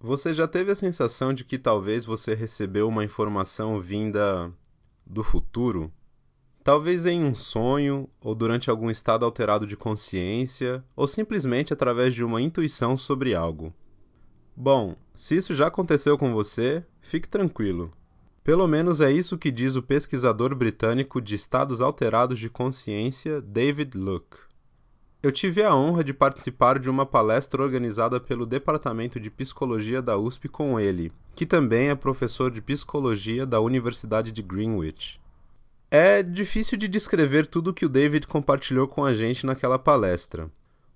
Você já teve a sensação de que talvez você recebeu uma informação vinda do futuro? Talvez em um sonho, ou durante algum estado alterado de consciência, ou simplesmente através de uma intuição sobre algo. Bom, se isso já aconteceu com você, fique tranquilo. Pelo menos é isso que diz o pesquisador britânico de estados alterados de consciência David Luke. Eu tive a honra de participar de uma palestra organizada pelo Departamento de Psicologia da USP com ele, que também é professor de psicologia da Universidade de Greenwich. É difícil de descrever tudo que o David compartilhou com a gente naquela palestra.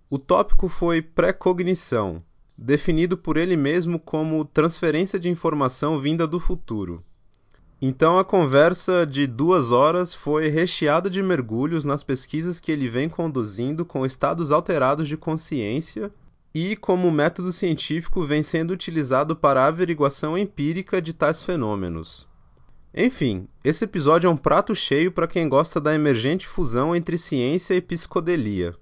O tópico foi pré-cognição, definido por ele mesmo como transferência de informação vinda do futuro. Então a conversa de duas horas foi recheada de mergulhos nas pesquisas que ele vem conduzindo com estados alterados de consciência e como método científico vem sendo utilizado para a averiguação empírica de tais fenômenos. Enfim, esse episódio é um prato cheio para quem gosta da emergente fusão entre ciência e psicodelia.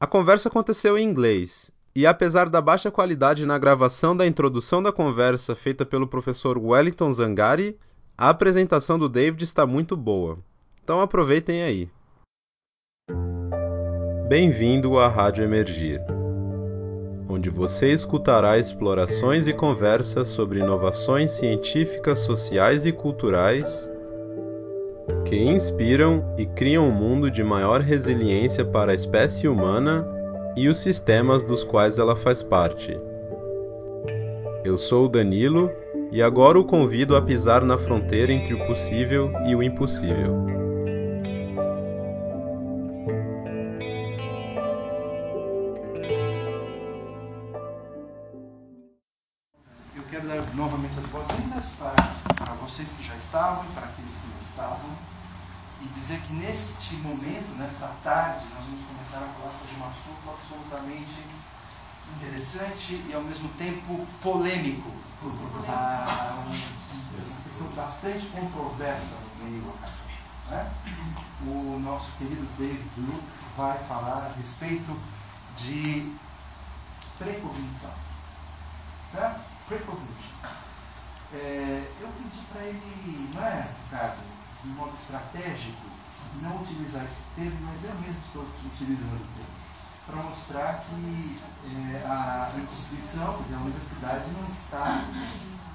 A conversa aconteceu em inglês, e apesar da baixa qualidade na gravação da introdução da conversa feita pelo professor Wellington Zangari, a apresentação do David está muito boa, então aproveitem aí. Bem-vindo à Rádio Emergir, onde você escutará explorações e conversas sobre inovações científicas, sociais e culturais que inspiram e criam um mundo de maior resiliência para a espécie humana e os sistemas dos quais ela faz parte. Eu sou o Danilo e agora o convido a pisar na fronteira entre o possível e o impossível. Eu quero dar novamente as boas-vindas para, vocês que já estavam e para aqueles que não estavam, e dizer que neste momento, nesta tarde, nós vamos começar a falar sobre um assunto absolutamente interessante e ao mesmo tempo polêmico. Ah, uma questão bastante controversa no meio acadêmico. Né? O nosso querido David Luke vai falar a respeito de precognição. Certo? Precognition. É, eu pedi para ele, não é, Ricardo, de modo estratégico, não utilizar esse termo, mas eu mesmo estou utilizando o termo para mostrar que é, a instituição, quer dizer, a universidade não está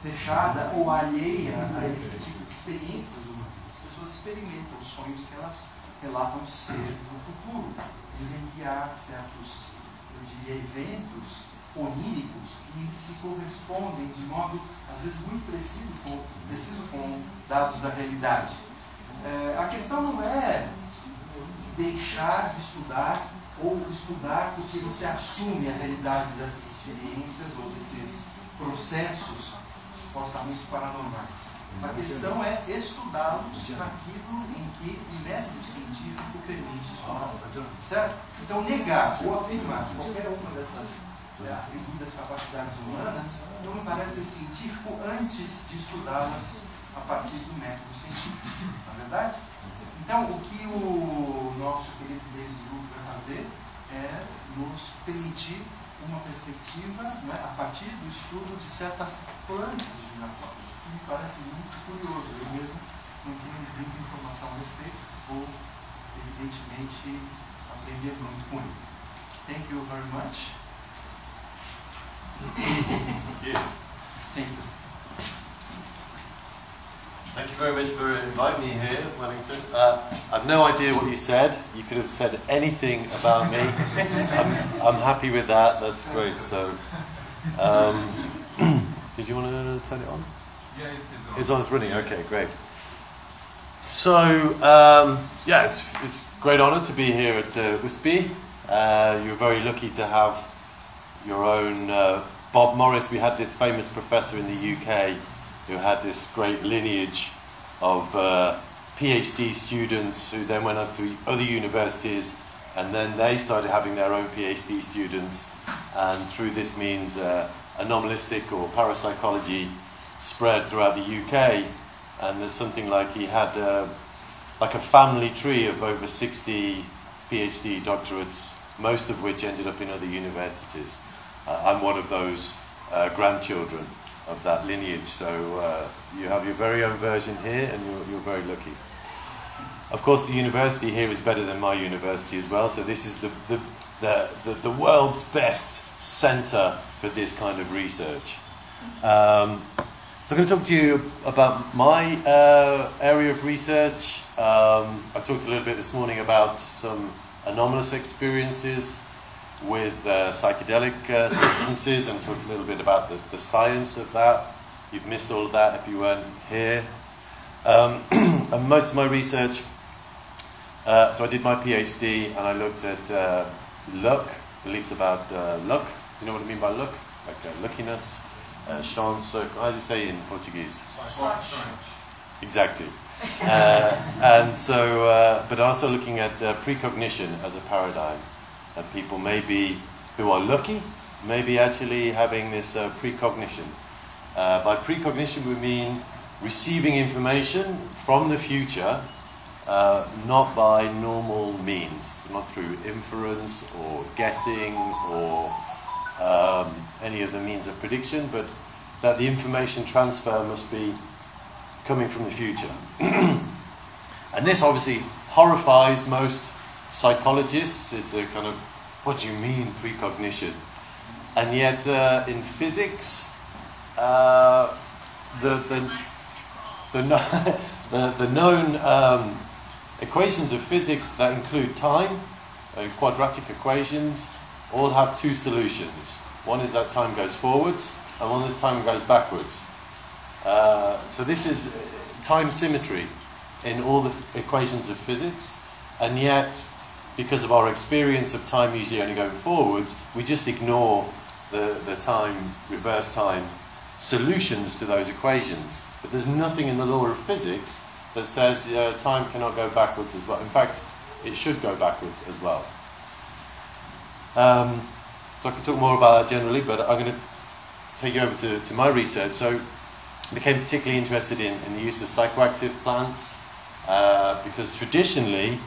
fechada ou alheia a esse tipo de experiências humanas. As pessoas experimentam os sonhos que elas relatam ser no futuro. Dizem que há certos, eu diria, eventos oníricos que se correspondem de modo, às vezes, muito preciso com, preciso com dados da realidade. É, a questão não é deixar de estudar ou estudar porque você assume a realidade dessas experiências ou desses processos supostamente paranormais. A questão é estudá-los naquilo em que o método científico permite estudar. Certo? Então, negar ou afirmar qualquer uma dessas é, atribuídas capacidades humanas não me parece científico antes de estudá-las a partir do método científico. Não é verdade? Então, o que o nosso querido David fazer é nos permitir uma perspectiva né, a partir do estudo de certas plantas que me parece muito curioso. Eu mesmo não tenho muita informação a respeito, vou, evidentemente, aprender muito com ele. Thank you very much. Thank you. Thank you very much for inviting me here, Wellington. Uh, I've no idea what you said. You could have said anything about me. I'm, I'm happy with that. That's great. So, um, did you want to turn it on? Yeah, it's, it's on. It's on. It's running. Okay, great. So, um, yeah, it's it's a great honour to be here at uh, USP. Uh, you're very lucky to have your own uh, Bob Morris. We had this famous professor in the UK who had this great lineage of uh, PhD students who then went on to other universities and then they started having their own PhD students and through this means uh, anomalistic or parapsychology spread throughout the UK and there's something like he had uh, like a family tree of over 60 PhD doctorates most of which ended up in other universities. Uh, I'm one of those uh, grandchildren of that lineage. So uh, you have your very own version here, and you're, you're very lucky. Of course, the university here is better than my university as well. So this is the the, the, the, the world's best centre for this kind of research. Um, so I'm going to talk to you about my uh, area of research. Um, I talked a little bit this morning about some anomalous experiences with uh, psychedelic uh, substances and talked a little bit about the, the science of that. You've missed all of that if you weren't here. Um, and most of my research, uh, so I did my PhD and I looked at uh, luck, beliefs about uh, luck. Do you know what I mean by luck? Like uh, luckiness, uh, chance, so how do you say in Portuguese? Exactly. Uh, and so, uh, but also looking at uh, precognition as a paradigm. That people maybe who are lucky, maybe actually having this uh, precognition. Uh, by precognition, we mean receiving information from the future, uh, not by normal means, not through inference or guessing or um, any of the means of prediction, but that the information transfer must be coming from the future. and this obviously horrifies most psychologists. It's a kind of, what do you mean precognition? And yet, uh, in physics, uh, the, the, the, the, known um, equations of physics that include time, uh, quadratic equations, all have two solutions. One is that time goes forwards, and one is time goes backwards. Uh, so this is uh, time symmetry in all the equations of physics, and yet, because of our experience of time usually only going forwards, we just ignore the, the time, reverse time solutions to those equations. But there's nothing in the law of physics that says uh, time cannot go backwards as well. In fact, it should go backwards as well. Um, so I can talk more about that generally, but I'm going to take you over to, to my research. So I became particularly interested in, in the use of psychoactive plants uh, because traditionally,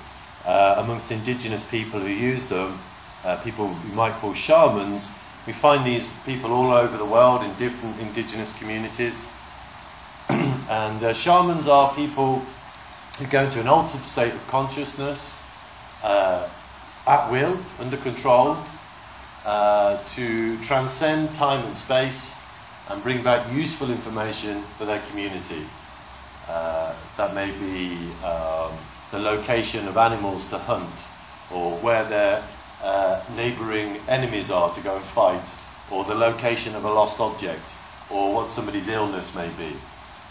uh, amongst indigenous people who use them, uh, people we might call shamans, we find these people all over the world in different indigenous communities. and uh, shamans are people who go into an altered state of consciousness uh, at will, under control, uh, to transcend time and space and bring back useful information for their community. Uh, that may be um, the location of animals to hunt, or where their uh, neighbouring enemies are to go and fight, or the location of a lost object, or what somebody's illness may be.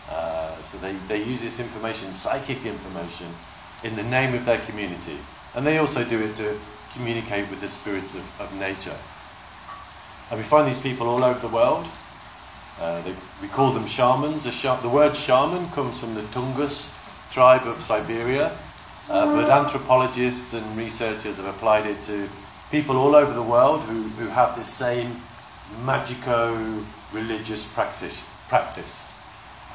Uh, so they, they use this information, psychic information, in the name of their community. And they also do it to communicate with the spirits of, of nature. And we find these people all over the world. Uh, they, we call them shamans. The, sh- the, word shaman comes from the Tungus tribe of Siberia, uh, but anthropologists and researchers have applied it to people all over the world who, who have this same magico religious practice. practice.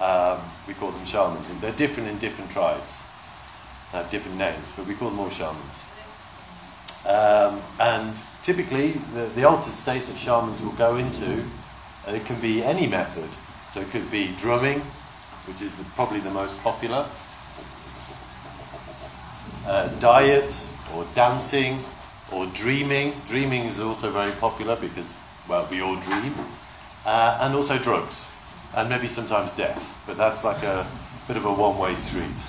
Um, we call them shamans, and they're different in different tribes. They have different names, but we call them all shamans. Um, and typically, the, the altered states that shamans will go into, uh, it can be any method. So it could be drumming, which is the, probably the most popular, uh, diet, or dancing, or dreaming. Dreaming is also very popular because, well, we all dream. Uh, and also drugs, and maybe sometimes death, but that's like a bit of a one way street.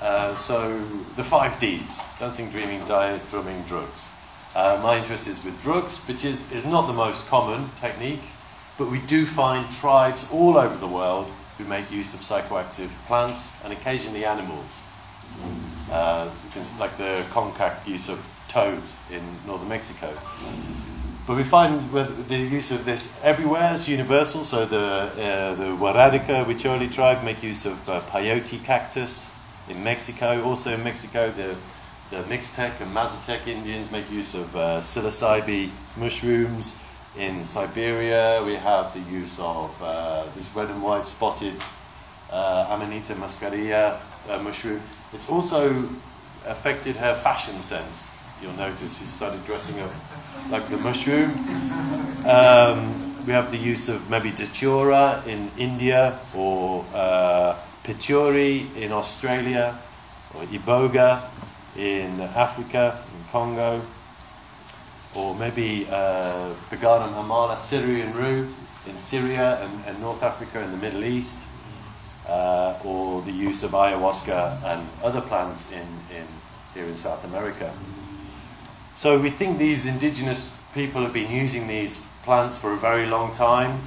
Uh, so the five Ds dancing, dreaming, diet, drumming, drugs. Uh, my interest is with drugs, which is, is not the most common technique, but we do find tribes all over the world who make use of psychoactive plants and occasionally animals. Uh, like the Concac use of toads in northern Mexico. But we find the use of this everywhere is universal. So the uh, the Waradica Huicholi tribe make use of uh, peyote cactus in Mexico. Also in Mexico, the the Mixtec and Mazatec Indians make use of uh, psilocybe mushrooms. In Siberia, we have the use of uh, this red and white spotted uh, Amanita muscaria uh, mushroom. It's also affected her fashion sense. You'll notice she started dressing up like the mushroom. Um, we have the use of maybe datura in India or uh, in Australia or iboga in Africa, in Congo, or maybe uh, Peganum harmala Syrian rue in Syria and, and, North Africa and the Middle East, uh, or the use of ayahuasca and other plants in, in, here in South America. So we think these indigenous people have been using these plants for a very long time.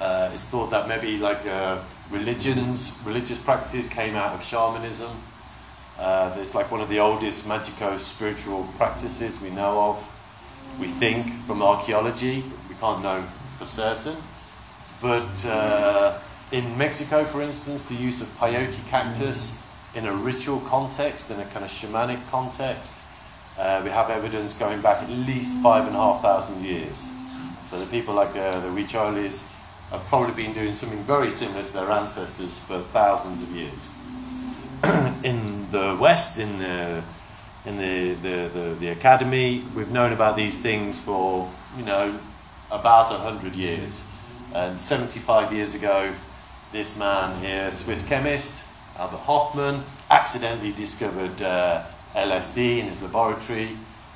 Uh, it's thought that maybe like uh, religions, religious practices came out of shamanism. Uh, it's like one of the oldest magico spiritual practices we know of. We think from archaeology, we can't know for certain. But uh, in Mexico, for instance, the use of peyote cactus in a ritual context, in a kind of shamanic context, uh, we have evidence going back at least five and a half thousand years. So the people like the, the Huicholes have probably been doing something very similar to their ancestors for thousands of years. in the West, in the in the, the, the, the, academy, we've known about these things for, you know, about 100 years. And 75 years ago, this man here, Swiss chemist, Albert Hofmann, accidentally discovered uh, LSD in his laboratory,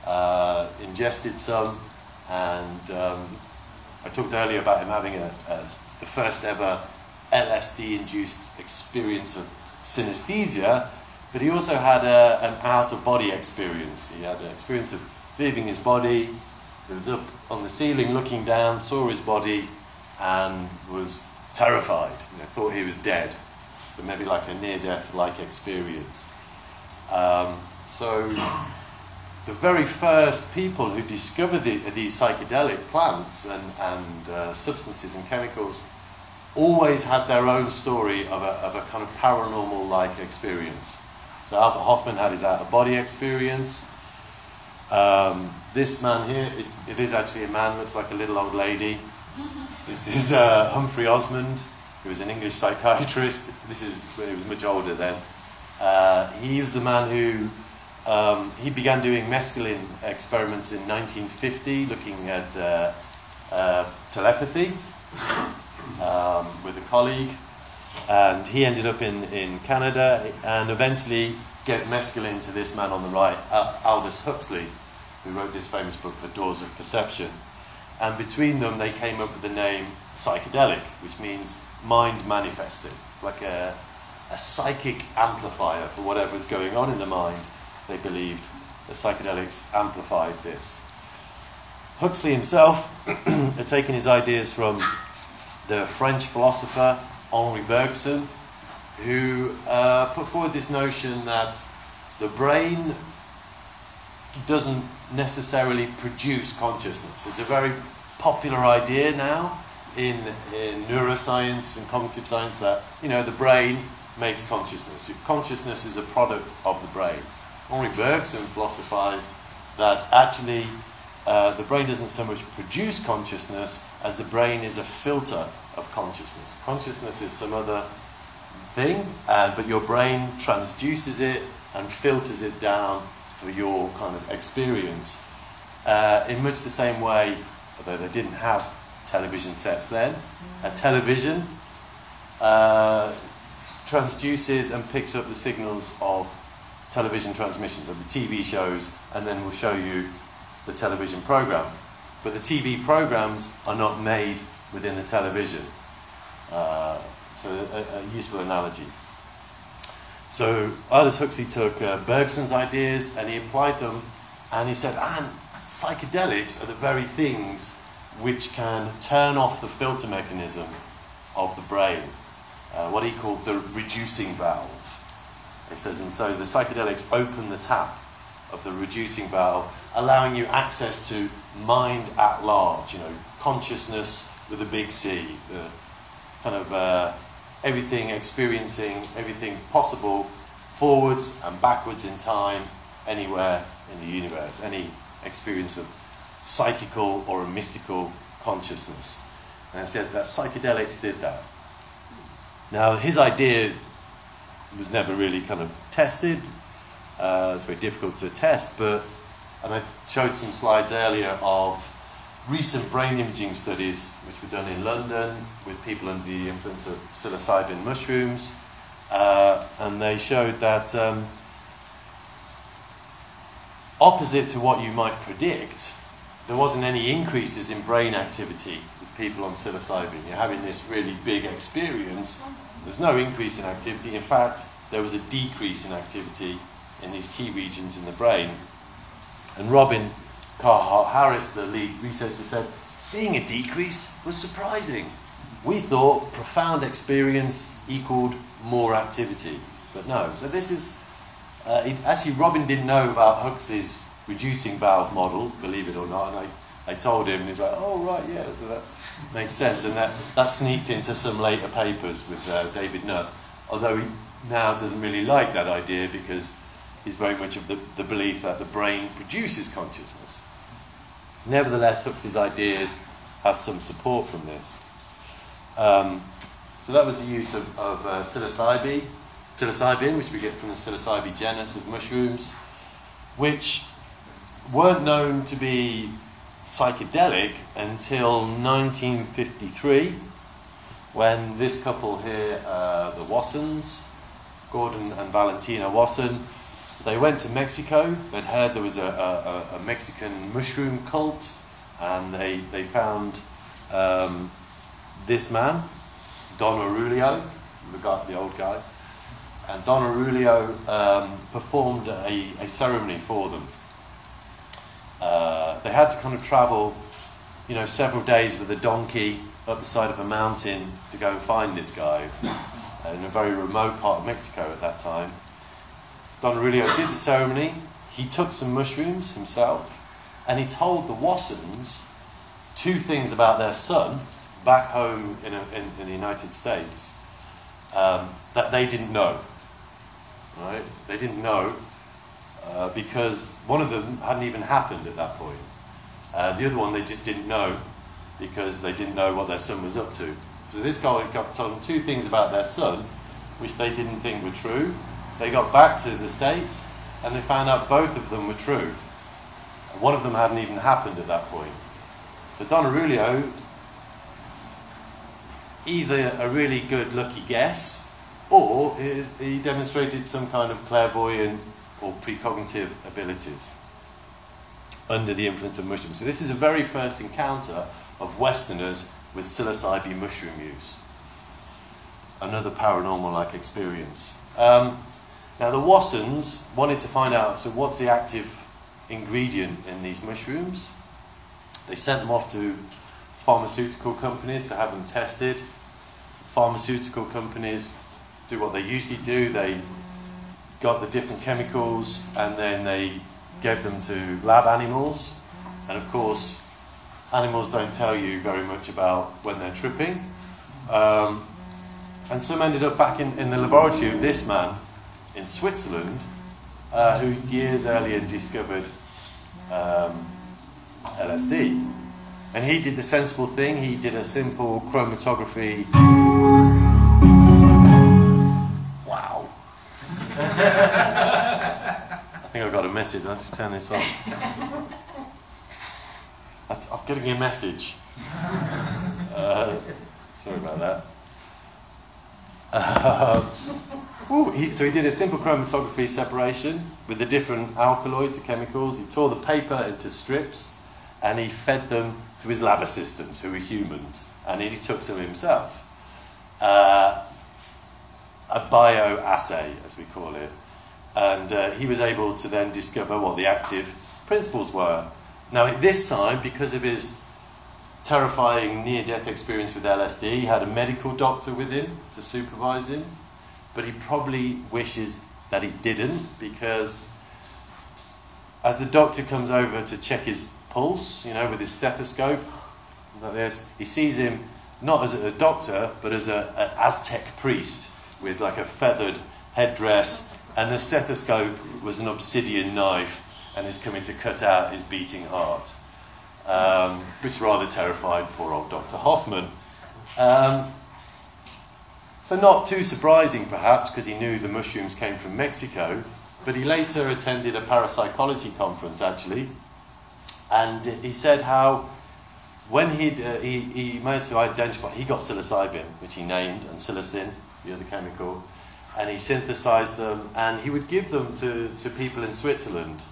uh, ingested some, and um, I talked earlier about him having a, a the first ever LSD induced experience of synesthesia, but he also had a, an out of body experience. He had an experience of leaving his body. He was up on the ceiling looking down, saw his body, and was terrified. You know, thought he was dead. So maybe like a near death like experience. Um, so the very first people who discovered the, these psychedelic plants and, and uh, substances and chemicals always had their own story of a, of a kind of paranormal like experience. So Albert Hofmann had his out of body experience. Um, this man here, it, it is actually a man, looks like a little old lady. This is uh, Humphrey Osmond, who was an English psychiatrist. This is, when he was much older then. Uh, he was the man who um, he began doing mescaline experiments in 1950, looking at uh, uh, telepathy um, with a colleague. And he ended up in, in Canada and eventually gave mescaline to this man on the right, Aldous Huxley, who wrote this famous book, The Doors of Perception. And between them, they came up with the name psychedelic, which means mind manifesting, like a, a psychic amplifier for whatever whatever's going on in the mind they believed that psychedelics amplified this. Huxley himself had taken his ideas from the French philosopher Henri Bergson, who uh, put forward this notion that the brain doesn't necessarily produce consciousness. It's a very popular idea now in, in neuroscience and cognitive science that you know the brain makes consciousness. Consciousness is a product of the brain. Henri Bergson philosophized that actually uh, the brain doesn't so much produce consciousness as the brain is a filter of consciousness. Consciousness is some other thing, uh, but your brain transduces it and filters it down for your kind of experience uh, in much the same way, although they didn't have television sets then, a television uh, transduces and picks up the signals of television transmissions of the TV shows, and then we'll show you the television program. But the TV programs are not made within the television. Uh, so, a, a, useful analogy. So, Aldous Huxley took uh, Bergson's ideas and he applied them, and he said, ah, psychedelics are the very things which can turn off the filter mechanism of the brain, uh, what he called the reducing valve. It says, and so the psychedelics open the tap of the reducing valve, allowing you access to mind at large, you know, consciousness with a big C, the kind of uh, everything experiencing, everything possible forwards and backwards in time, anywhere in the universe, any experience of psychical or a mystical consciousness. And I said that psychedelics did that. Now, his idea was never really kind of tested. Uh, it's very difficult to test, but and I showed some slides earlier of recent brain imaging studies, which were done in London with people under the influence of psilocybin mushrooms, uh, and they showed that um, opposite to what you might predict, there wasn't any increases in brain activity with people on psilocybin. You're having this really big experience. There's no increase in activity. In fact, there was a decrease in activity in these key regions in the brain. And Robin Carhart Harris, the lead researcher, said seeing a decrease was surprising. We thought profound experience equaled more activity, but no. So this is uh, it, actually Robin didn't know about Huxley's reducing valve model, believe it or not, and I, I told him, and he's like, oh right, yeah, so that makes sense, and that, that sneaked into some later papers with uh, David Nutt, although he now doesn't really like that idea because he's very much of the, the belief that the brain produces consciousness. Nevertheless, Huxley's ideas have some support from this. Um, so that was the use of, of uh, psilocybin, psilocybin, which we get from the psilocybe genus of mushrooms, which weren't known to be psychedelic until 1953, when this couple here, uh, the Wassons, Gordon and Valentina Wasson, they went to Mexico. They'd heard there was a, a, a Mexican mushroom cult, and they, they found um, this man, Don Aurelio, the, guy, the old guy. And Don Aurelio um, performed a, a ceremony for them. Uh, they had to kind of travel, you know, several days with a donkey up the side of a mountain to go and find this guy in a very remote part of Mexico at that time. Don Aurelio did the ceremony. He took some mushrooms himself, and he told the Wassons two things about their son back home in, a, in, in the United States um, that they didn't know. Right? They didn't know uh, because one of them hadn't even happened at that point. Uh, the other one they just didn't know because they didn't know what their son was up to. So this guy told them two things about their son, which they didn't think were true. They got back to the States and they found out both of them were true. one of them hadn't even happened at that point. So Don Aurelio, either a really good lucky guess, or he demonstrated some kind of clairvoyant or precognitive abilities under the influence of mushrooms. So this is a very first encounter of Westerners with psilocybin mushroom use. Another paranormal-like experience. Um, now the Wassons wanted to find out, so what's the active ingredient in these mushrooms? They sent them off to pharmaceutical companies to have them tested. Pharmaceutical companies do what they usually do, they got the different chemicals and then they gave them to lab animals. And of course, animals don't tell you very much about when they're tripping. Um, and some ended up back in, in the laboratory of this man in Switzerland, uh, who years earlier discovered um, LSD. And he did the sensible thing, he did a simple chromatography. Wow. I think I've got a message, I'll just turn this on. I'm getting a message. Uh, sorry about that. Uh, ooh, he, so he did a simple chromatography separation with the different alkaloids, the chemicals. He tore the paper into strips and he fed them to his lab assistants, who were humans, and he took some himself. Uh, a bioassay, as we call it. And uh, he was able to then discover what the active principles were. Now, at this time, because of his terrifying near death experience with LSD, he had a medical doctor with him to supervise him, but he probably wishes that he didn't because as the doctor comes over to check his pulse, you know, with his stethoscope, like this, he sees him not as a doctor, but as an Aztec priest with like a feathered headdress, and the stethoscope was an obsidian knife and is coming to cut out his beating heart, um, which rather terrified poor old Dr. Hofmann. Um, so, not too surprising perhaps, because he knew the mushrooms came from Mexico, but he later attended a parapsychology conference actually, and he said how when he'd, uh, he, he managed to identify, he got psilocybin, which he named, and psilocin, the other chemical, and he synthesized them, and he would give them to, to people in Switzerland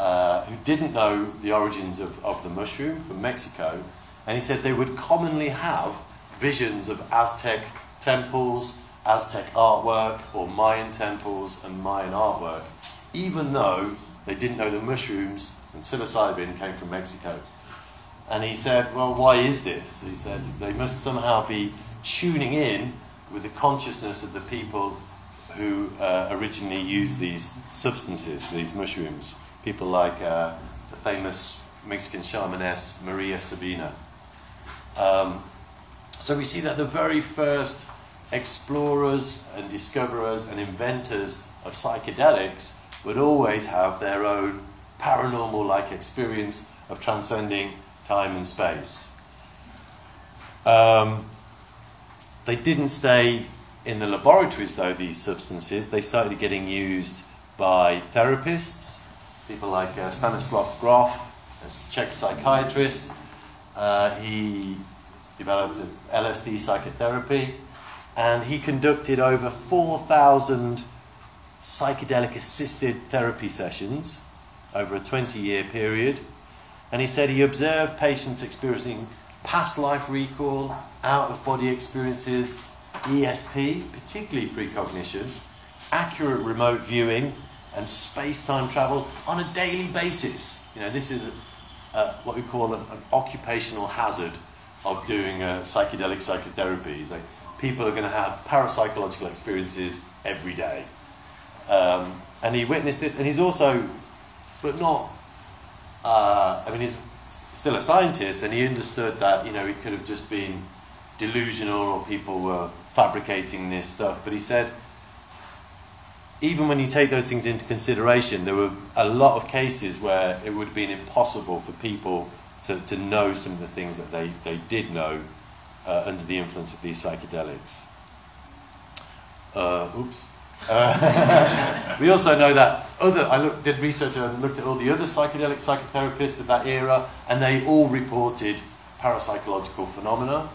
uh, who didn't know the origins of, of the mushroom from Mexico, and he said they would commonly have visions of Aztec temples, Aztec artwork, or Mayan temples and Mayan artwork, even though they didn't know the mushrooms and psilocybin came from Mexico. And he said, Well, why is this? He said, They must somehow be tuning in with the consciousness of the people who uh, originally used these substances, these mushrooms. People like uh, the famous Mexican shamaness Maria Sabina. Um, so we see that the very first explorers and discoverers and inventors of psychedelics would always have their own paranormal like experience of transcending time and space. Um, they didn't stay in the laboratories, though, these substances. They started getting used by therapists, people like uh, Stanislav Grof, a Czech psychiatrist. Uh, he developed LSD psychotherapy, and he conducted over 4,000 psychedelic assisted therapy sessions over a 20 year period and he said he observed patients experiencing past life recall, out of body experiences, ESP, particularly precognition, accurate remote viewing, and space time travel on a daily basis. You know, this is uh, what we call an, an, occupational hazard of doing uh, psychedelic psychotherapy. It's like people are going to have parapsychological experiences every day. Um, and he witnessed this, and he's also, but not uh, I mean, he's still a scientist, and he understood that you know it could have just been delusional or people were fabricating this stuff. But he said, even when you take those things into consideration, there were a lot of cases where it would have been impossible for people to, to know some of the things that they, they did know uh, under the influence of these psychedelics. Uh, oops. Uh, we also know that other, I looked, did research and looked at all the other psychedelic psychotherapists of that era, and they all reported parapsychological phenomena.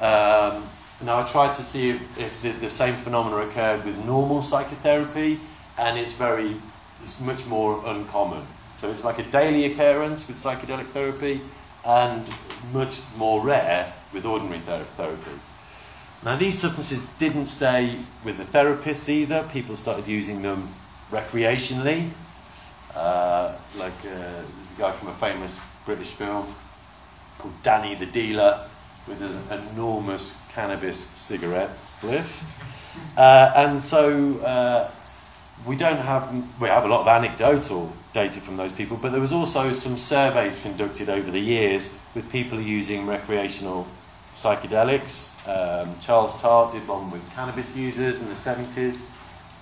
Um, now, I tried to see if, if the, the, same phenomena occurred with normal psychotherapy, and it's very, it's much more uncommon. So it's like a daily occurrence with psychedelic therapy, and much more rare with ordinary ther- therapy. Now, these substances didn't stay with the therapists either. People started using them recreationally. Uh, like uh, a guy from a famous British film called Danny the Dealer with an enormous cannabis cigarette spliff. Uh, and so uh, we don't have, we have a lot of anecdotal data from those people, but there was also some surveys conducted over the years with people using recreational psychedelics. Um, Charles Tart did one with cannabis users in the 70s,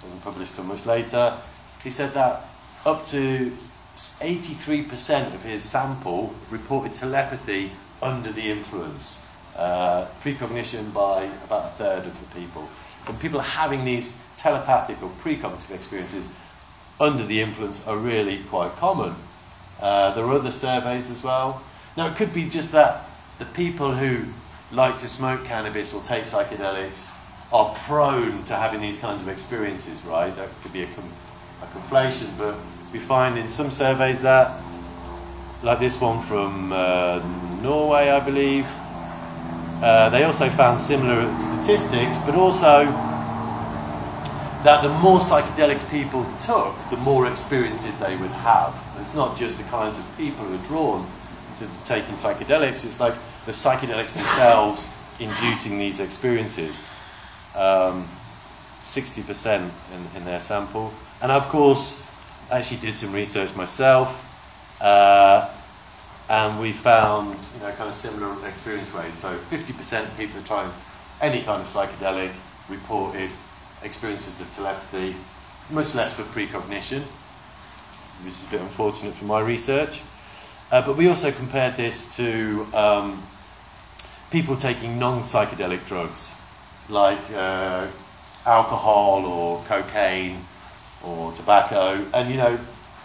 wasn't published until much later. He said that up to 83% of his sample reported telepathy under the influence, uh, precognition by about a third of the people. So people having these telepathic or precognitive experiences under the influence are really quite common. Uh, there are other surveys as well. Now, it could be just that the people who like to smoke cannabis or take psychedelics are prone to having these kinds of experiences, right? That could be a, com- a conflation, but we find in some surveys that, like this one from uh, Norway, I believe, uh, they also found similar statistics, but also that the more psychedelics people took, the more experiences they would have. So it's not just the kinds of people who are drawn to taking psychedelics, it's like the psychedelics themselves inducing these experiences. Um, 60% in, in their sample. And of course, I actually did some research myself, uh, and we found you know kind of similar experience rates. So 50% of people trying any kind of psychedelic reported experiences of telepathy, much less for precognition. This is a bit unfortunate for my research. Uh, but we also compared this to um, people taking non psychedelic drugs like uh, alcohol or cocaine or tobacco. And you know,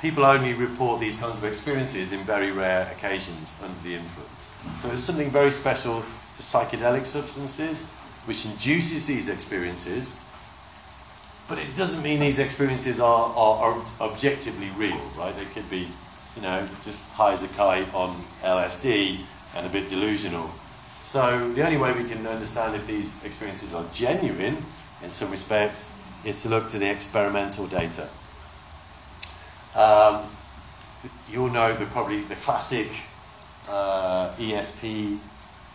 people only report these kinds of experiences in very rare occasions under the influence. So there's something very special to psychedelic substances which induces these experiences, but it doesn't mean these experiences are, are, are objectively real, right? They could be, you know, just high as a kite on LSD and a bit delusional. So the only way we can understand if these experiences are genuine in some respects is to look to the experimental data. Um, you'll know the probably the classic uh, ESP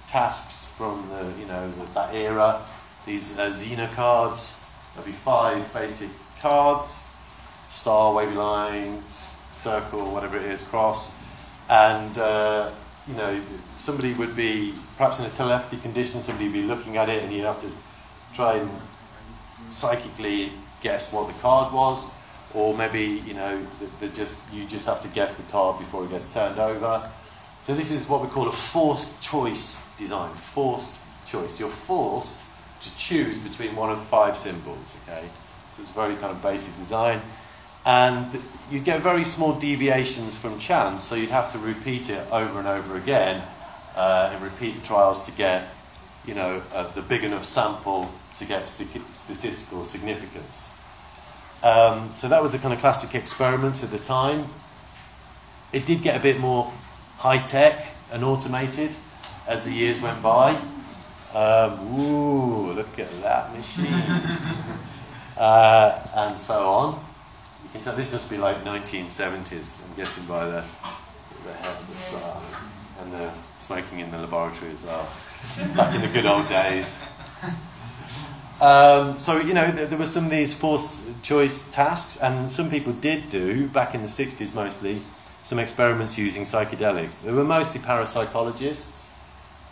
tasks from the you know the, that era. These uh, Zener cards. There'll be five basic cards: star, wavy line, circle, whatever it is, cross, and uh, you know somebody would be perhaps in a telepathy condition. Somebody would be looking at it, and you'd have to try and psychically guess what the card was or maybe you know the, just you just have to guess the card before it gets turned over. So this is what we call a forced choice design. Forced choice. You're forced to choose between one of five symbols. Okay, so it's very kind of basic design, and you get very small deviations from chance. So you'd have to repeat it over and over again uh, in repeat trials to get you know uh, the big enough sample to get st- statistical significance. Um, so that was the kind of classic experiments at the time. It did get a bit more high tech and automated as the years went by. Um, ooh, look at that machine. uh, and so on. You can tell this must be like 1970s, I'm guessing by the, the head of the star and the smoking in the laboratory as well. Back in the good old days. Um, so, you know, there, there were some of these forced choice tasks, and some people did do, back in the 60s mostly, some experiments using psychedelics. They were mostly parapsychologists,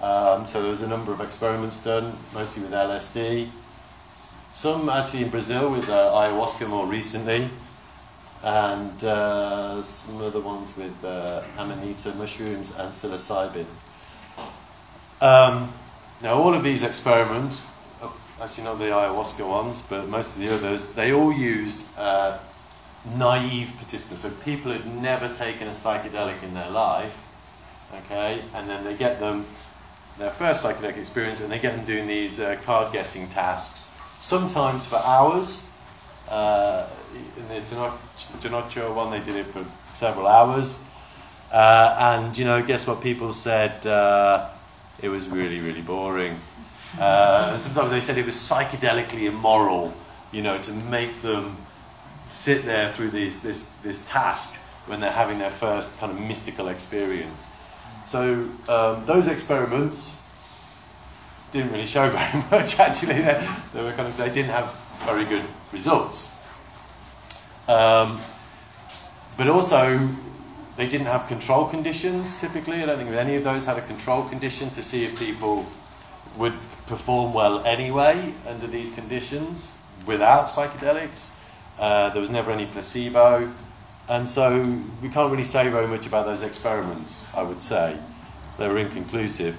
um, so there was a number of experiments done, mostly with LSD. Some actually in Brazil with uh, ayahuasca more recently, and uh, some other ones with uh, amanita mushrooms and psilocybin. Um, now, all of these experiments actually not the ayahuasca ones, but most of the others, they all used uh, naive participants. So people had never taken a psychedelic in their life, okay, and then they get them their first psychedelic experience and they get them doing these uh, card guessing tasks, sometimes for hours. Uh, in the Tenochtitlan one, they did it for several hours. Uh, and, you know, guess what people said? Uh, it was really, really boring. Uh, sometimes they said it was psychedelically immoral, you know, to make them sit there through this, this, this task when they're having their first kind of mystical experience. So um, those experiments didn't really show very much. Actually, they, they, were kind of they didn't have very good results. Um, but also, they didn't have control conditions. Typically, I don't think any of those had a control condition to see if people would perform well anyway under these conditions without psychedelics. Uh, there was never any placebo. And so we can't really say very much about those experiments, I would say. They were inconclusive.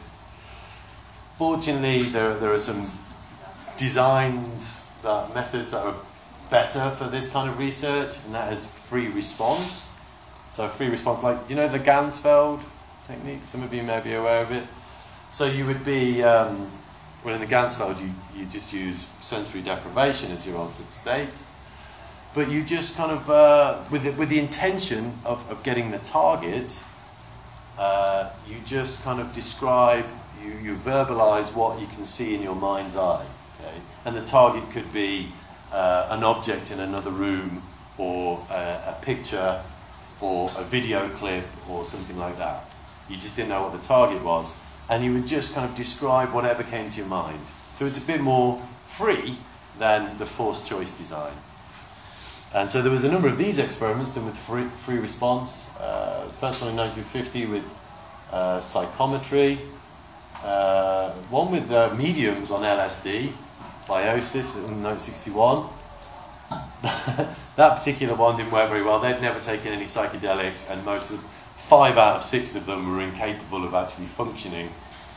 Fortunately, there, there are some designed uh, methods that are better for this kind of research, and that is free response. So, free response, like, you know the Ganzfeld technique? Some of you may be aware of it. So, you would be um, well, in the Ganzfeld, you, you just use sensory deprivation as your altered state. But you just kind of, uh, with, the, with the intention of, of getting the target, uh, you just kind of describe, you, you verbalize what you can see in your mind's eye. Okay? And the target could be uh, an object in another room, or a, a picture, or a video clip, or something like that. You just didn't know what the target was and you would just kind of describe whatever came to your mind. So it's a bit more free than the forced choice design. And so there was a number of these experiments done with free, free response. Uh, first one in 1950 with uh, psychometry. Uh, one with uh, mediums on LSD, Biosis in 1961. that particular one didn't work very well. They'd never taken any psychedelics, and most of five out of six of them were incapable of actually functioning.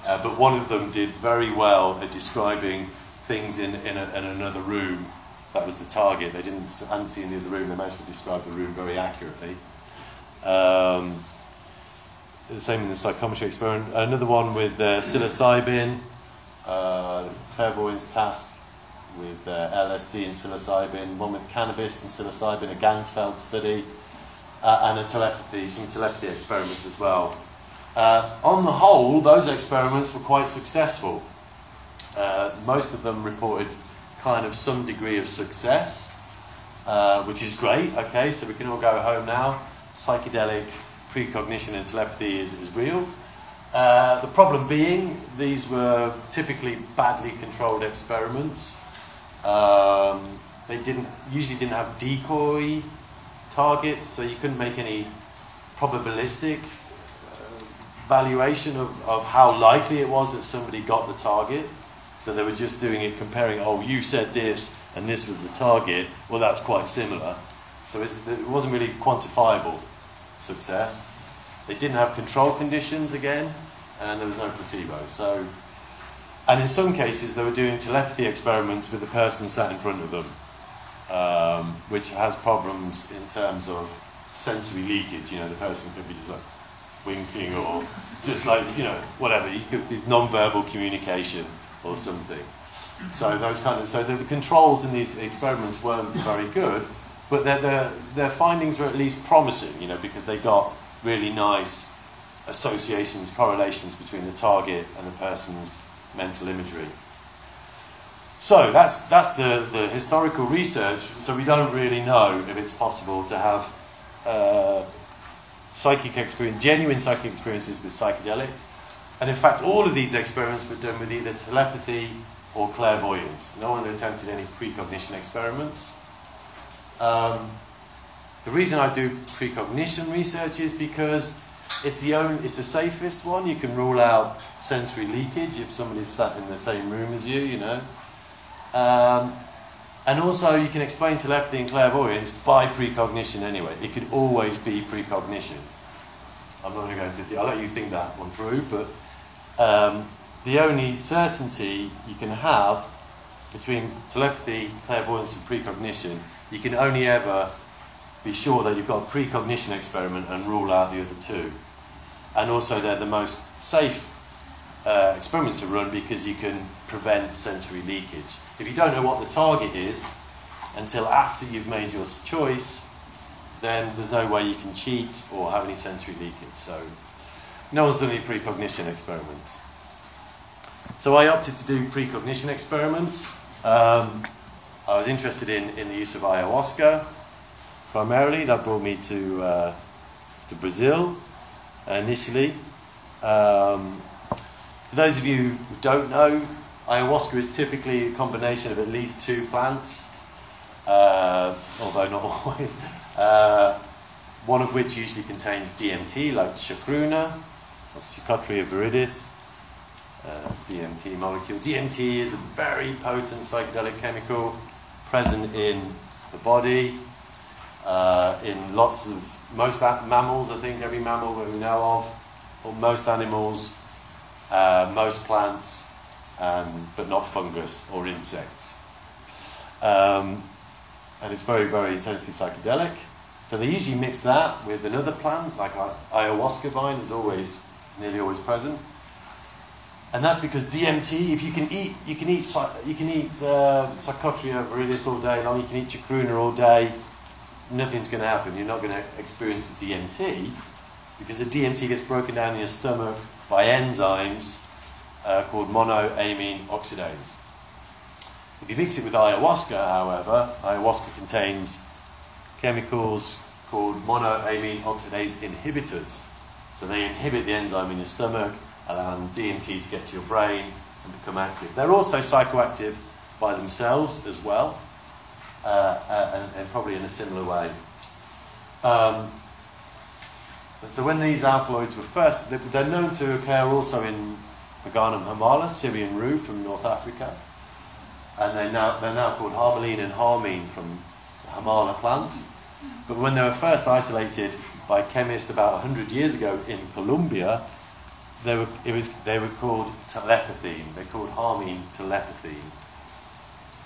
Uh, but one of them did very well at describing things in, in, a, in, another room. That was the target. They didn't hadn't seen the other room. They managed to describe the room very accurately. Um, the same in the psychometry experiment. Another one with uh, psilocybin, uh, clairvoyance task with uh, LSD and psilocybin, one with cannabis and psilocybin, a Ganzfeld study, uh, and a telepathy, some telepathy experiments as well. Uh, on the whole, those experiments were quite successful. Uh, most of them reported kind of some degree of success, uh, which is great. Okay, so we can all go home now. Psychedelic precognition and telepathy is, is real. Uh, the problem being, these were typically badly controlled experiments. Um, they didn't usually didn't have decoy targets, so you couldn't make any probabilistic uh, valuation of, of how likely it was that somebody got the target. So they were just doing it, comparing, oh, you said this and this was the target. Well, that's quite similar. So it wasn't really quantifiable success. They didn't have control conditions again, and there was no placebo. So, and in some cases, they were doing telepathy experiments with the person sat in front of them, um, which has problems in terms of sensory leakage. You know, the person could be just like winking or just like you know whatever. You could be non-verbal communication or something. So those kind of so the, the controls in these experiments weren't very good, but their, their, their findings were at least promising. You know because they got really nice associations, correlations between the target and the person's mental imagery. So that's that's the, the historical research. So we don't really know if it's possible to have uh, psychic experience, genuine psychic experiences with psychedelics. And in fact, all of these experiments were done with either telepathy or clairvoyance. No one attempted any precognition experiments. Um, the reason I do precognition research is because it's the only, it's the safest one. You can rule out sensory leakage if somebody's sat in the same room as you, you know. Um, and also, you can explain telepathy and clairvoyance by precognition anyway. It could always be precognition. I'm not going to go into. I'll let you think that one through, but um, the only certainty you can have between telepathy, clairvoyance, and precognition, you can only ever be sure that you've got a precognition experiment and rule out the other two. And also, they're the most safe uh, experiments to run because you can prevent sensory leakage. If you don't know what the target is until after you've made your choice, then there's no way you can cheat or have any sensory leakage. So, no one's done any precognition experiments. So I opted to do precognition experiments. Um, I was interested in, in the use of ayahuasca primarily. That brought me to, uh, to Brazil initially. Um, for those of you who don't know, ayahuasca is typically a combination of at least two plants, uh, although not always. Uh, one of which usually contains DMT, like chacruna, or Psychotria viridis. Uh, that's DMT molecule. DMT is a very potent psychedelic chemical present in the body, uh, in lots of most mammals. I think every mammal that we know of, or most animals, uh, most plants, um, but not fungus or insects. Um, and it's very, very intensely psychedelic. So they usually mix that with another plant, like ayahuasca vine is always, nearly always present. And that's because DMT, if you can eat, you can eat, you can eat uh, Psychotria viridis all day long, you can eat chacruna all day, nothing's going to happen. You're not going to experience the DMT because the DMT gets broken down in your stomach by enzymes uh, called monoamine oxidase. If you mix it with ayahuasca, however, ayahuasca contains chemicals called monoamine oxidase inhibitors. So they inhibit the enzyme in your stomach, allowing DMT to get to your brain and become active. They're also psychoactive by themselves as well, uh, uh, and, and, probably in a similar way. Um, and so when these alkaloids were first, they're known to occur also in Peganum harmala, Syrian rue from North Africa. And they're now, they're now called harmaline and harmine from the harmala plant. But when they were first isolated by chemists about 100 years ago in Colombia, they were, it was, they were called telepathine. They're called harmine telepathine.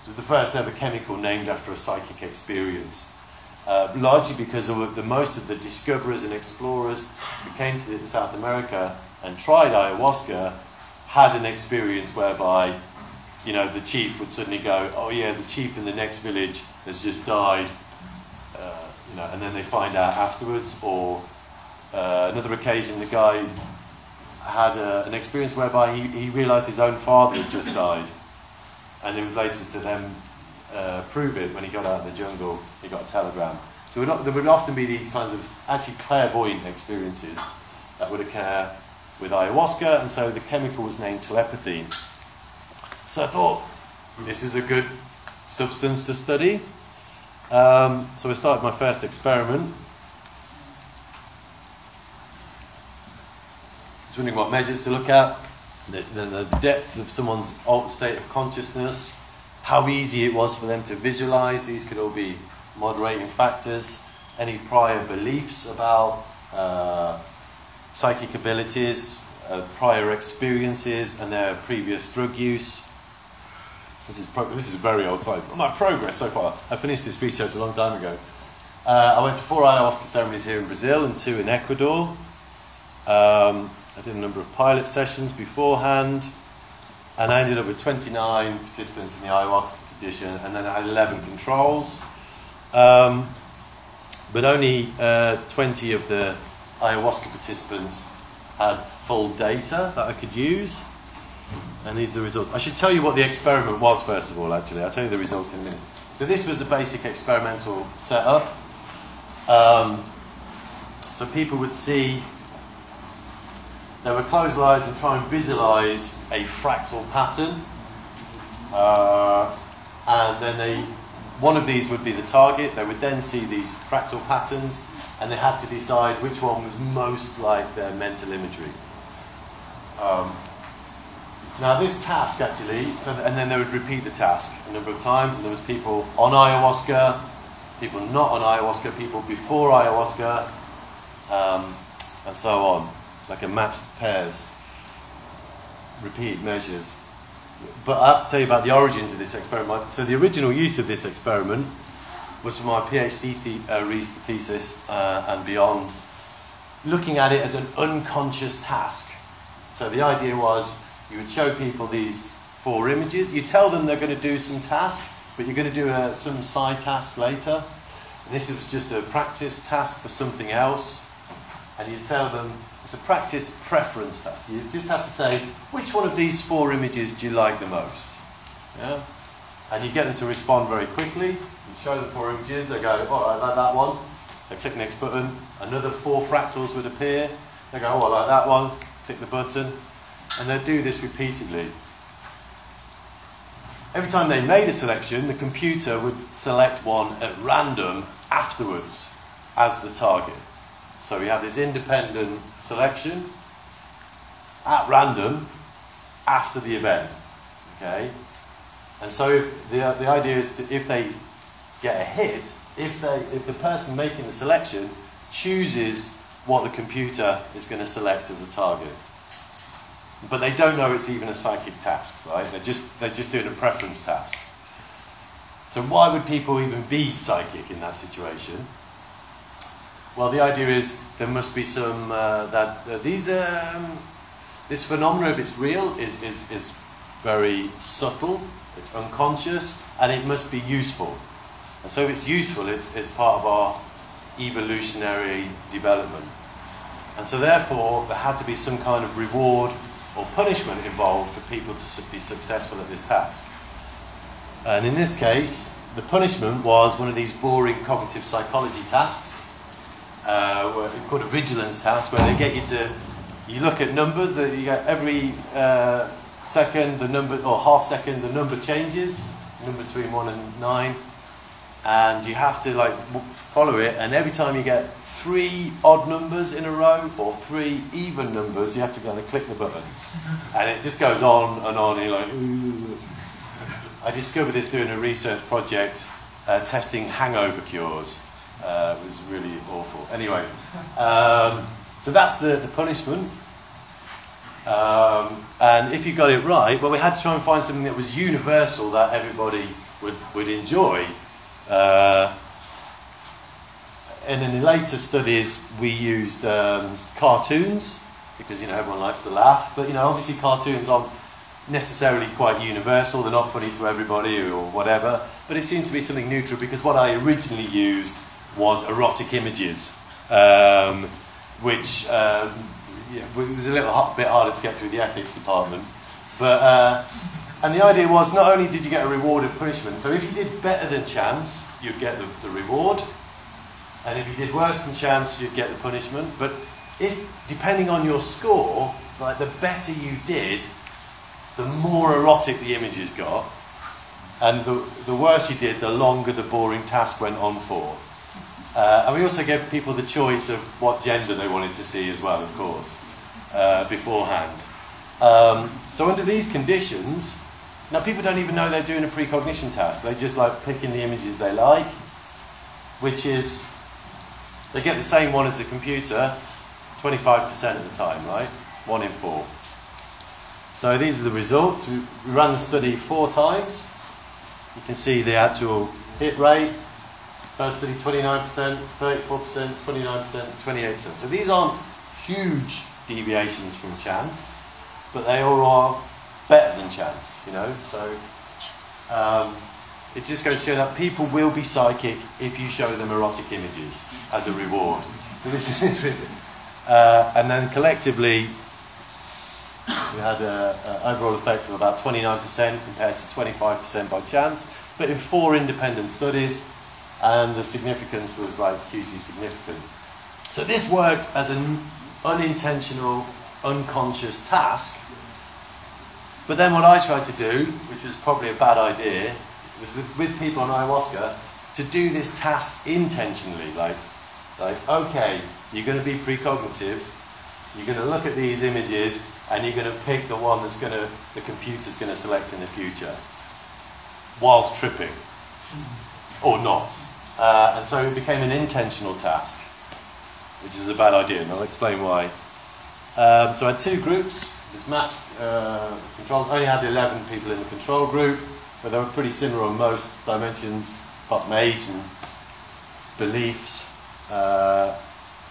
It was the first ever chemical named after a psychic experience. uh, largely because the most of the discoverers and explorers who came to South America and tried ayahuasca had an experience whereby, you know, the chief would suddenly go, "Oh yeah, the chief in the next village has just died," uh, you know, and then they find out afterwards. Or uh, another occasion, the guy had a, an experience whereby he, he realised his own father had just died, and it was later to them uh, prove it when he got out of the jungle. He got a telegram. So not, there would often be these kinds of actually clairvoyant experiences that would occur with ayahuasca, and so the chemical was named telepathy. So I thought this is a good substance to study. Um, so I started my first experiment. I was wondering what measures to look at, the, the, the depth of someone's alt state of consciousness, how easy it was for them to visualize. These could all be moderating factors, any prior beliefs about uh, psychic abilities, uh, prior experiences, and their previous drug use. This is, pro- this is very old slide. My progress so far. I finished this research a long time ago. Uh, I went to four ayahuasca ceremonies here in Brazil and two in Ecuador. Um, I did a number of pilot sessions beforehand and I ended up with 29 participants in the ayahuasca edition, and then I had 11 controls. Um, but only uh, 20 of the ayahuasca participants had full data that I could use. And these are the results. I should tell you what the experiment was, first of all, actually. I'll tell you the results in a minute. So, this was the basic experimental setup. Um, so, people would see they would close their eyes and try and visualize a fractal pattern. Uh, and then they, one of these would be the target. They would then see these fractal patterns and they had to decide which one was most like their mental imagery. Um, now this task actually, so, and then they would repeat the task a number of times, and there was people on ayahuasca, people not on ayahuasca, people before ayahuasca, um, and so on like a matched pairs, repeat measures. But I have to tell you about the origins of this experiment. So the original use of this experiment was for my PhD the, uh, thesis uh, and beyond, looking at it as an unconscious task. So the idea was you would show people these four images. You tell them they're going to do some task, but you're going to do a, uh, some side task later. And this was just a practice task for something else. And you tell them it's a practice preference task. You just have to say, which one of these four images do you like the most? Yeah? And you get them to respond very quickly. Show them four images, they go, oh, I like that one. They click next button. Another four fractals would appear. They go, oh, I like that one. Click the button. And they do this repeatedly. Every time they made a selection, the computer would select one at random afterwards as the target. So we have this independent selection at random after the event. Okay? And so if the, the idea is to, if they get a hit, if, they, if the person making the selection chooses what the computer is going to select as a target. But they don't know it's even a psychic task, right? They're just, they're just doing a preference task. So why would people even be psychic in that situation? Well, the idea is there must be some uh, that uh, these um, this phenomenon, if it's real, is, is is very subtle. It's unconscious, and it must be useful. And so, if it's useful, it's it's part of our evolutionary development. And so, therefore, there had to be some kind of reward or punishment involved for people to be successful at this task. And in this case, the punishment was one of these boring cognitive psychology tasks uh, called a vigilance task, where they get you to you look at numbers that you get every uh, second the number or half second the number changes, number between one and nine, and you have to like follow it. And every time you get three odd numbers in a row or three even numbers, you have to kind of click the button, and it just goes on and on. And you're like, Ooh. I discovered this doing a research project uh, testing hangover cures. Uh, it was really awful. Anyway, um, so that's the, the punishment. Um, and if you got it right, well, we had to try and find something that was universal that everybody would, would enjoy. Uh, and in the later studies, we used um, cartoons because you know everyone likes to laugh. But you know, obviously, cartoons aren't necessarily quite universal. They're not funny to everybody or whatever. But it seemed to be something neutral because what I originally used was erotic images, um, which um, yeah, was a little bit harder to get through the ethics department. But uh, and the idea was not only did you get a reward of punishment. So if you did better than chance, you'd get the, the reward. And if you did worse than chance, you'd get the punishment. But if, depending on your score, like the better you did, the more erotic the images got. And the, the worse you did, the longer the boring task went on for. Uh, and we also gave people the choice of what gender they wanted to see as well, of course, uh, beforehand. Um, so under these conditions, now people don't even know they're doing a precognition task. They just like picking the images they like, which is they get the same one as the computer, 25% of the time, right? One in four. So these are the results. We, ran the study four times. You can see the actual hit rate. First study 29%, 34%, 29%, 28%. So these aren't huge deviations from chance, but they all are better than chance, you know. So um, it just goes to show that people will be psychic if you show them erotic images as a reward. So this is interesting. Uh, and then collectively, we had an overall effect of about 29% compared to 25% by chance, but in four independent studies, and the significance was like hugely significant. So this worked as an unintentional, unconscious task. But then what I tried to do, which was probably a bad idea, was with, with people on ayahuasca to do this task intentionally. Like, like okay, you're going to be precognitive, you're going to look at these images, and you're going to pick the one that's going to, the computer's going to select in the future, whilst tripping, or not. Uh, and so it became an intentional task, which is a bad idea, and I'll explain why. Um, so I had two groups. This matched uh, controls. Only had 11 people in the control group, but they were pretty similar on most dimensions, apart from age and beliefs. Uh,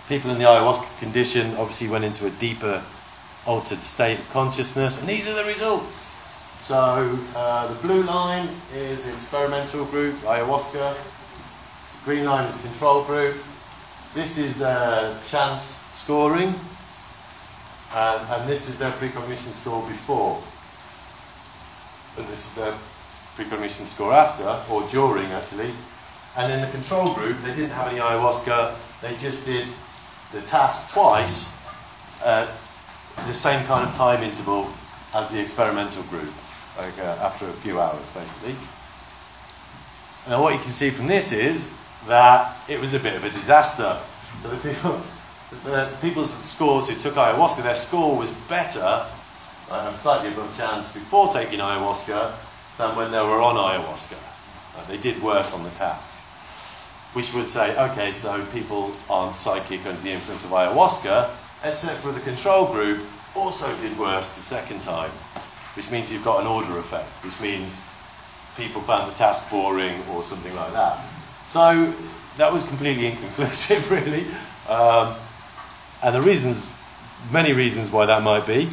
people in the ayahuasca condition obviously went into a deeper altered state of consciousness, and these are the results. So uh, the blue line is experimental group, ayahuasca. The green line is control group. This is uh, chance scoring, and, and this is their precognition score before. And this is their precognition score after, or during actually. And in the control group, they didn't have any ayahuasca, they just did the task twice, uh, the same kind of time interval as the experimental group, like uh, after a few hours basically. Now, what you can see from this is that it was a bit of a disaster. So the people, the people's scores who took ayahuasca, their score was better, um, slightly above chance, before taking ayahuasca than when they were on ayahuasca. Uh, they did worse on the task. Which would say, okay, so people aren't psychic under the influence of ayahuasca, except for the control group, also did worse the second time. Which means you've got an order effect, which means people found the task boring or something like that. So that was completely inconclusive, really. Um, and the reasons, many reasons why that might be,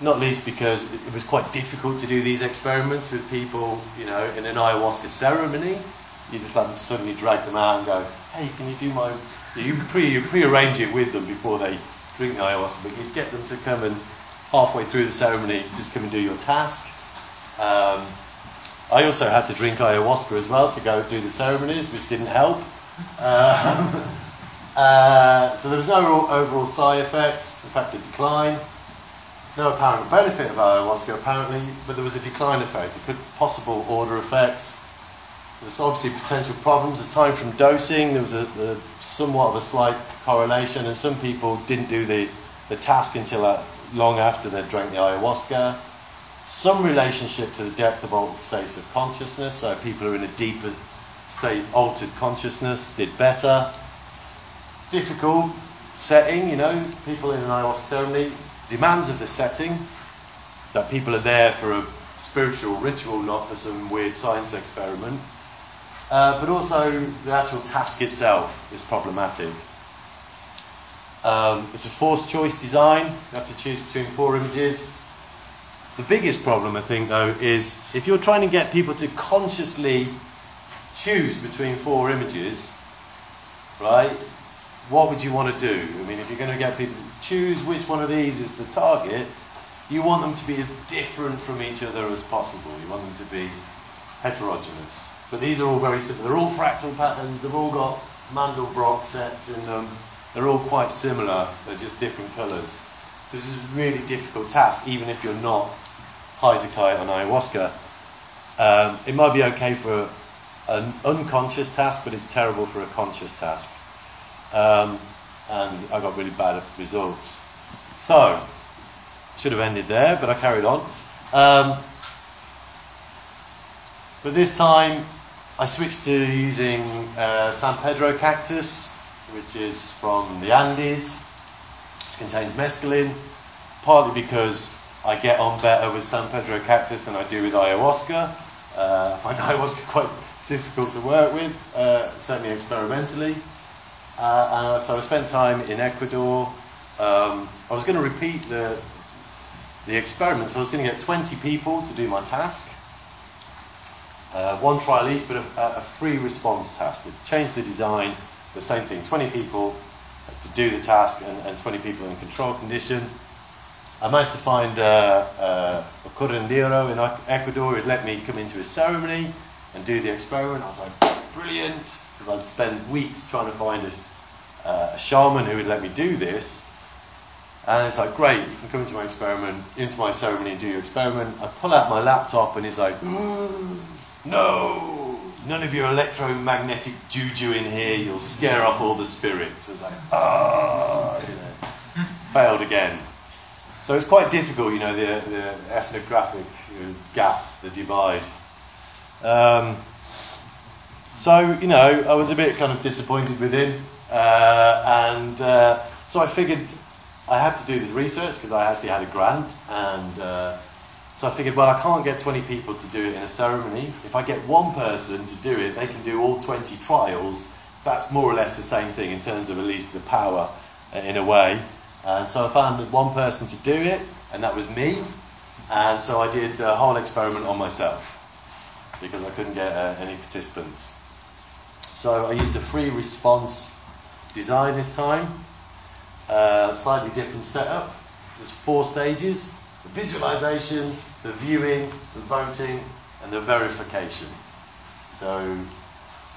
not least because it was quite difficult to do these experiments with people, you know, in an ayahuasca ceremony. You just like suddenly drag them out and go, hey, can you do my. You pre you pre-arrange it with them before they drink the ayahuasca, but you get them to come and halfway through the ceremony, just come and do your task. Um, I also had to drink ayahuasca as well to go do the ceremonies, which didn't help. Um, uh, so there was no overall side effects. In fact, a decline. No apparent benefit of ayahuasca, apparently, but there was a decline effect. Possible order effects. There was obviously potential problems. The time from dosing, there was a, somewhat of a slight correlation, and some people didn't do the, the task until uh, long after they'd drank the ayahuasca. Some relationship to the depth of altered states of consciousness, so people who are in a deeper state, altered consciousness, did better. Difficult setting, you know, people in an ayahuasca ceremony, demands of the setting, that people are there for a spiritual ritual, not for some weird science experiment. uh, but also the actual task itself is problematic. Um, it's a forced choice design. You have to choose between four images. The biggest problem, I think, though, is if you're trying to get people to consciously choose between four images, right? What would you want to do? I mean, if you're going to get people to choose which one of these is the target, you want them to be as different from each other as possible. You want them to be heterogeneous. But these are all very similar. They're all fractal patterns. They've all got Mandelbrot sets in them. They're all quite similar. They're just different colours. So this is a really difficult task, even if you're not Hisakai on ayahuasca. Um, it might be okay for an unconscious task, but it's terrible for a conscious task. Um, and I got really bad at results. So, should have ended there, but I carried on. Um, but this time, I switched to using uh, San Pedro cactus, which is from the Andes, which contains mescaline, partly because I get on better with San Pedro cactus than I do with ayahuasca. Uh, I find ayahuasca quite difficult to work with, uh, certainly experimentally. Uh, so I spent time in Ecuador. Um, I was going to repeat the, the experiment, so I was going to get 20 people to do my task. Uh, one trial each, but a, a, free response task. They changed the design, the same thing 20 people to do the task and, and 20 people in control condition. I managed to find uh, uh, a curandero in Ecuador who'd let me come into his ceremony and do the experiment. I was like, brilliant, because I'd spend weeks trying to find a, uh, a shaman who would let me do this. And it's like, great, you can come into my experiment, into my ceremony and do your experiment. I pull out my laptop and he's like, no, none of your electromagnetic juju in here, you'll scare off all the spirits. I was like, ah, you know, failed again. So it's quite difficult, you know, the, the ethnographic gap, the divide. Um, so, you know, I was a bit kind of disappointed with him. Uh, and uh, so I figured I had to do this research because I actually had a grant. And uh, so I figured, well, I can't get 20 people to do it in a ceremony. If I get one person to do it, they can do all 20 trials. That's more or less the same thing in terms of at least the power uh, in a way. And so I found one person to do it, and that was me. And so I did the whole experiment on myself because I couldn't get uh, any participants. So I used a free response design this time, uh, slightly different setup. There's four stages the visualization, the viewing, the voting, and the verification. So,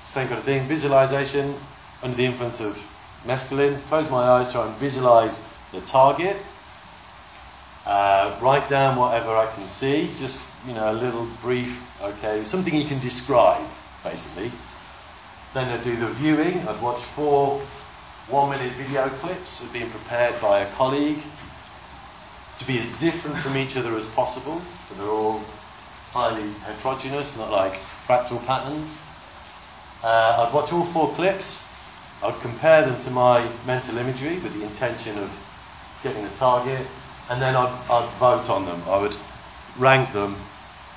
same kind of thing visualization under the influence of mescaline. Close my eyes, try and visualize the target. Uh, write down whatever I can see, just you know, a little brief, okay, something you can describe, basically. Then I'd do the viewing. I'd watch four one minute video clips of being prepared by a colleague to be as different from each other as possible. So they're all highly heterogeneous, not like fractal patterns. Uh, I'd watch all four clips. I'd compare them to my mental imagery with the intention of getting the target, and then I'd, I'd vote on them. I would rank them.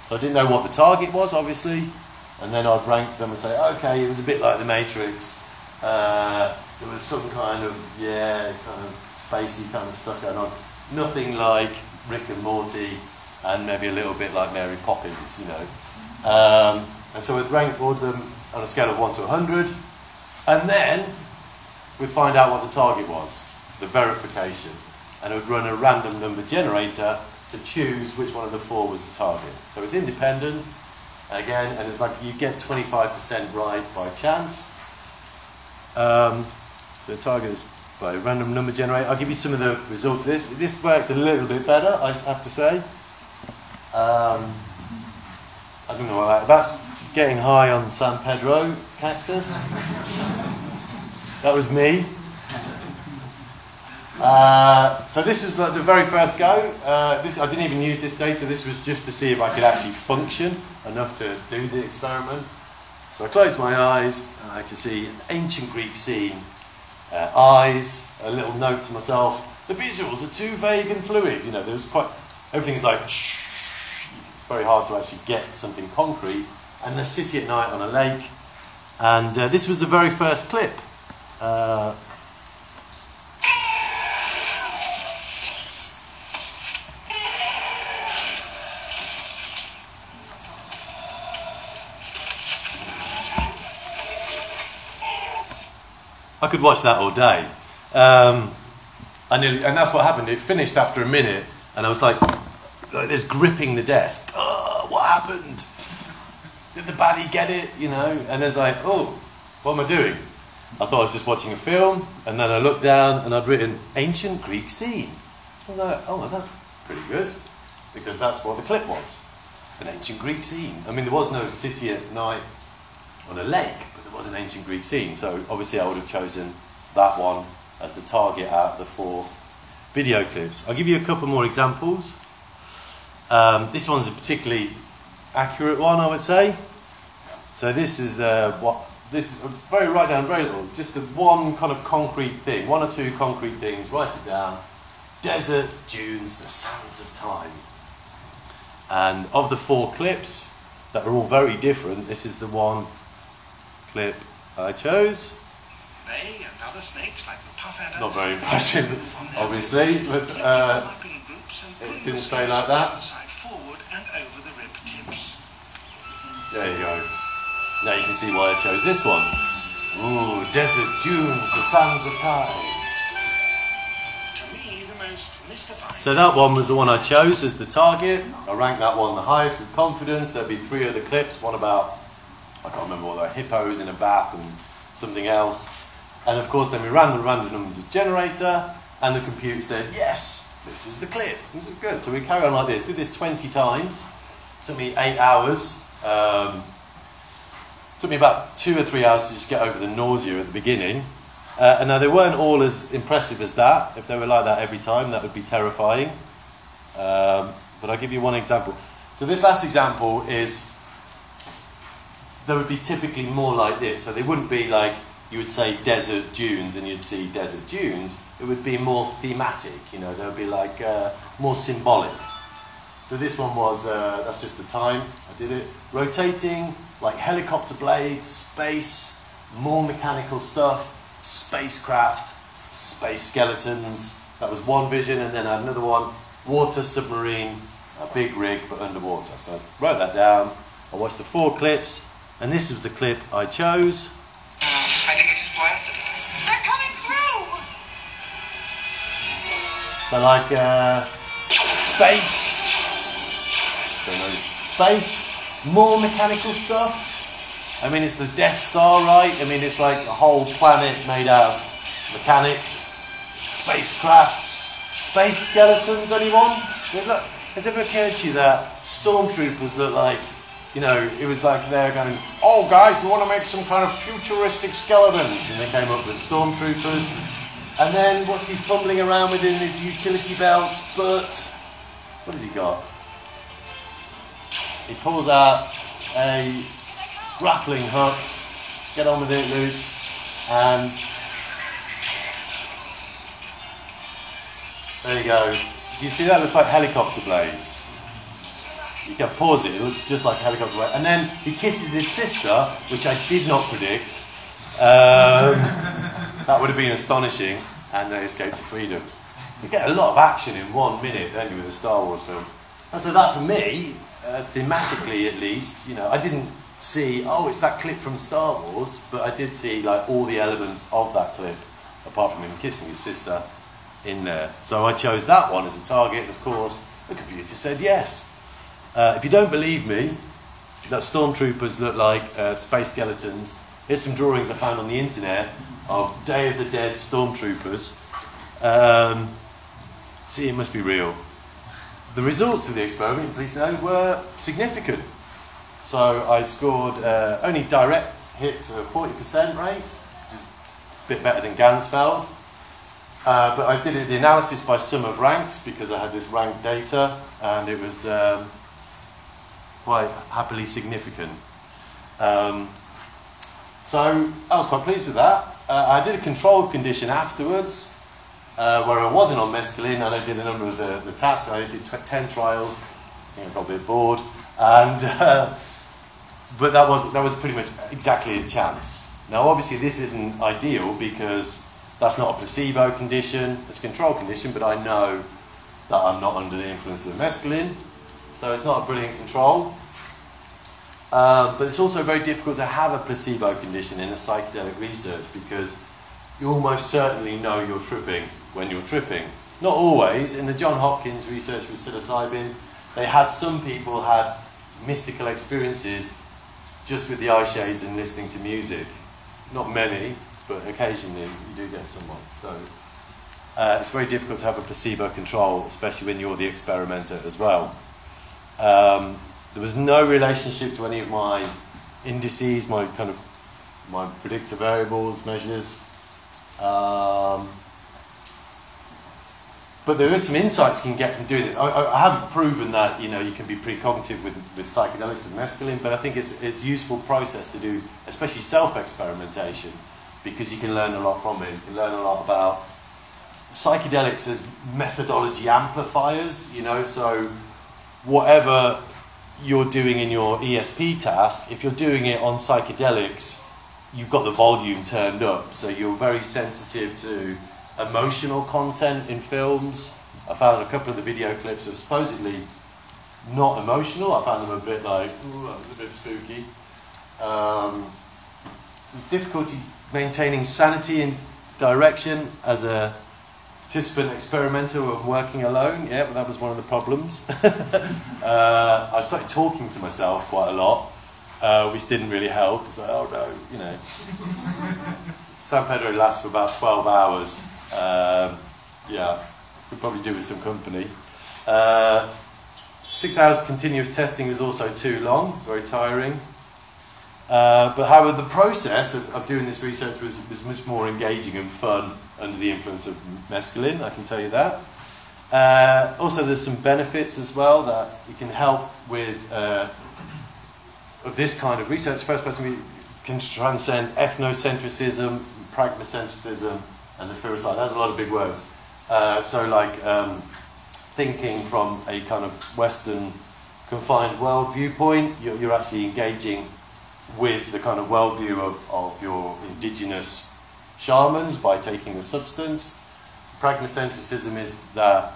So I didn't know what the target was, obviously, and then I'd rank them and say, okay, it was a bit like the Matrix. Uh, there was some kind of, yeah, kind of spacey kind of stuff going on. Nothing like Rick and Morty, and maybe a little bit like Mary Poppins, you know. Um, and so we'd rank order them on a scale of 1 to 100, and then we'd find out what the target was, the verification and it would run a random number generator to choose which one of the four was the target. So it's independent, again, and it's like you get 25% right by chance. Um, so target is by random number generator. I'll give you some of the results of this. This worked a little bit better, I have to say. Um, I don't know that, that's getting high on San Pedro cactus. that was me. Uh, so this was the, the, very first go. Uh, this, I didn't even use this data. This was just to see if I could actually function enough to do the experiment. So I closed my eyes and I could see an ancient Greek scene. Uh, eyes, a little note to myself. The visuals are too vague and fluid. You know, there's quite everything's like. It's very hard to actually get something concrete. And the city at night on a lake. And uh, this was the very first clip. Uh, I could watch that all day. Um, I nearly, and that's what happened. It finished after a minute, and I was like, like this gripping the desk. Oh, what happened? Did the baddie get it? You know? And it's like, oh, what am I doing? I thought I was just watching a film, and then I looked down and I'd written ancient Greek scene. I was like, oh, well, that's pretty good, because that's what the clip was an ancient Greek scene. I mean, there was no city at night on a lake, but there was an ancient Greek scene, so obviously I would have chosen that one as the target out of the four video clips. I'll give you a couple more examples. Um, this one's a particularly accurate one, I would say. So this is uh, what this is very write down very little, just the one kind of concrete thing, one or two concrete things. Write it down. Desert dunes, the sands of time. And of the four clips that are all very different, this is the one clip I chose. They and other snakes like the puff adder Not very impressive, obviously, but uh, it didn't stay like that. Forward and over the rib tips. There you go. Now you can see why I chose this one. Ooh, desert dunes, the sands of time. To me, the most mystifying. So that one was the one I chose as the target. I ranked that one the highest with confidence. There'd be three other clips, one about, I can't remember what they were, hippos in a bath and something else. And of course then we ran the random number generator and the computer said, yes, this is the clip. This is good. So we carry on like this. Did this 20 times. Took me eight hours. Um, took me about two or three hours to just get over the nausea at the beginning. Uh, and now they weren't all as impressive as that. If they were like that every time, that would be terrifying. Um, but I'll give you one example. So this last example is they would be typically more like this. So they wouldn't be like you would say desert dunes and you'd see desert dunes. It would be more thematic. You know, they would be like uh, more symbolic. So this one was uh, that's just the time I did it. Rotating like helicopter blades, space, more mechanical stuff, spacecraft, space skeletons. That was one vision, and then I had another one: water submarine, a big rig but underwater. So I wrote that down. I watched the four clips, and this is the clip I chose. I think it is blasted. They're coming through! So like uh, space, space, more mechanical stuff. I mean, it's the Death Star, right? I mean, it's like a whole planet made out of mechanics, spacecraft, space skeletons. Anyone? Look, has it ever occurred to you that stormtroopers look like, you know, it was like they're going, oh guys, we want to make some kind of futuristic skeletons, and they came up with stormtroopers. And then what's he fumbling around with in his utility belt? But what has he got? He pulls out a grappling hook. Get on with it, Luke. And there you go. You see that looks like helicopter blades. Can pause it, it looks just like a helicopter. And then he kisses his sister, which I did not predict. Um, that would have been astonishing, and they escape to freedom. You get a lot of action in one minute, don't you, with a Star Wars film? And so that for me, uh, thematically at least, you know, I didn't see, oh, it's that clip from Star Wars, but I did see like all the elements of that clip, apart from him kissing his sister, in there. So I chose that one as a target, and of course, the computer said yes. Uh, if you don't believe me, that stormtroopers look like uh, space skeletons. Here's some drawings I found on the internet of Day of the Dead stormtroopers. Um, see, it must be real. The results of the experiment, please know, were significant. So I scored uh, only direct hits of 40% rate, which is a bit better than Ganzfeld. Uh, but I did the analysis by sum of ranks because I had this rank data and it was um, quite happily significant. Um, so I was quite pleased with that. Uh, I did a controlled condition afterwards uh, where I wasn't on mescaline and I did a number of the, the tasks. I did tw- 10 trials. I I got a bit bored. And uh, but that was that was pretty much exactly a chance. Now, obviously, this isn't ideal because that's not a placebo condition; it's a control condition. But I know that I'm not under the influence of the mescaline, so it's not a brilliant control. Uh, but it's also very difficult to have a placebo condition in a psychedelic research because you almost certainly know you're tripping when you're tripping. Not always. In the John Hopkins research with psilocybin, they had some people had mystical experiences just with the eye shades and listening to music. Not many, but occasionally you do get someone. So uh, it's very difficult to have a placebo control, especially when you're the experimenter as well. Um, there was no relationship to any of my indices, my kind of my predictor variables, measures. Um, but there is some insights you can get from doing it. I, I, haven't proven that you know you can be precognitive with, with psychedelics with mescaline, but I think it's it's useful process to do, especially self experimentation, because you can learn a lot from it. You can learn a lot about psychedelics as methodology amplifiers. You know, so whatever you're doing in your ESP task, if you're doing it on psychedelics, you've got the volume turned up, so you're very sensitive to emotional content in films. I found a couple of the video clips are supposedly not emotional. I found them a bit like, ooh, that was a bit spooky. Um, difficulty maintaining sanity and direction as a participant experimenter when working alone. Yeah, but that was one of the problems. uh, I started talking to myself quite a lot, uh, which didn't really help. It's like, oh no, you know. San Pedro lasts for about 12 hours. Um, yeah, could probably do with some company. Uh, six hours continuous testing was also too long, very tiring. Uh, but however, the process of, of, doing this research was, was much more engaging and fun under the influence of mescaline, I can tell you that. Uh, also, there's some benefits as well that it can help with uh, this kind of research. First person we can transcend ethnocentrism, pragmacentrism, and the Pharisee. That's a lot of big words. Uh, so, like um, thinking from a kind of Western confined world viewpoint, you're, you're actually engaging with the kind of worldview of, of your indigenous shamans by taking the substance. Pragmacentrism is that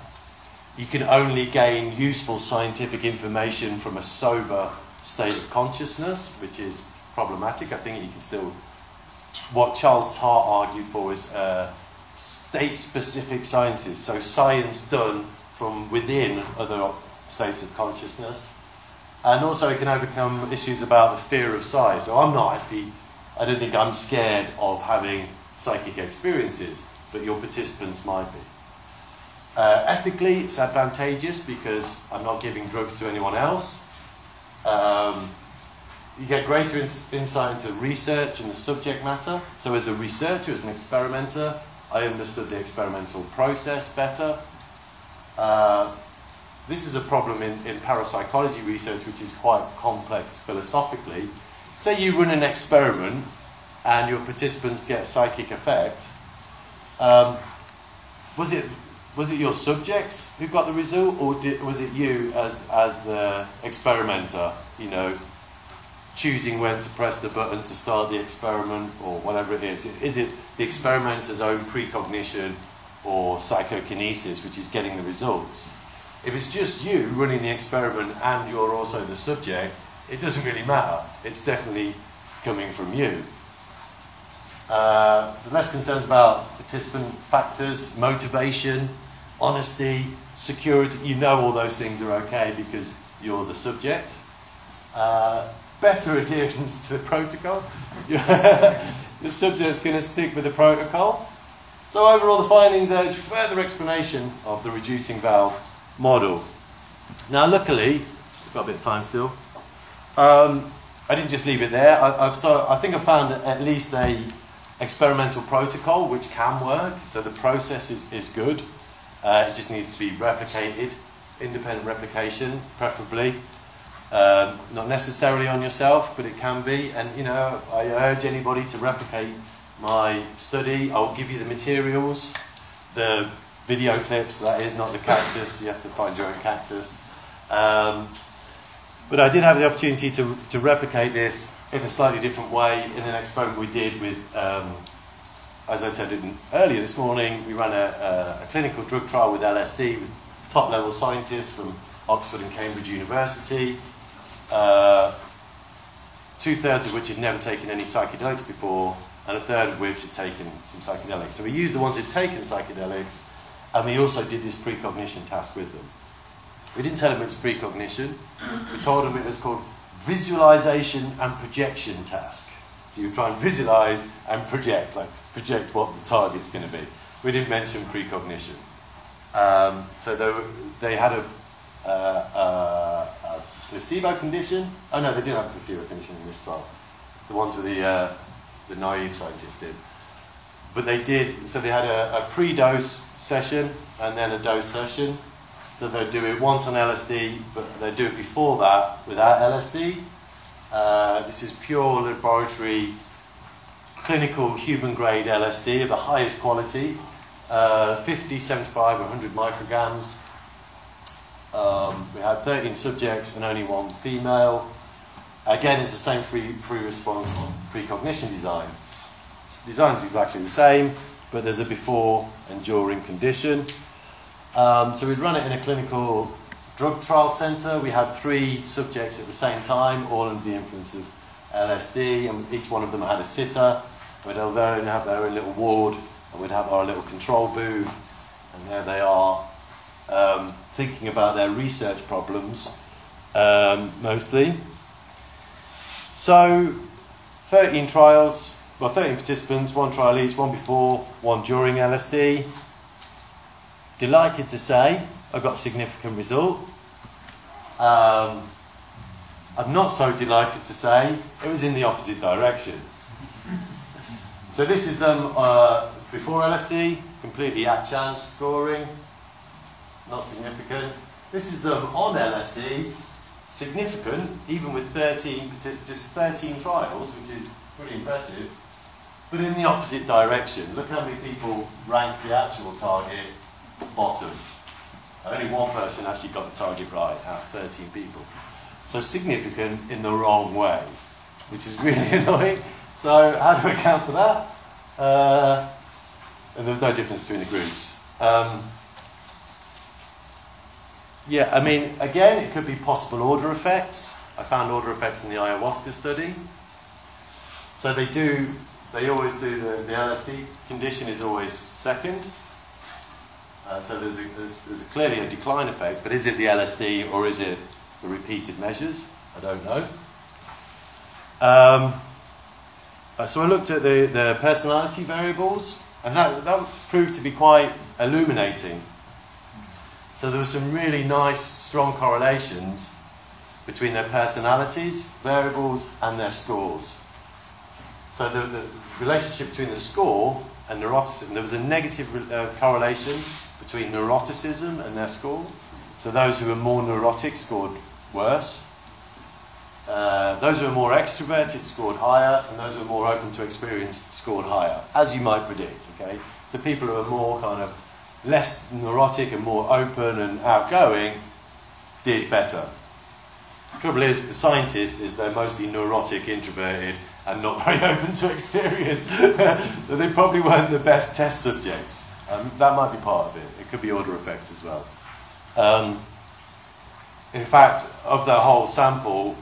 you can only gain useful scientific information from a sober state of consciousness, which is problematic. I think you can still what Charles Tart argued for is uh, state specific sciences, so science done from within other states of consciousness. And also, it can overcome issues about the fear of psi. So, I'm not actually, I don't think I'm scared of having psychic experiences, but your participants might be. Uh, ethically, it's advantageous because I'm not giving drugs to anyone else. Um, you get greater in- insight into research and the subject matter. So, as a researcher, as an experimenter, I understood the experimental process better. Uh, this is a problem in, in parapsychology research, which is quite complex philosophically. Say you run an experiment and your participants get psychic effect. Um, was it was it your subjects who got the result, or did, was it you as as the experimenter? You know, choosing when to press the button to start the experiment or whatever it is? Is it the experimenter's own precognition or psychokinesis which is getting the results? If it's just you running the experiment and you're also the subject, it doesn't really matter. It's definitely coming from you. Uh, less concerns about participant factors, motivation, honesty, security. You know all those things are okay because you're the subject. Uh, better adherence to the protocol. the subject's going to stick with the protocol. So overall, the findings urge further explanation of the reducing valve model. Now, luckily, we've got a bit of time still. Um, I didn't just leave it there. I, I, so I think I found at least a experimental protocol which can work. So the process is, is good. Uh, it just needs to be replicated, independent replication, preferably. Um, not necessarily on yourself, but it can be. And you know, I urge anybody to replicate my study. I'll give you the materials, the video clips. That is not the cactus. You have to find your own cactus. Um, But I did have the opportunity to, to replicate this in a slightly different way in an experiment we did with, um, as I said in, earlier this morning, we ran a, a, a clinical drug trial with LSD with top level scientists from Oxford and Cambridge University, uh, two thirds of which had never taken any psychedelics before, and a third of which had taken some psychedelics. So we used the ones who'd taken psychedelics, and we also did this precognition task with them. We didn't tell them it was precognition. We told them it was called visualization and projection task. So you try and visualize and project, like project what the target's going to be. We didn't mention precognition. Um, so they, were, they had a, uh, uh, a, placebo condition. Oh no, they didn't have a placebo condition in this trial. The ones with the, uh, the naive scientists did. But they did, so they had a, a pre-dose session and then a dose session so they'd do it once on LSD, but they'd do it before that without LSD. Uh, this is pure laboratory, clinical human grade LSD of the highest quality, uh, 50, 75, 100 micrograms. Um, we had 13 subjects and only one female. Again, it's the same free, free response precognition design. Design is exactly the same, but there's a before and during condition. Um, so we'd run it in a clinical drug trial centre. We had three subjects at the same time, all under the influence of LSD, and each one of them had a sitter. We'd have their own, have their own little ward, and we'd have our little control booth, and there they are, um, thinking about their research problems, um, mostly. So, 13 trials, well, 13 participants, one trial each, one before, one during LSD. Delighted to say I got significant result. Um, I'm not so delighted to say it was in the opposite direction. So this is them uh, before LSD, completely at chance scoring, not significant. This is them on LSD, significant, even with 13, just 13 trials, which is pretty impressive. But in the opposite direction, look how many people rank the actual target bottom. Only one person actually got the target right out of 13 people. So significant in the wrong way, which is really annoying. So how do we account for that? Uh, and there was no difference between the groups. Um, yeah, I mean, again, it could be possible order effects. I found order effects in the ayahuasca study. So they do, they always do the, the LSD condition is always second. Uh, so there's, a, there's, there's clearly a decline effect, but is it the LSD or is it the repeated measures? I don't know. Um, uh, so I looked at the, the personality variables, and that, that proved to be quite illuminating. So there were some really nice, strong correlations between their personalities, variables, and their scores. So the, the relationship between the score and neuroticism, there was a negative uh, correlation between neuroticism and their score. So those who were more neurotic scored worse. Uh, those who were more extroverted scored higher, and those who were more open to experience scored higher, as you might predict. Okay, so people who are more kind of less neurotic and more open and outgoing did better. Trouble is, for scientists, is they're mostly neurotic, introverted, and not very open to experience. so they probably weren't the best test subjects. Um, that might be part of it. It could be order effects as well. Um, in fact, of the whole sample,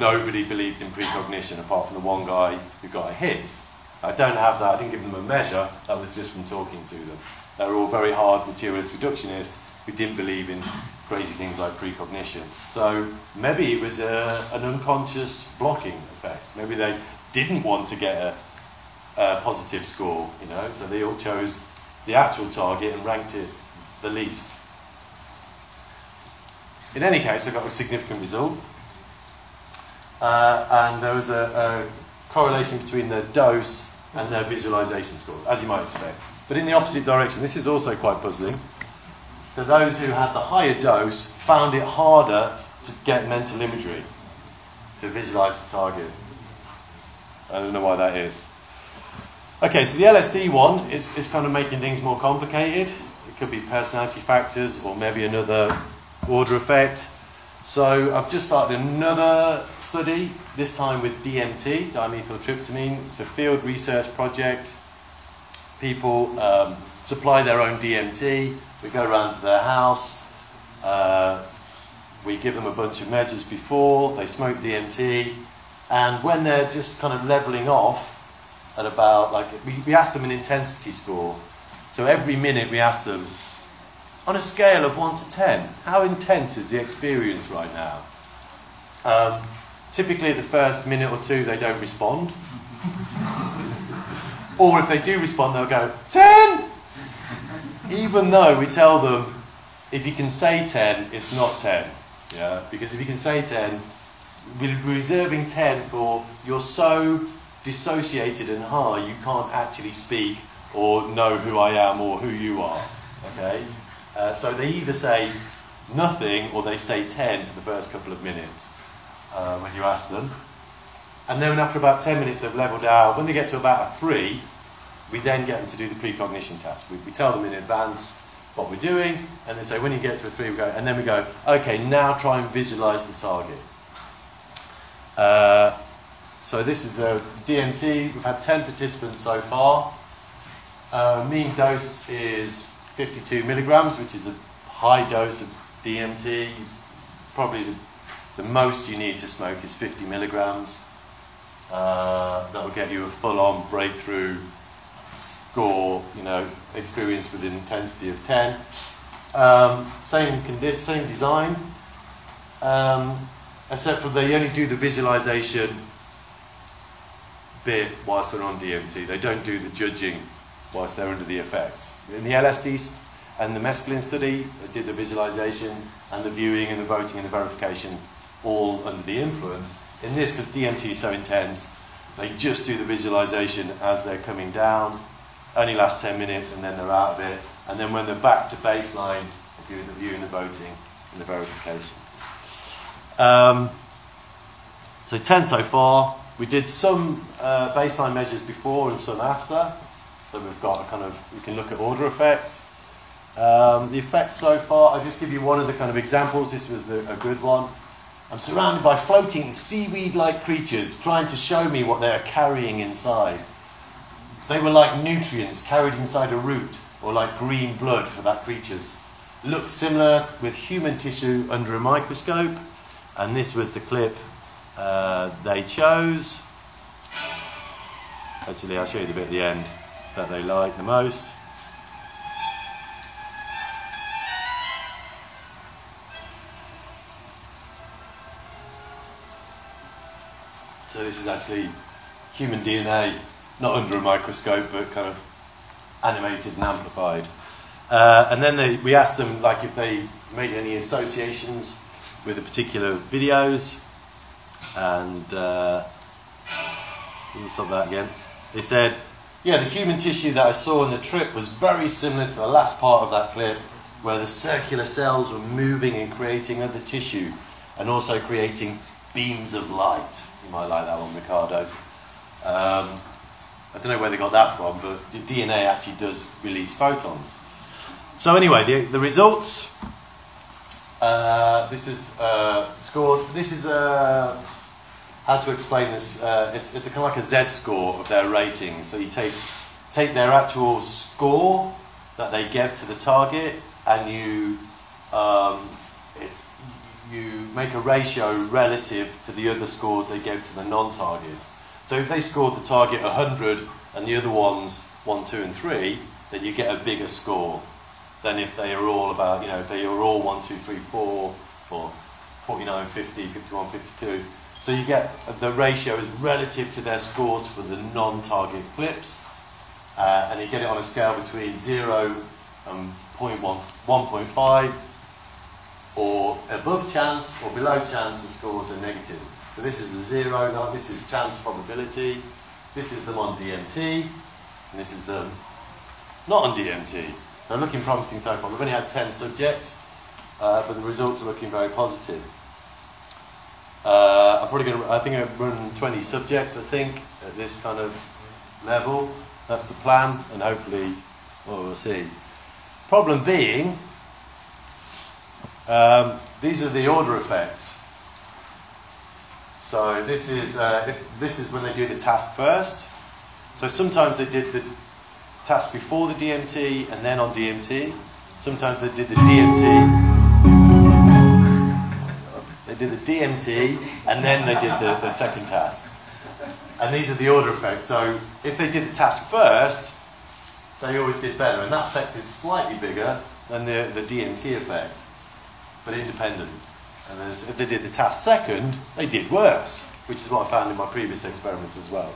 nobody believed in precognition apart from the one guy who got a hit. I don't have that, I didn't give them a measure, that was just from talking to them. They were all very hard materialist reductionists who didn't believe in crazy things like precognition. So maybe it was a, an unconscious blocking effect. Maybe they didn't want to get a, a positive score, you know, so they all chose the actual target and ranked it the least. In any case, I got a significant result. Uh, and there was a, a, correlation between the dose and their visualization score, as you might expect. But in the opposite direction, this is also quite puzzling. So those who had the higher dose found it harder to get mental imagery, to visualize the target. I don't know why that is. Okay, so the LSD one is, is kind of making things more complicated. It could be personality factors or maybe another order effect. So I've just started another study, this time with DMT, dimethyltryptamine. It's a field research project. People um, supply their own DMT. We go around to their house. Uh, we give them a bunch of measures before. They smoke DMT. And when they're just kind of leveling off at about, like, we, we ask them an intensity score. So every minute we ask them, on a scale of 1 to 10, how intense is the experience right now? Um, typically, the first minute or two, they don't respond. or if they do respond, they'll go, 10! Even though we tell them, if you can say 10, it's not 10. Yeah? Because if you can say 10, we're reserving 10 for you're so dissociated and high, you can't actually speak or know who I am or who you are. Okay? Uh, so they either say nothing or they say 10 for the first couple of minutes uh, when you ask them. And then after about 10 minutes, they've leveled out. When they get to about a 3, we then get them to do the precognition test. We, we tell them in advance what we're doing, and they say, when you get to a 3, we go, and then we go, okay, now try and visualize the target. Uh, so this is a DMT. We've had 10 participants so far. Uh, mean dose is 52 milligrams, which is a high dose of DMT. Probably the, the most you need to smoke is 50 milligrams. Uh, that will get you a full-on breakthrough score, you know, experience with an intensity of 10. Um, same, condi- same design, um, except for they only do the visualization bit whilst they're on DMT. They don't do the judging whilst they're under the effects. In the LSD and the mescaline study, they did the visualization and the viewing and the voting and the verification all under the influence. In this, because DMT is so intense, they just do the visualization as they're coming down, only lasts 10 minutes and then they're out of it. And then when they're back to baseline, they do the viewing, the voting, and the verification. Um, so 10 so far. We did some uh, baseline measures before and some after. So we've got a kind of, we can look at order effects. Um, the effects so far, I'll just give you one of the kind of examples. This was the, a good one. I'm surrounded by floating seaweed like creatures trying to show me what they are carrying inside. They were like nutrients carried inside a root, or like green blood for that creature's. Looks similar with human tissue under a microscope, and this was the clip uh, they chose. Actually, I'll show you the bit at the end that they like the most. So this is actually human DNA, not under a microscope, but kind of animated and amplified. Uh, and then they, we asked them like if they made any associations with the particular videos, and uh, me stop that again. They said, yeah, the human tissue that I saw in the trip was very similar to the last part of that clip, where the circular cells were moving and creating other tissue, and also creating beams of light. You might like that one, Ricardo. Um, I don't know where they got that from, but DNA actually does release photons. So anyway, the, the results. Uh, this is uh, scores. This is uh, how to explain this. Uh, it's it's a kind of like a Z score of their rating. So you take take their actual score that they give to the target, and you um, it's you make a ratio relative to the other scores they gave to the non-targets. So if they scored the target 100 and the other ones 1, 2 and 3, then you get a bigger score than if they are all about, you know, if they are all 1, 2, 3, 4, or 49, 50, 51, 52. So you get, the ratio is relative to their scores for the non-target clips, uh, and you get it on a scale between 0 and 0.1, 1.5, or above chance or below chance the scores are negative. So this is the zero, no, this is chance probability, this is them on DMT, and this is them not on DMT. So looking promising so far. We've only had 10 subjects, uh, but the results are looking very positive. Uh, I'm probably going to, I think I've run 20 subjects, I think, at this kind of level. That's the plan, and hopefully, well, we'll see. Problem being, Um, these are the order effects. So this is uh, if, this is when they do the task first. So sometimes they did the task before the DMT and then on DMT. Sometimes they did the DMT. They did the DMT and then they did the, the second task. And these are the order effects. So if they did the task first, they always did better. And that effect is slightly bigger than the, the DMT effect, but independent. And if they did the task second, they did worse, which is what I found in my previous experiments as well.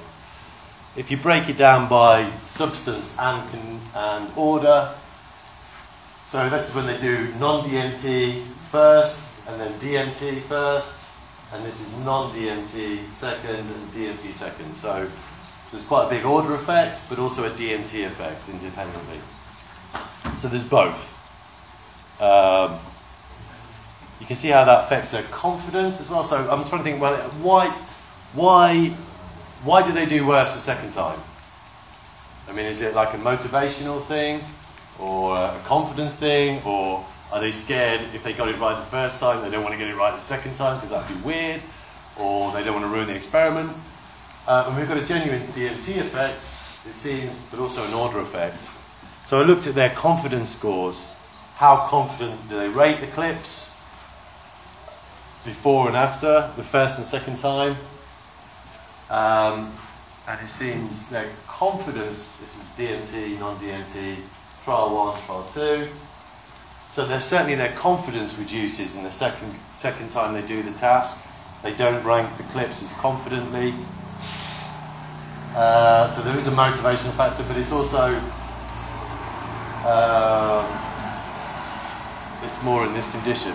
If you break it down by substance and, and order, so this is when they do non-DMT first, and then DMT first, and this is non-DMT second and DMT second. So there's quite a big order effect, but also a DMT effect independently. So there's both. Um, you can see how that affects their confidence as well. So I'm trying to think, well, why, why, why do they do worse the second time? I mean, is it like a motivational thing, or a confidence thing, or are they scared if they got it right the first time, they don't want to get it right the second time because that'd be weird, or they don't want to ruin the experiment? Uh, and we've got a genuine DMT effect, it seems, but also an order effect. So I looked at their confidence scores. How confident do they rate the clips before and after, the first and second time? Um, and it seems their confidence, this is DMT, non DMT, trial one, trial two. So they're certainly their confidence reduces in the second, second time they do the task. They don't rank the clips as confidently. Uh, so there is a motivational factor, but it's also um, it's more in this condition.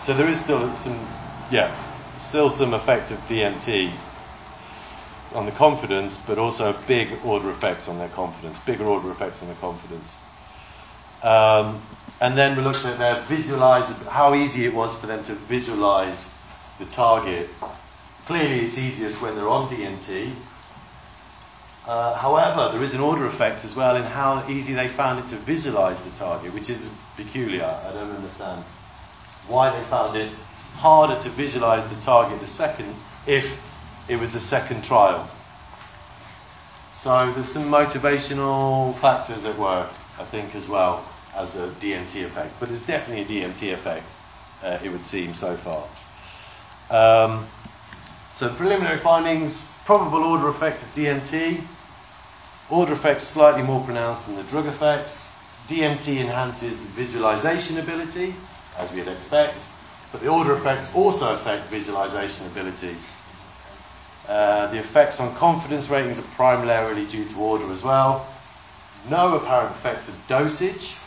So there is still some, yeah, still some effect of DMT on the confidence, but also big order effects on their confidence, bigger order effects on their confidence. Um, and then we looked at their visualize, how easy it was for them to visualize the target. Clearly, it's easiest when they're on DMT. Uh, however, there is an order effect as well in how easy they found it to visualize the target, which is peculiar. I don't understand why they found it harder to visualize the target the second if it was the second trial. So there's some motivational factors at work, I think, as well as a DMT effect. But there's definitely a DMT effect, uh, it would seem so far. Um, so preliminary findings, probable order effect of DMT. Order effects slightly more pronounced than the drug effects. DMT enhances visualization ability, as we'd expect, but the order effects also affect visualization ability. Uh, the effects on confidence ratings are primarily due to order as well. No apparent effects of dosage,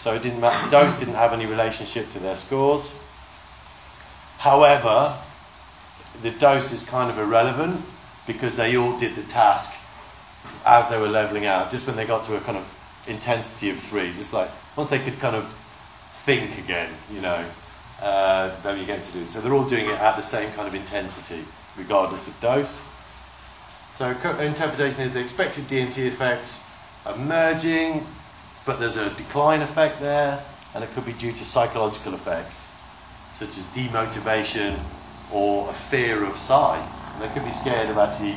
so it didn't matter, dose didn't have any relationship to their scores. However, the dose is kind of irrelevant because they all did the task as they were leveling out, just when they got to a kind of intensity of three, just like once they could kind of think again, you know, uh, then you get to do it. So they're all doing it at the same kind of intensity, regardless of dose. So interpretation is the expected DMT effects are merging, but there's a decline effect there, and it could be due to psychological effects, such as demotivation or a fear of psi. And they could be scared of actually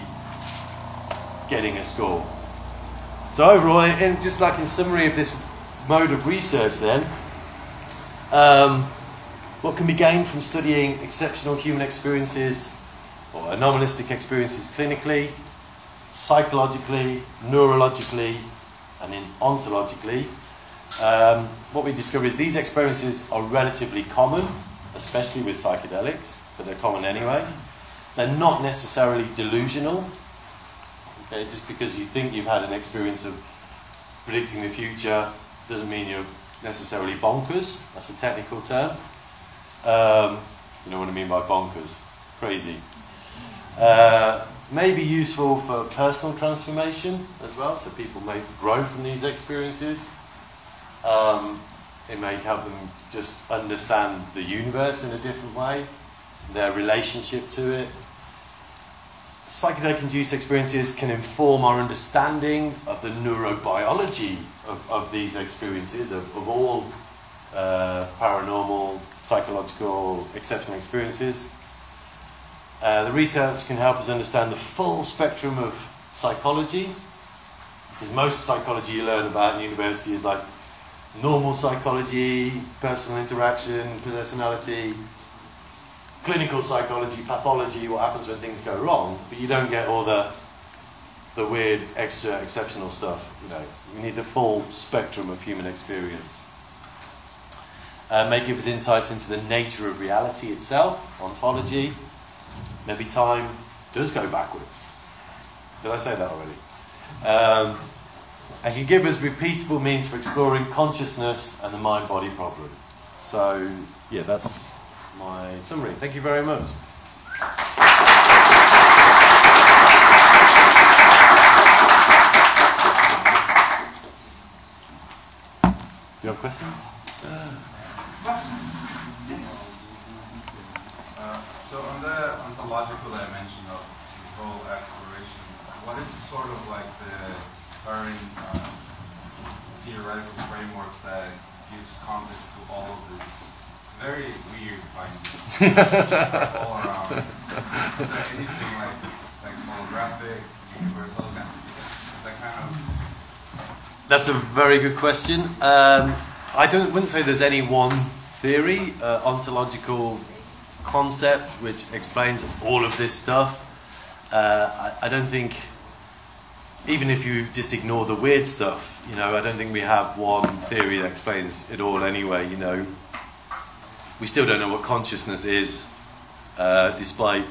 getting a score. So overall, in, just like in summary of this mode of research, then, um, what can be gained from studying exceptional human experiences or anomalistic experiences clinically, psychologically, neurologically, and in ontologically? Um, what we discover is these experiences are relatively common, especially with psychedelics, but they're common anyway. They're not necessarily delusional. Okay, just because you think you've had an experience of predicting the future doesn't mean you're necessarily bonkers. That's a technical term. Um, you know what I mean by bonkers? Crazy. Uh, may be useful for personal transformation as well, so people may grow from these experiences. Um, it may help them just understand the universe in a different way, their relationship to it. Psychedelic induced experiences can inform our understanding of the neurobiology of, of these experiences, of, of all uh, paranormal, psychological, exceptional experiences. Uh, the research can help us understand the full spectrum of psychology, because most psychology you learn about in university is like normal psychology, personal interaction, personality, clinical psychology, pathology, what happens when things go wrong, but you don't get all the the weird, extra, exceptional stuff. You know, we need the full spectrum of human experience. Uh, may give us insights into the nature of reality itself, ontology. Maybe time does go backwards. Did I say that already? Um, and can give us repeatable means for exploring consciousness and the mind-body problem. So, yeah, that's my summary. Thank you very much. Do You have questions? Questions? Yes. So on the ontological dimension of this whole exploration, what is sort of like the current uh, theoretical framework that gives context to all of this very weird findings all around? Is there anything like like holographic, universal, that kind of That's a very good question. Um, I don't, wouldn't say there's any one theory, uh, ontological concept, which explains all of this stuff. Uh, I, I don't think, even if you just ignore the weird stuff, you know, I don't think we have one theory that explains it all anyway, you know. We still don't know what consciousness is, uh, despite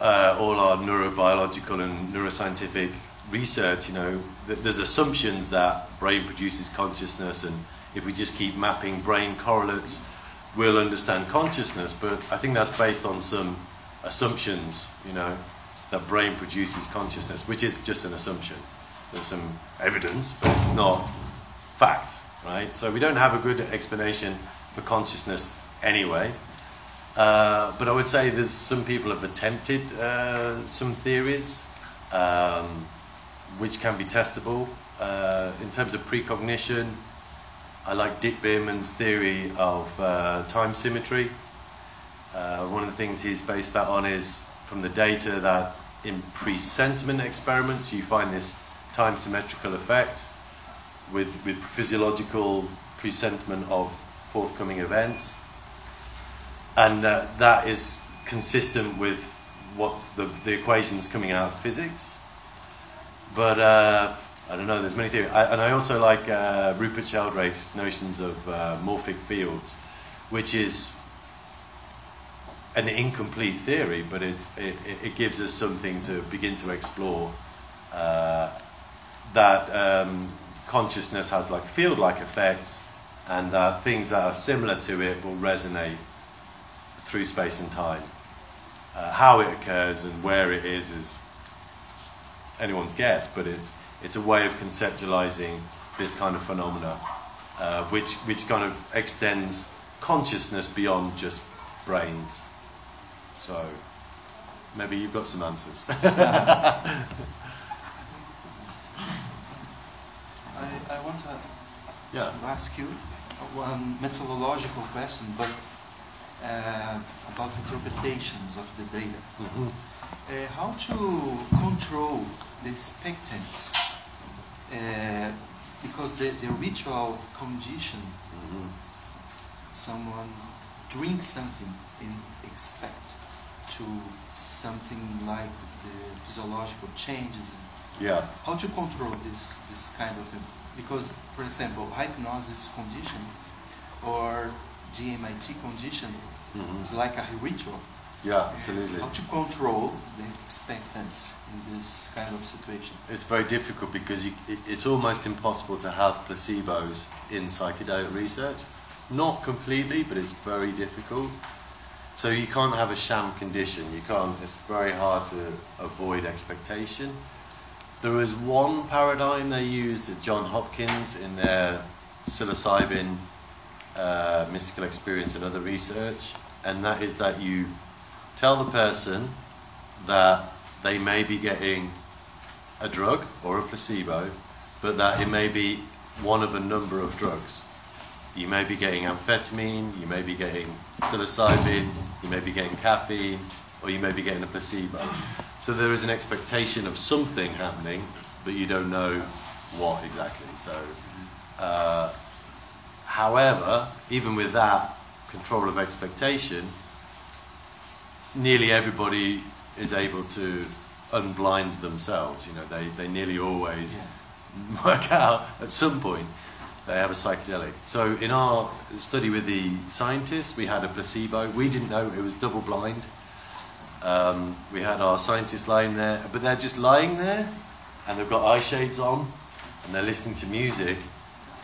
uh, all our neurobiological and neuroscientific research, you know, th- there's assumptions that brain produces consciousness, and if we just keep mapping brain correlates, we'll understand consciousness. But I think that's based on some assumptions, you know, that brain produces consciousness, which is just an assumption. There's some evidence, but it's not fact, right? So we don't have a good explanation for consciousness anyway. Uh, but I would say there's some people have attempted uh, some theories. Um, which can be testable. Uh, in terms of precognition, I like Dick Bierman's theory of uh, time symmetry. Uh, one of the things he's based that on is from the data that in presentiment experiments you find this time symmetrical effect with, with physiological presentiment of forthcoming events. And uh, that is consistent with what the, the equations coming out of physics. But uh, I don't know. There's many theories, I, and I also like uh, Rupert Sheldrake's notions of uh, morphic fields, which is an incomplete theory, but it's, it, it gives us something to begin to explore. Uh, that um, consciousness has like field-like effects, and that things that are similar to it will resonate through space and time. Uh, how it occurs and where it is is anyone's guess, but it's it's a way of conceptualizing this kind of phenomena, uh, which which kind of extends consciousness beyond just brains. So maybe you've got some answers. I, I want to, Yeah. ask you one methodological question, but uh, about interpretations of the data. Mhm. Uh, how to control the expectance? Uh, because the, the ritual condition, Mhm. someone drinks something and expect to something like the physiological changes. Yeah. How to control this this kind of thing? Because, for example, hypnosis condition or GMIT condition Mhm. is like a ritual. Yeah, absolutely. How to control the expectance in this kind of situation? It's very difficult because you, it, it's almost impossible to have placebos in psychedelic research. Not completely, but it's very difficult. So you can't have a sham condition. You can't. It's very hard to avoid expectation. There is one paradigm they used at John Hopkins in their psilocybin uh, mystical experience and other research, and that is that you tell the person that they may be getting a drug or a placebo, but that it may be one of a number of drugs. you may be getting amphetamine, you may be getting psilocybin, you may be getting caffeine, or you may be getting a placebo. So there is an expectation of something happening, but you don't know what exactly. So, uh, however, even with that control of expectation, nearly everybody is able to unblind themselves. You know, they, they nearly always work out at some point they have a psychedelic. So in our study with the scientists, we had a placebo. We didn't know it was double blind. Um, we had our scientists lying there, but they're just lying there, and they've got eye shades on, and they're listening to music,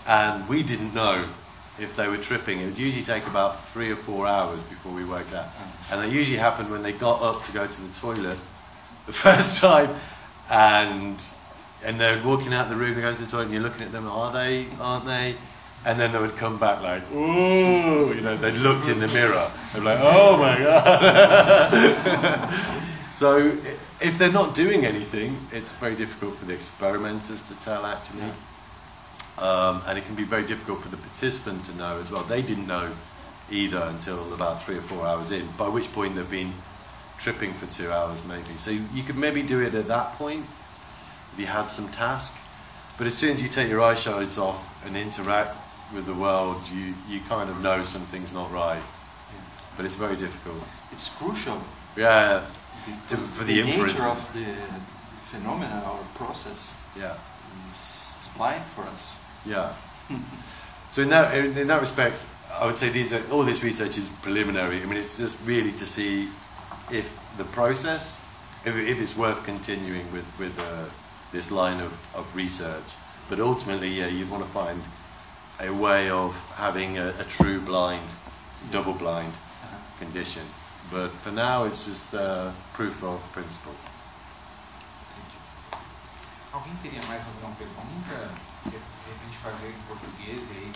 and we didn't know if they were tripping. It would usually take about three or four hours before we worked out, and it usually happened when they got up to go to the toilet the first time, and and they're walking out of the room, they go to the toilet, and you're looking at them, are they, aren't they? And then they would come back like, ooh, you know, they looked in the mirror. They're like, oh my God. so if they're not doing anything, it's very difficult for the experimenters to tell actually. Um, and it can be very difficult for the participant to know as well. They didn't know either until about three or four hours in, by which point they've been tripping for two hours maybe. So you, you could maybe do it at that point if you had some task. But as soon as you take your eye shades off and interact with the world, you, you kind of know something's not right. But it's very difficult. It's crucial Yeah, because for the nature inferences. of the phenomena or process yeah, is blind for us. Yeah. so in that in, in that respect, I would say these are all this research is preliminary. I mean, it's just really to see if the process, if, if it's worth continuing with with uh, this line of, of research. But ultimately, yeah, you want to find a way of having a, a true blind, double blind condition. But for now, it's just uh, proof of principle. Alguém teria mais alguma pergunta? Fazer em português e aí.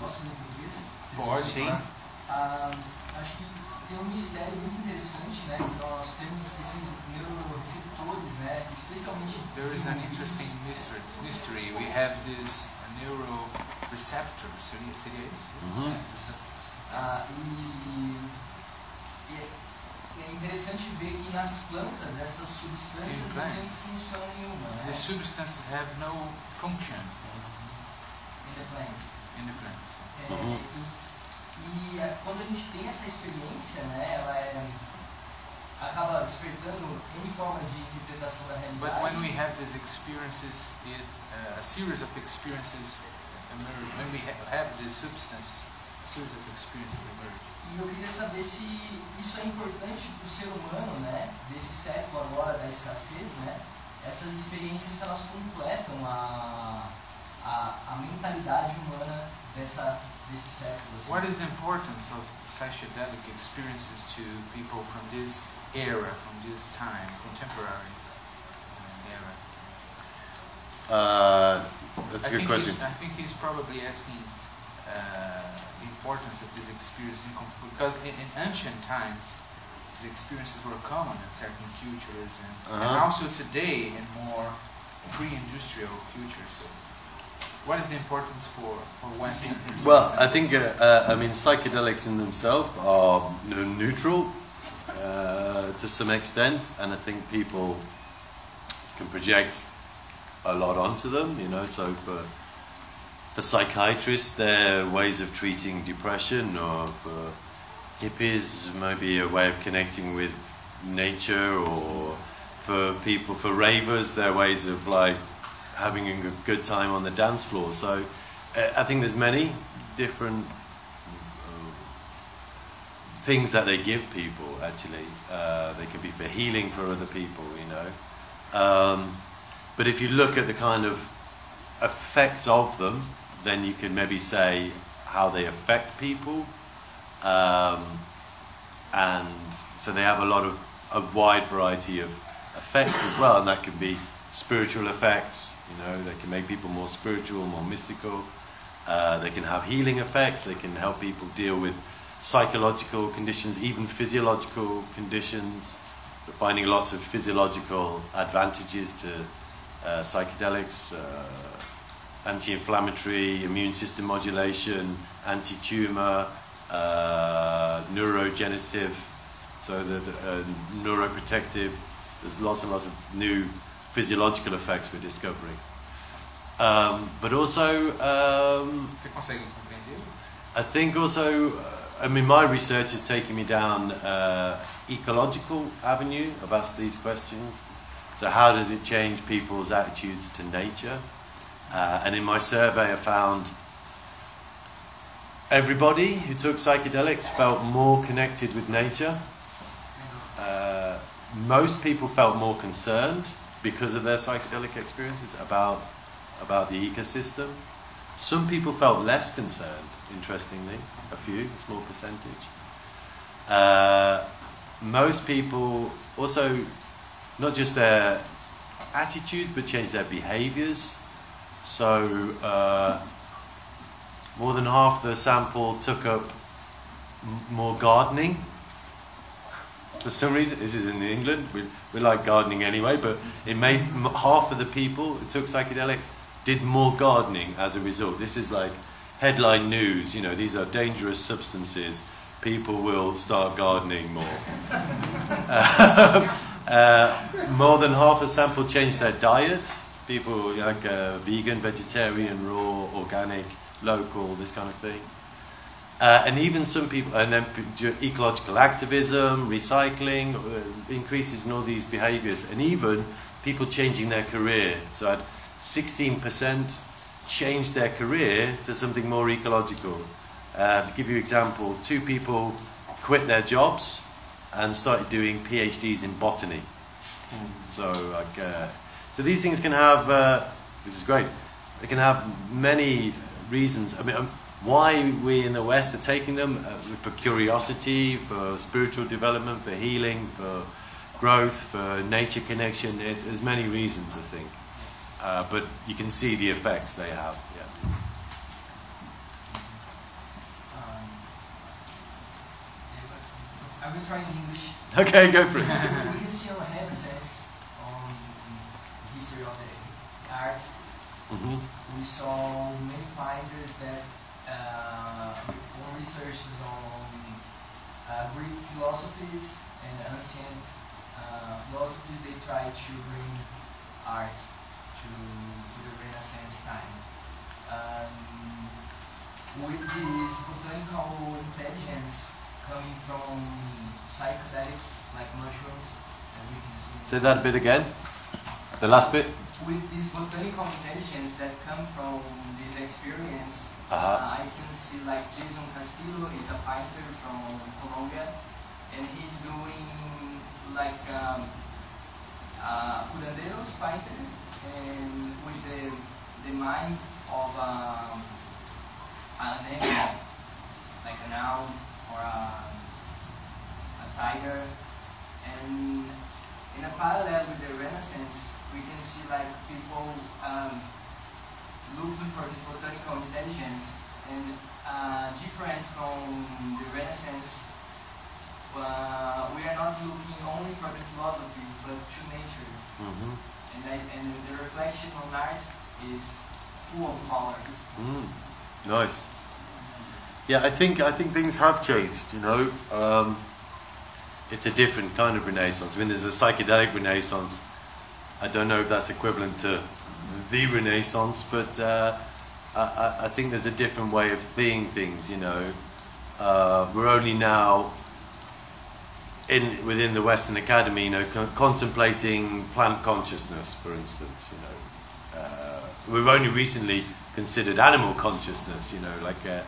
Posso ler em português? Pode, sim. Ah, acho que tem um mistério muito interessante, né? que Nós temos esses neuroreceptores, né? Especialmente There is an interesting mystery. mystery. We have this neuroreceptor. Seria, seria isso? Ah, e, e é, é interessante ver que nas plantas essas substâncias não têm função nenhuma, né? The substances have no function In the plants. in the plants. É, e e, é, quando a gente tem essa experiência, né, ela é, acaba despertando N formas de interpretação da But realidade. when we have these experiences, it, uh, a series of experiences emerge. When we ha- have this substance, a series of experiences emerge. E eu queria saber se isso é importante para o ser humano, né, desse século agora da escassez, né, essas experiências elas completam a, a, a mentalidade humana dessa, desse século. assim. What is the importance of psychedelic experiences to people from this era, from this time, contemporary uh, era? Uh, that's a I good question. I think he's probably asking uh, the importance of this experience in com- because in, in ancient times, these experiences were common in certain cultures, and, and Uh-huh. also today in more pre-industrial cultures. So, what is the importance for for Western? Well, I think, uh, uh, I mean, psychedelics in themselves are neutral uh, to some extent, and I think people can project a lot onto them, you know. So for, for psychiatrists, they're ways of treating depression, or for hippies, maybe a way of connecting with nature, or for people, for ravers, they're ways of like having a good- time on the dance floor. So uh, I think there's many different uh, things that they give people. Actually, uh, they can be for healing for other people. You know, um, but if you look at the kind of effects of them, then you can maybe say how they affect people. Um, and so they have a lot of a wide variety of effects as well, and that can be spiritual effects. You know, they can make people more spiritual, more mystical. Uh, they can have healing effects. They can help people deal with psychological conditions, even physiological conditions. We're finding lots of physiological advantages to uh, psychedelics, uh, anti-inflammatory, immune system modulation, anti-tumor, uh, neurogenerative, so the, the uh, neuroprotective. There's lots and lots of new physiological effects we're discovering. Um, but also, um? I think also, uh, I mean, my research is taking me down uh, ecological avenue of asking these questions. So, how does it change people's attitudes to nature? Uh, and in my survey, I found everybody who took psychedelics felt more connected with nature. Uh, most people felt more concerned because of their psychedelic experiences about about the ecosystem. Some people felt less concerned, interestingly, a few, a small percentage. Uh, most people also, not just their attitudes, but changed their behaviors. So, uh, more than half the sample took up m- more gardening. For some reason, this is in England, we, we like gardening anyway, but it made half of the people who took psychedelics did more gardening as a result. This is like headline news, you know, these are dangerous substances. People will start gardening more. uh, more than half the sample changed their diet. People like uh, vegan, vegetarian, raw, organic, local, this kind of thing. Uh, and even some people, and then ecological activism, recycling, uh, increases in all these behaviours, and even people changing their career. So I had 16% changed their career to something more ecological. Uh, to give you an example, two people quit their jobs and started doing PhDs in botany. So, like, uh, so these things can have, uh, which is great. They can have many reasons. I mean, um, why we in the West are taking them uh, for curiosity, for spiritual development, for healing, for growth, for nature connection. It, there's many reasons, I think. Uh, but you can see the effects they have. Yeah. Um, I will try in English. Okay, go for it. we can see on Renaissance, on the history of the art, hmm we saw many finders that uh, on researches on uh, Greek philosophies and ancient uh, philosophies, they try to bring art to, to the Renaissance time. Um, with this botanical intelligence coming from psychedelics like mushrooms, as we can see. Say that a bit again. The last bit. with this botanical intelligence that come from this experience, Uh-huh. uh, I can see like Jason Castillo is a painter from Colombia, and he's doing like um, uh, curanderos painter, and with the the mind of um, an animal, like an owl or a, a tiger, and in a parallel with the Renaissance, we can see like people um, looking for this botanical intelligence and uh, different from the Renaissance. Uh, we are not looking only for the philosophies, but to nature, hmm and, I, and the reflection on art is full of color. Mm, nice. Yeah, I think I think things have changed. You know, um, it's a different kind of renaissance. I mean, there's a psychedelic renaissance. I don't know if that's equivalent to the renaissance, but uh, I, I- think there's a different way of seeing things. You know, uh, we're only now in within the Western Academy, you know, con- contemplating plant consciousness, for instance. You know, uh, we've only recently considered animal consciousness. You know, like, uh,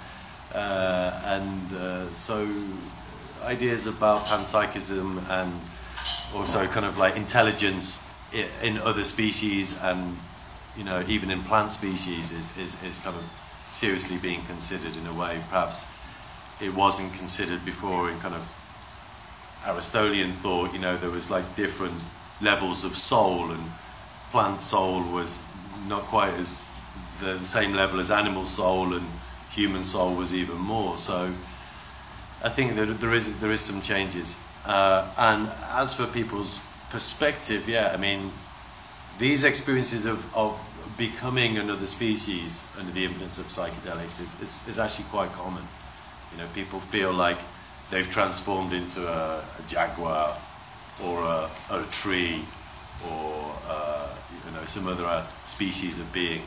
uh, and uh, so ideas about panpsychism and also kind of like intelligence in other species and you know even in plant species is, is, is kind of seriously being considered in a way perhaps it wasn't considered before in kind of Aristotelian thought, you know, there was like different levels of soul, and plant soul was not quite as the same level as animal soul, and human soul was even more. So I think that there is there is some changes. Uh, and as for people's perspective, yeah, I mean, these experiences of, of becoming another species under the influence of psychedelics is, is, is actually quite common. You know, people feel like they've transformed into a, a jaguar or a, a tree or uh, you know some other uh, species of being,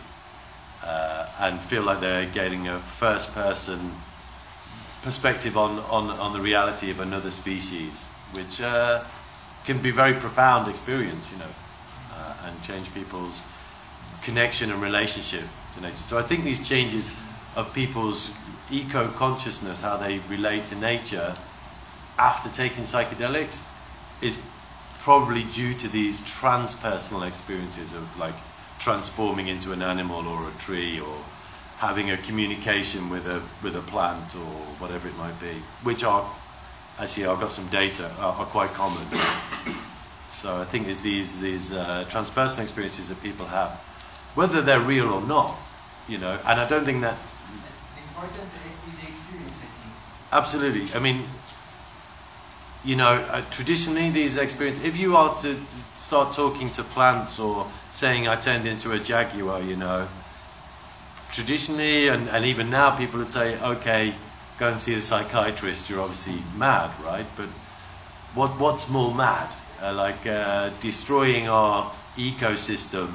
uh, and feel like they're getting a first-person perspective on, on, on the reality of another species, which uh, can be a very profound experience, you know, and change people's connection and relationship to nature. So I think these changes of people's eco consciousness, how they relate to nature after taking psychedelics, is probably due to these transpersonal experiences of like transforming into an animal or a tree or having a communication with a with a plant or whatever it might be, which are actually I've got some data are, are quite common. So I think it's these these uh, transpersonal experiences that people have, whether they're real or not, you know. And I don't think that The important is the experience, I think. Absolutely. I mean, you know, uh, traditionally these experiences, if you are to, to start talking to plants or saying I turned into a jaguar, you know, traditionally and, and even now people would say, okay, go and see a psychiatrist, you're obviously mad, right? But what, what's more mad? Uh, like uh, destroying our ecosystem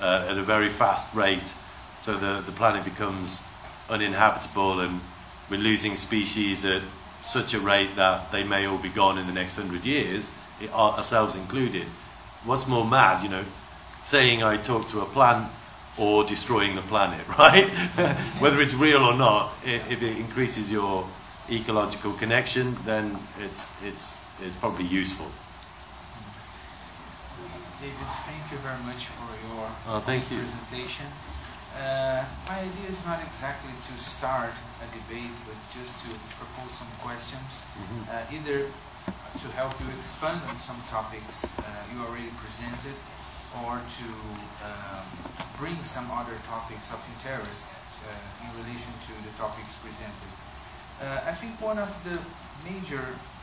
uh, at a very fast rate so the, the planet becomes uninhabitable and we're losing species at such a rate that they may all be gone in the next hundred years, ourselves included. What's more mad, you know, saying I talk to a plant or destroying the planet, right? Whether it's real or not, if it increases your ecological connection, then it's, it's, it's probably useful. David, thank you very much for your Oh, thank you. presentation. Uh, my idea is not exactly to start a debate, but just to propose some questions, Mm-hmm. uh, either to help you expand on some topics uh, you already presented, or to um, bring some other topics of interest uh, in relation to the topics presented. Uh, I think one of the major uh,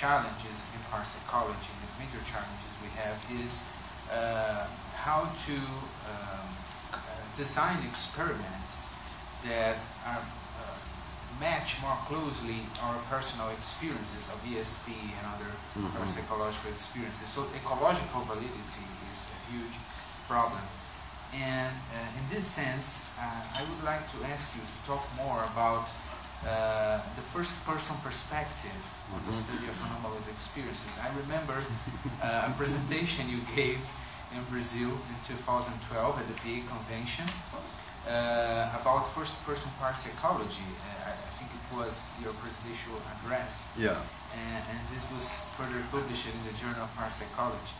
challenges in parapsychology, the major challenges we have is uh, how to um, design experiments that are, uh, match more closely our personal experiences of ESP and other Mhm. parapsychological experiences. So ecological validity is a huge problem. And uh, in this sense, uh, I would like to ask you to talk more about uh, the first person perspective on the Mhm. study of anomalous experiences. I remember uh, a presentation you gave in Brazil in 2012 at the PA convention uh, about first person parapsychology. Uh, I, I think it was your presidential address Yeah. and, and this was further published in the Journal of Parapsychology.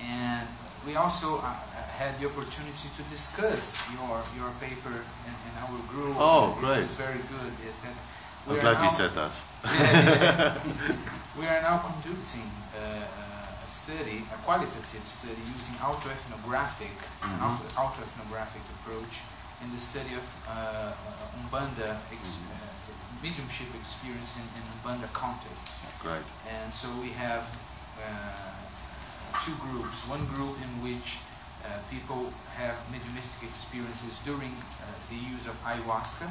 And we also uh, had the opportunity to discuss your your paper in, our group. Oh, great. was very good. Yes, and I'm we are glad you now- said that. yeah, yeah. we are now conducting uh, uh, a study, a qualitative study using autoethnographic, an Mhm. auto- autoethnographic approach in the study of uh, uh, Umbanda ex- Mhm. uh, mediumship experience in, in Umbanda contests. Great. And so we have uh, two groups. One group in which uh, people have mediumistic experiences during uh, the use of ayahuasca,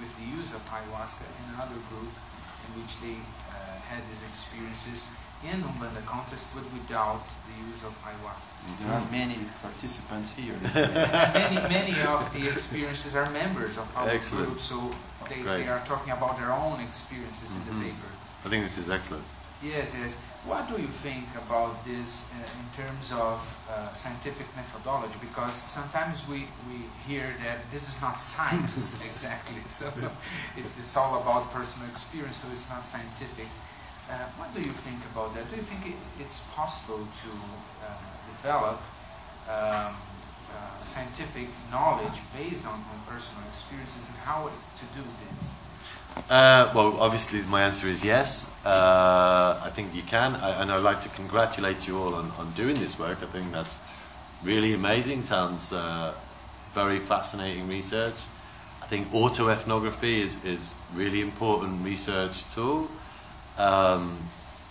with the use of ayahuasca, and another group in which they uh, had these experiences in Umbanda contest, but without the use of ayahuasca. There are many participants here. Many, many of the experiences are members of our Excellent. group, so they, they are talking about their own experiences in Mhm. the paper. I think this is excellent. Yes, yes. What do you think about this uh, in terms of uh, scientific methodology? Because sometimes we, we hear that this is not science exactly. So it's, it's all about personal experience, so it's not scientific. Uh, what do you think about that? Do you think it, it's possible to uh, develop um, uh, scientific knowledge based on, on personal experiences and how to do this? Uh, well, obviously, my answer is yes. Uh, I think you can, I, and I'd like to congratulate you all on, on doing this work. I think that's really amazing. Sounds uh, very fascinating research. I think autoethnography is, is really important research tool. Um,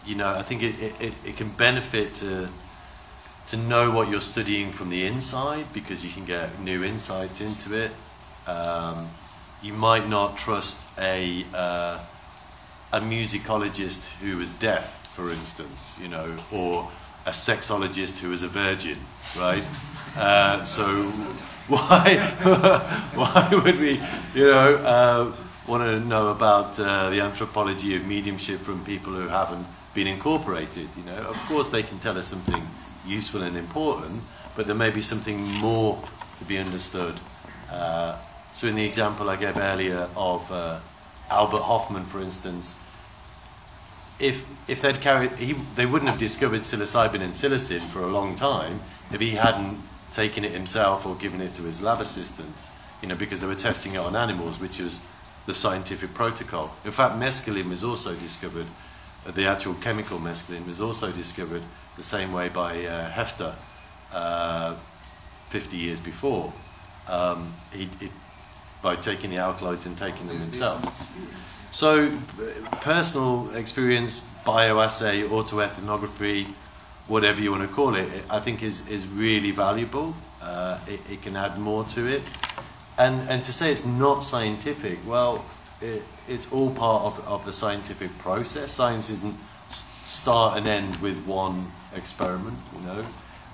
you know, I think it, it, it- can benefit to to know what you're studying from the inside because you can get new insights into it. Um, you might not trust a uh, a musicologist who is deaf, for instance, you know, or a sexologist who is a virgin, right? Uh, so why why would we, you know, uh, want to know about uh, the anthropology of mediumship from people who haven't been incorporated? You know, of course they can tell us something useful and important, but there may be something more to be understood. So in the example I gave earlier of uh, Albert Hofmann, for instance, if if they'd carried, he, they wouldn't have discovered psilocybin and psilocin for a long time if he hadn't taken it himself or given it to his lab assistants. You know, because they were testing it on animals, which is the scientific protocol. In fact, mescaline was also discovered. Uh, the actual chemical mescaline was also discovered the same way by uh, Heffter uh, 50 years before. Um, he, he, by taking the alkaloids and taking them Always based himself. on experience, yeah. So, uh, personal experience, bioassay, autoethnography, whatever you want to call it, I think is, is really valuable. Uh, it, it can add more to it. And, and to say it's not scientific, well, it, it's all part of, of the scientific process. Science isn't start and end with one experiment, you know.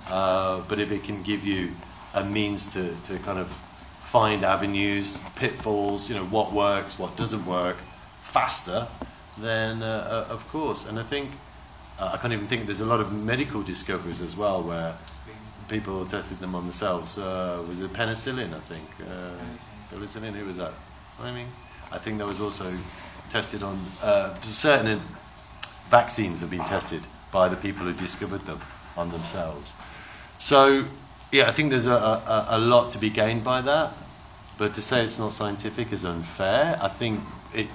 Uh, but if it can give you a means to, to kind of find avenues, pitfalls, you know, what works, what doesn't work faster, then uh, uh, of course. And I think, uh, I can't even think, there's a lot of medical discoveries as well where people tested them on themselves. Uh, was it penicillin, I think? Uh, penicillin, who was that? Fleming? I think that was also tested on, uh, certain vaccines have been tested by the people who discovered them on themselves. So, yeah, I think there's a, a, a lot to be gained by that. But to say it's not scientific is unfair. I think it,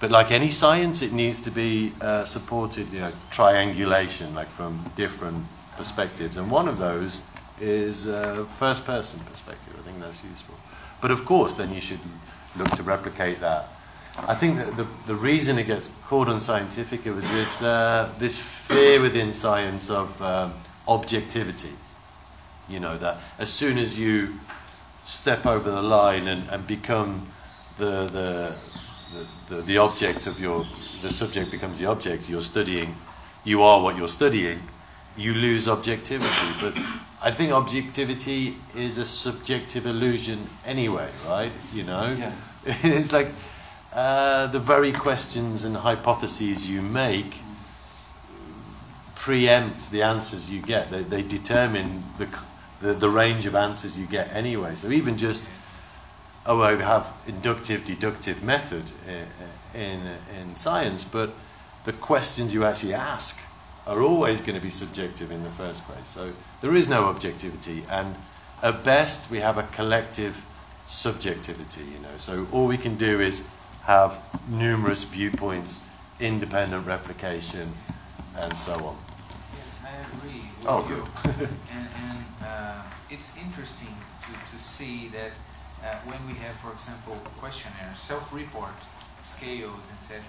but like any science, it needs to be uh, supported, you know, triangulation, like from different perspectives. And one of those is uh, first person perspective. I think that's useful. But of course, then you should look to replicate that. I think that the, the reason it gets called unscientific it was this, uh, this fear within science of um, objectivity. You know, that as soon as you step over the line and, and become the, the, the, the, the object of your, the subject becomes the object you're studying, you are what you're studying, you lose objectivity. But I think objectivity is a subjective illusion anyway, right? You know? Yeah. it's like uh, the very questions and hypotheses you make preempt the answers you get. They, they determine the, the, the range of answers you get anyway. So even just, oh, I have inductive, deductive method uh, uh, in, in, in science, but the questions you actually ask are always going to be subjective in the first place. So there is no objectivity, and at best we have a collective subjectivity. You know, so all we can do is have numerous viewpoints, independent replication, and so on. Yes, I agree with Oh, you. good. and and uh, it's interesting to, to see that uh, when we have, for example, questionnaires, self-report, scales, etc.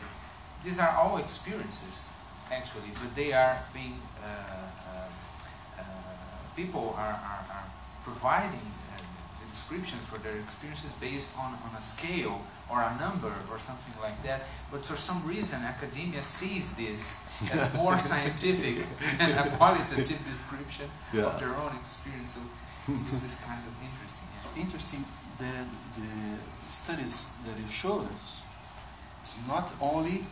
These are all experiences, actually, but they are being uh, um, uh, people are, are, are providing uh, the descriptions for their experiences based on, on a scale or a number or something like that. But for some reason, academia sees this as more scientific than a qualitative description Yeah. of their own experience. So this is kind of interesting. yeah. interesting the the studies that you showed us it's not only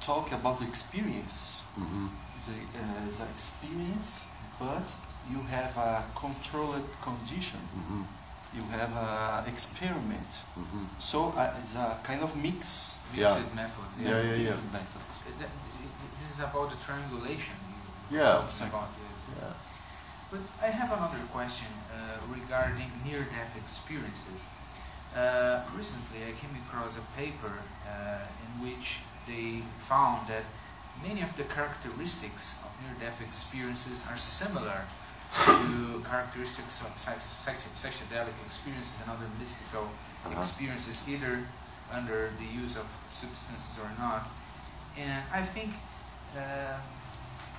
talk about the experience hmm it's a, uh, it's an experience but you have a controlled condition hmm you have a experiment hmm so uh, it's a kind of mix Yeah. Mixed methods. Yeah, yeah, yeah. mixed methods This is about the triangulation. you Yeah. about, yes. Yeah. But I have another question uh, regarding near-death experiences. Uh, recently, I came across a paper uh, in which they found that many of the characteristics of near-death experiences are similar to characteristics of psychedelic experiences and other mystical Uh-huh. experiences, either under the use of substances or not. And I think uh,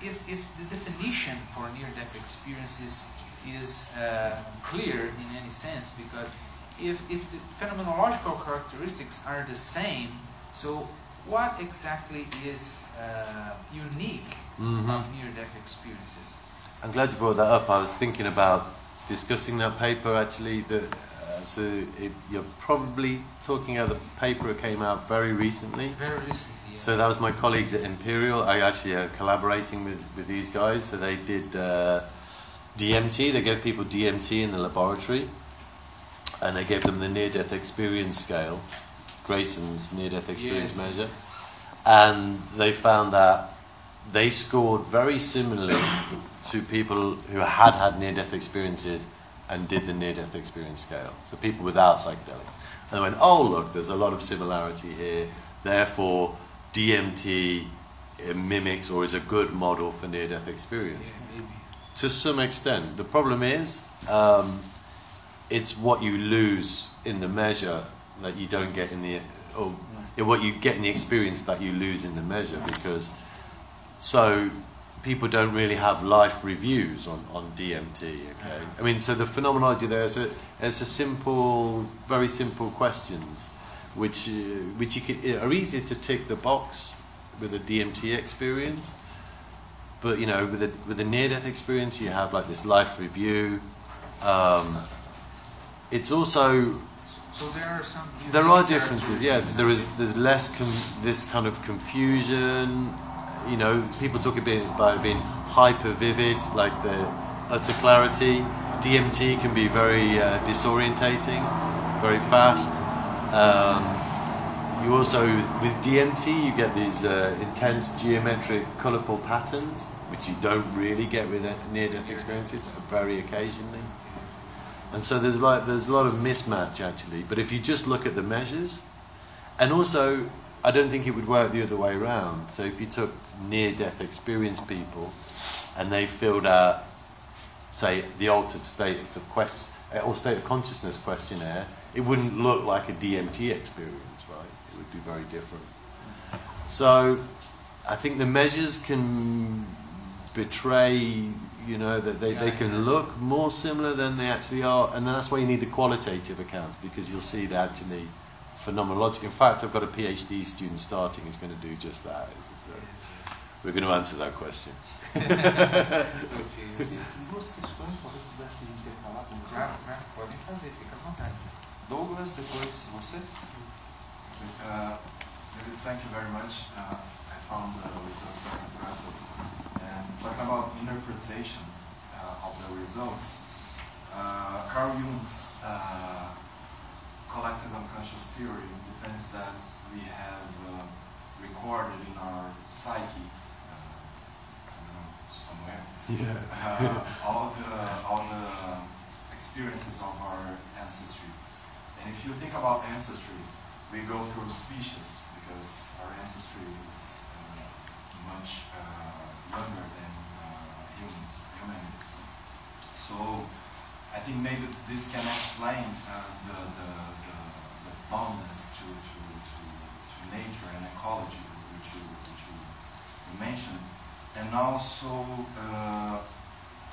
if, if the definition for near-death experiences is, uh, clear in any sense, because if, if the phenomenological characteristics are the same, so what exactly is uh, unique Mhm. of near-death experiences? I'm glad you brought that up. I was thinking about discussing that paper actually. That so it, you're probably talking about the paper that came out very recently. Very recently. yeah. So that was my colleagues at Imperial. I actually uh, collaborating with, with these guys. So they did uh, DMT. They gave people DMT in the laboratory, and they gave them the near-death experience scale, Greyson's near-death experience Yes. measure, and they found that they scored very similarly to people who had had near-death experiences and did the near-death experience scale. So people without psychedelics. And they went, oh look, there's a lot of similarity here. Therefore, DMT mimics or is a good model for near-death experience. Yeah. To some extent, the problem is um, it's what you lose in the measure that you don't get in the or what you get in the experience that you lose in the measure because so people don't really have life reviews on, on DMT. Okay, I mean, so the phenomenology there is a it's a simple, very simple questions, which uh, which you can are easy to tick the box with a DMT experience, but you know, with a with a near death experience, you have like this life review. Um, it's also So there are some. there are differences. Yeah, there is there's less com- this kind of confusion. You know, people talk about being hyper vivid, like the utter clarity. DMT can be very uh, disorientating, very fast. Um, you also with DMT you get these uh, intense geometric, colourful patterns, which you don't really get with near-death experiences, very occasionally. And so there's like there's a lot of mismatch actually. But if you just look at the measures, and also I don't think it would work the other way around. So if you took near-death experience people, and they filled out, say, the altered status of quest uh, or state of consciousness questionnaire, it wouldn't look like a DMT experience, right? It would be very different. So I think the measures can betray, you know, that they, they can look more similar than they actually are, and that's why you need the qualitative accounts because you'll see that actually phenomenological. In fact, I've got a PhD student starting who's going to do just that. is it? We're going to answer that question. Duas questões, talvez pudesse intercalar com você. Claro, claro, podem fazer, fica à vontade. Douglas, depois você. Uh, thank you very much. Uh, I found the results very impressive. And talking about interpretation uh, of the results, uh, Carl Jung's uh, collective unconscious theory defends that we have uh, recorded in our psyche, uh, I don't know, somewhere, Yeah. uh, all the all the experiences of our ancestry. And if you think about ancestry, we go through species because our ancestry is uh, much uh, younger than uh, human humanities. So I think maybe this can explain uh, the, the, the, the boundness to, to, to, to nature and ecology which you, which you, you mentioned. And also, uh,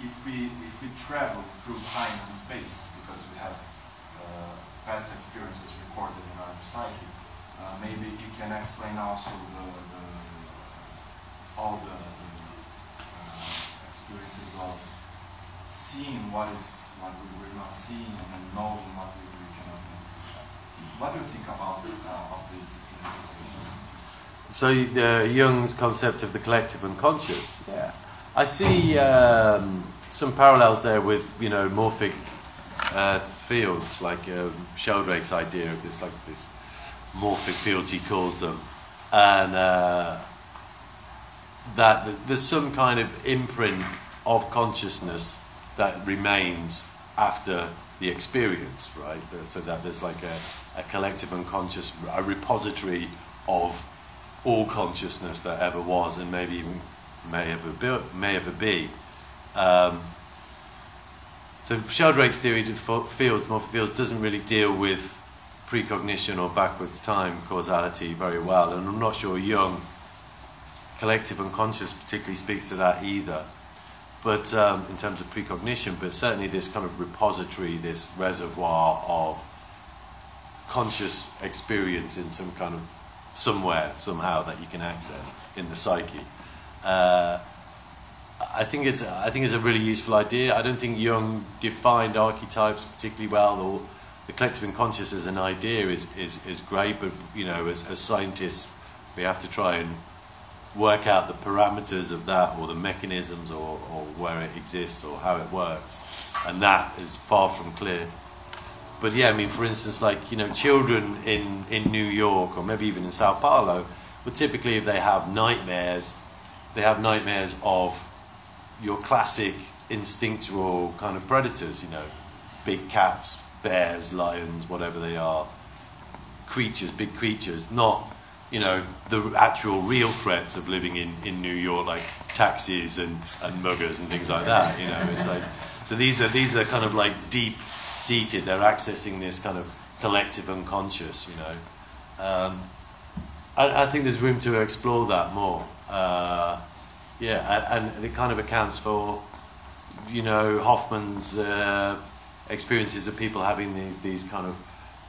if we if we travel through time and space, because we have uh, past experiences recorded in our psyche, uh, maybe it can explain also the, the all the, the uh, experiences of seeing what is what we are not seeing and knowing what we. What do you think about uh, of this? So uh, Jung's concept of the collective unconscious. Yeah, I see um, some parallels there with you know morphic uh, fields, like uh, Sheldrake's idea of this, like this morphic fields he calls them, and uh, that th- there's some kind of imprint of consciousness that remains after the experience, right? So that there's like a, a collective unconscious, a repository of all consciousness that ever was and maybe even may ever be. May ever be. Um, so Sheldrake's theory of fields, morphic fields, doesn't really deal with precognition or backwards time causality very well, and I'm not sure Jung collective unconscious particularly speaks to that either. But um, in terms of precognition, but certainly this kind of repository, this reservoir of conscious experience in some kind of somewhere, somehow that you can access in the psyche. Uh, I think it's I think it's a really useful idea. I don't think Jung defined archetypes particularly well. Or the collective unconscious as an idea is, is, is great, but you know, as, as scientists, we have to try and work out the parameters of that or the mechanisms or, or where it exists or how it works. And that is far from clear. But yeah, I mean, for instance, like, you know, children in, in New York or maybe even in Sao Paulo, but typically if they have nightmares, they have nightmares of your classic instinctual kind of predators, you know, big cats, bears, lions, whatever they are, creatures, big creatures, not you know, the actual real threats of living in, in New York, like taxis and, and muggers and things like that. You know, it's like so these are these are kind of like deep seated. They're accessing this kind of collective unconscious. You know, um, I, I think there's room to explore that more. Uh, yeah, and, it kind of accounts for you know Hofmann's uh, experiences of people having these these kind of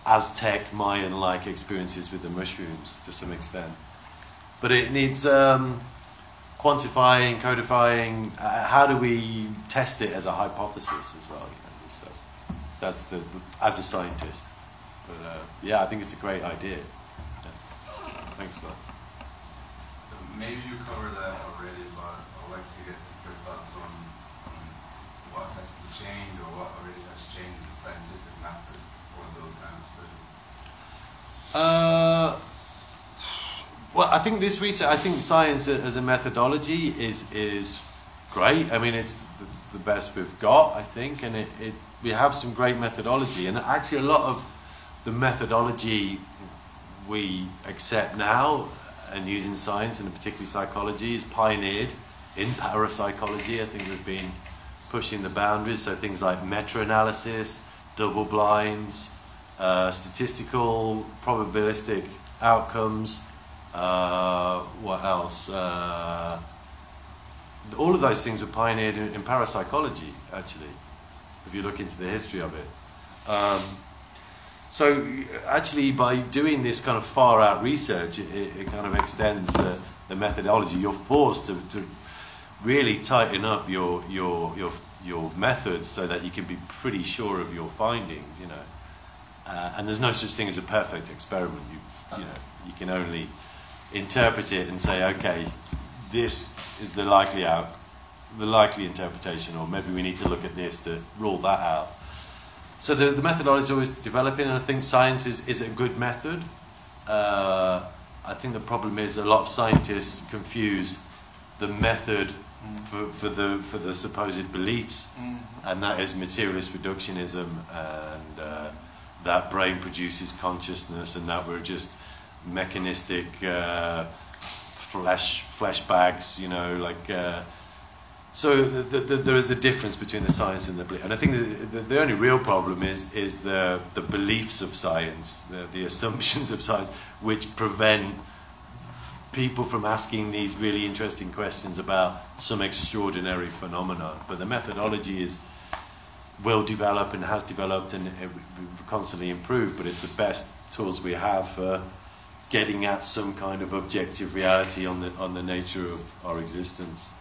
Aztec Mayan like experiences with the mushrooms to some extent. But it needs um, quantifying, codifying. Uh, how do we test it as a hypothesis as well? You know, so that's the, the, as a scientist. But uh, yeah, I think it's a great idea. Yeah. Thanks, Scott. So maybe you covered that already, but I'd like to get your thoughts on, on what has to change or what already has changed in the scientific method those kind of studies? Uh, well, I think this research, I think science as a methodology is is great. I mean, it's the, the best we've got, I think, and it, it we have some great methodology, and actually a lot of the methodology we accept now and use in science and particularly psychology is pioneered in parapsychology. I think we've been pushing the boundaries, so things like meta-analysis, double blinds, uh, statistical, probabilistic outcomes. Uh, what else? Uh, all of those things were pioneered in, in, parapsychology, actually, if you look into the history of it. Um, so, actually, by doing this kind of far out research, it, it kind of extends the, the methodology. You're forced to, to really tighten up your, your, your, your methods so that you can be pretty sure of your findings, you know. Uh, and there's no such thing as a perfect experiment. You, you know, you can only interpret it and say, okay, this is the likely out, the likely interpretation, or maybe we need to look at this to rule that out. So the, the methodology is always developing, and I think science is, is a good method. Uh, I think the problem is a lot of scientists confuse the method for, for the for the supposed beliefs, mm-hmm. and that is materialist reductionism and. Uh, that brain produces consciousness and that we're just mechanistic uh, flesh flesh bags, you know, like. Uh, so the, the, there is a difference between the science and the belief, and I think the, the, only real problem is is the the beliefs of science, the, the assumptions of science, which prevent people from asking these really interesting questions about some extraordinary phenomenon. But the methodology is will develop and has developed and it constantly improve, but it's the best tools we have for getting at some kind of objective reality on the on the nature of our existence.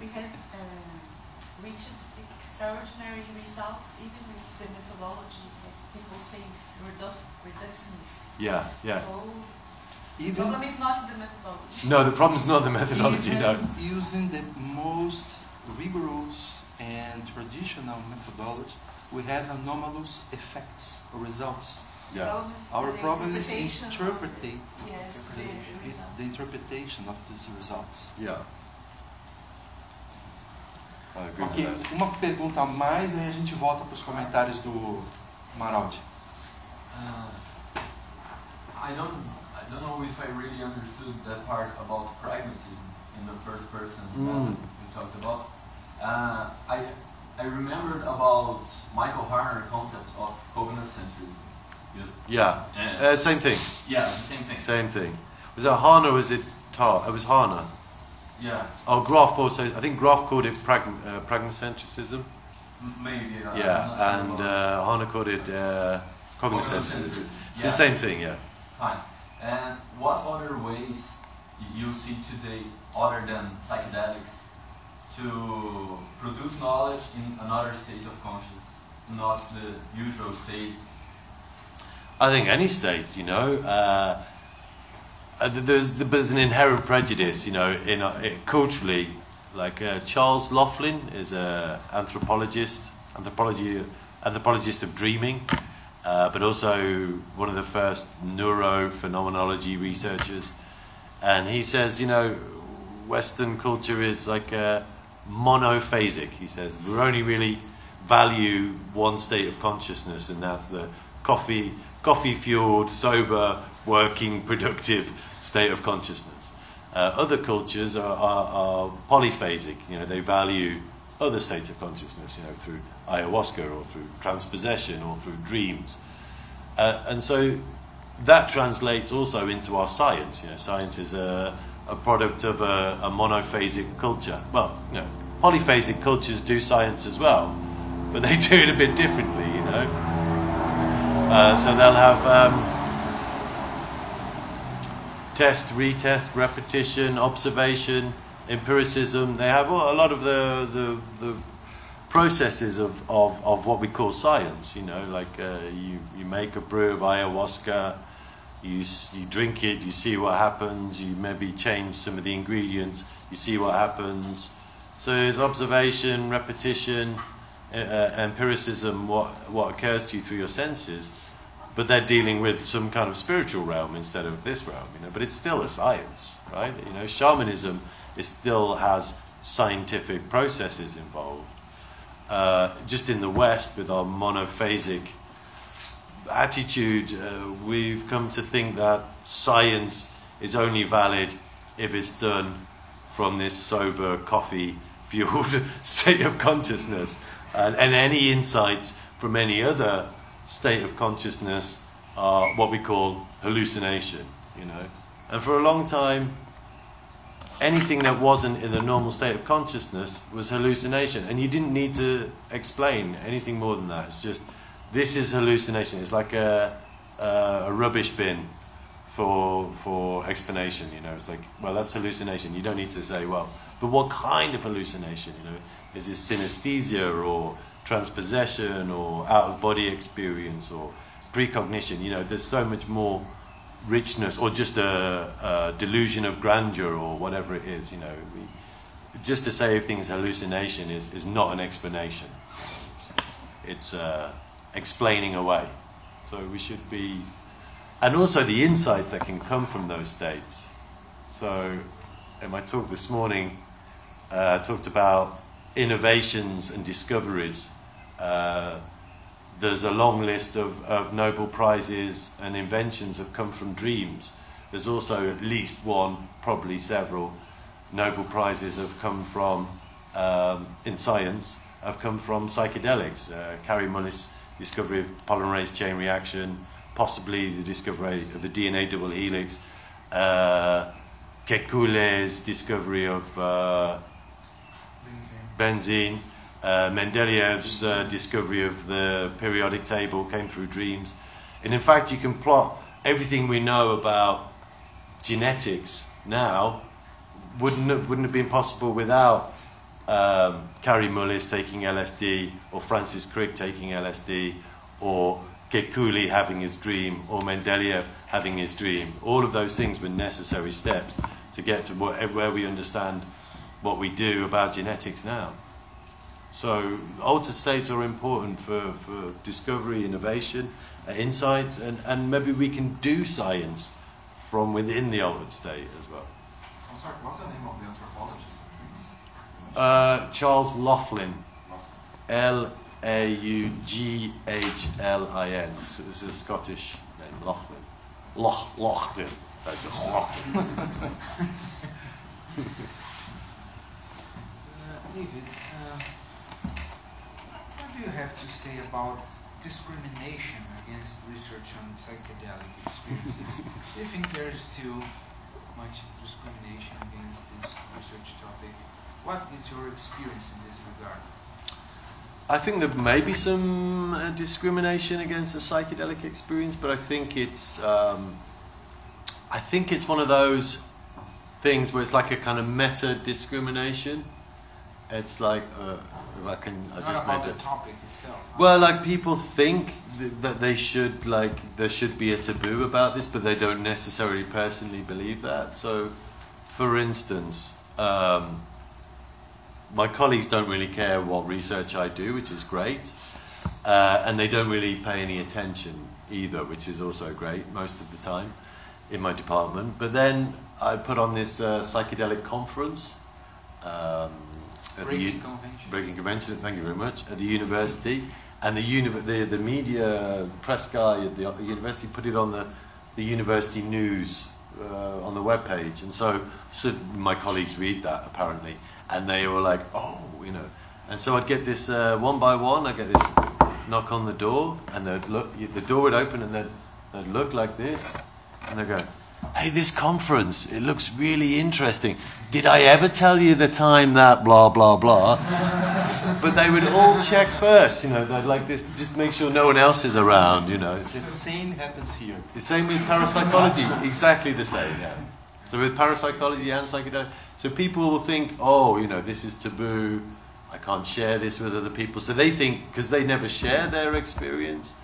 We have uh, reached extraordinary results even with the methodology that people say is reductionist. Yeah, yeah. So even the problem is not the methodology. No, the problem is not the methodology. Even no. Using the most rigorous and traditional methodology, we have anomalous effects or results. Yeah. Our problem is interpreting yes, the, the, the, interpretation of these results. Yeah. Ok, uma pergunta a mais e a gente volta para os comentários do Maraldi. Uh, I don't, I don't know if I really understood that part about pragmatism in the first person mm. we talked about. Uh, I, I remembered about Michael Harner concept of cognoscentrism. Yeah, uh, same thing. Yeah, same thing. Same thing. Was that Harner? Was it Tar. It was Harner. Yeah, Oh, Grof also. I think Grof called it pragm- uh, pragmacentricism. maybe. uh, Yeah, sure and uh, Harner called it uh, cognoscentrism. Cognoscentrism, It's yeah. the same thing, yeah. Fine. And what other ways you see today, other than psychedelics, to produce knowledge in another state of consciousness, not the usual state? I think any state, you know, uh, uh, there's there's an inherent prejudice, you know, in uh, culturally. Like uh, Charles Laughlin is a anthropologist, anthropology anthropologist of dreaming, uh, but also one of the first neurophenomenology researchers. And he says, you know, Western culture is like uh, monophasic. He says we only really value one state of consciousness, and that's the coffee, coffee-fueled, sober, working, productive state of consciousness. Uh, other cultures are, are, are polyphasic. You know, they value other states of consciousness. You know, through ayahuasca or through trance possession or through dreams. Uh, and so that translates also into our science. You know, science is a, a product of a, a monophasic culture. Well, you know, polyphasic cultures do science as well, but they do it a bit differently. You know, uh, so they'll have um, test, retest, repetition, observation, empiricism. They have a lot of the the, the processes of, of, of what we call science. You know, like uh, you you make a brew of ayahuasca, you you drink it, you see what happens. You maybe change some of the ingredients, you see what happens. So it's observation, repetition, uh, uh, empiricism, what what occurs to you through your senses. But they're dealing with some kind of spiritual realm instead of this realm, you know. But it's still a science, right? You know, shamanism still has scientific processes involved uh, just in the West with our monophasic attitude, uh, we've come to think that science is only valid if it's done from this sober, coffee fueled state of consciousness. And, and any insights from any other state of consciousness are what we call hallucination, you know. And for a long time, anything that wasn't in the normal state of consciousness was hallucination. And you didn't need to explain anything more than that. It's just, this is hallucination. It's like a, a, a rubbish bin for, for explanation, you know. It's like, well, that's hallucination. You don't need to say, well, but what kind of hallucination, you know? Is it synesthesia or trance possession or out of body experience or precognition? You know, there's so much more richness or just a, a delusion of grandeur or whatever it is, you know. We, just to say everything's hallucination is, is not an explanation. It's, it's uh, explaining away. So we should be, and also the insights that can come from those states. So in my talk this morning, uh, I talked about innovations and discoveries. Uh, there's a long list of, of Nobel Prizes and inventions have come from dreams. There's also at least one, probably several, Nobel Prizes have come from, um, in science, have come from psychedelics. Uh, Kary Mullis' discovery of polymerase chain reaction, possibly the discovery of the DNA double helix, uh, Kekule's discovery of uh, benzene. Uh, Mendeleev's uh, discovery of the periodic table came through dreams. And in fact, you can plot everything we know about genetics now wouldn't have, wouldn't have been possible without um, Kary Mullis taking LSD or Francis Crick taking LSD or Kekule having his dream or Mendeleev having his dream. All of those things were necessary steps to get to where, we understand what we do about genetics now. So altered states are important for, for discovery, innovation, uh, insights, and, and maybe we can do science from within the altered state as well. I'm sorry, what's the name of the anthropologist dreams? Uh, Charles Laughlin, L A U G H L I N. This is a Scottish name, Laughlin. Loch, Laughlin. Uh, David, uh, what do you have to say about discrimination against research on psychedelic experiences? do you think there is still much discrimination against this research topic. What is your experience in this regard? I think there may be some uh, discrimination against the psychedelic experience, but I think it's um, I think it's one of those things where it's like a kind of meta discrimination. It's like uh, I can, I just made the it. topic itself. Well, like people think th- that they should like there should be a taboo about this, but they don't necessarily personally believe that. So, for instance, um, my colleagues don't really care what research I do, which is great, uh, and they don't really pay any attention either, which is also great most of the time in my department. But then I put on this uh, psychedelic conference. Um, at the Breaking u- convention. Breaking Convention, thank you very much, at the university. And the, uni- the, the media press guy at the, the university put it on the, the university news uh, on the webpage. And so, so my colleagues read that apparently. And they were like, oh, you know. And so I'd get this uh, one by one, I'd get this knock on the door, and they'd look, the door would open and they'd, they'd look like this. And they'd go, hey, this conference, it looks really interesting. Did I ever tell you the time that blah, blah, blah? but they would all check first, you know, they'd like this, just make sure no one else is around, you know. The same happens here. the same with parapsychology, exactly the same, yeah. So with parapsychology and psychedelic, so people will think, oh, you know, this is taboo, I can't share this with other people. So they think, because they never share their experience,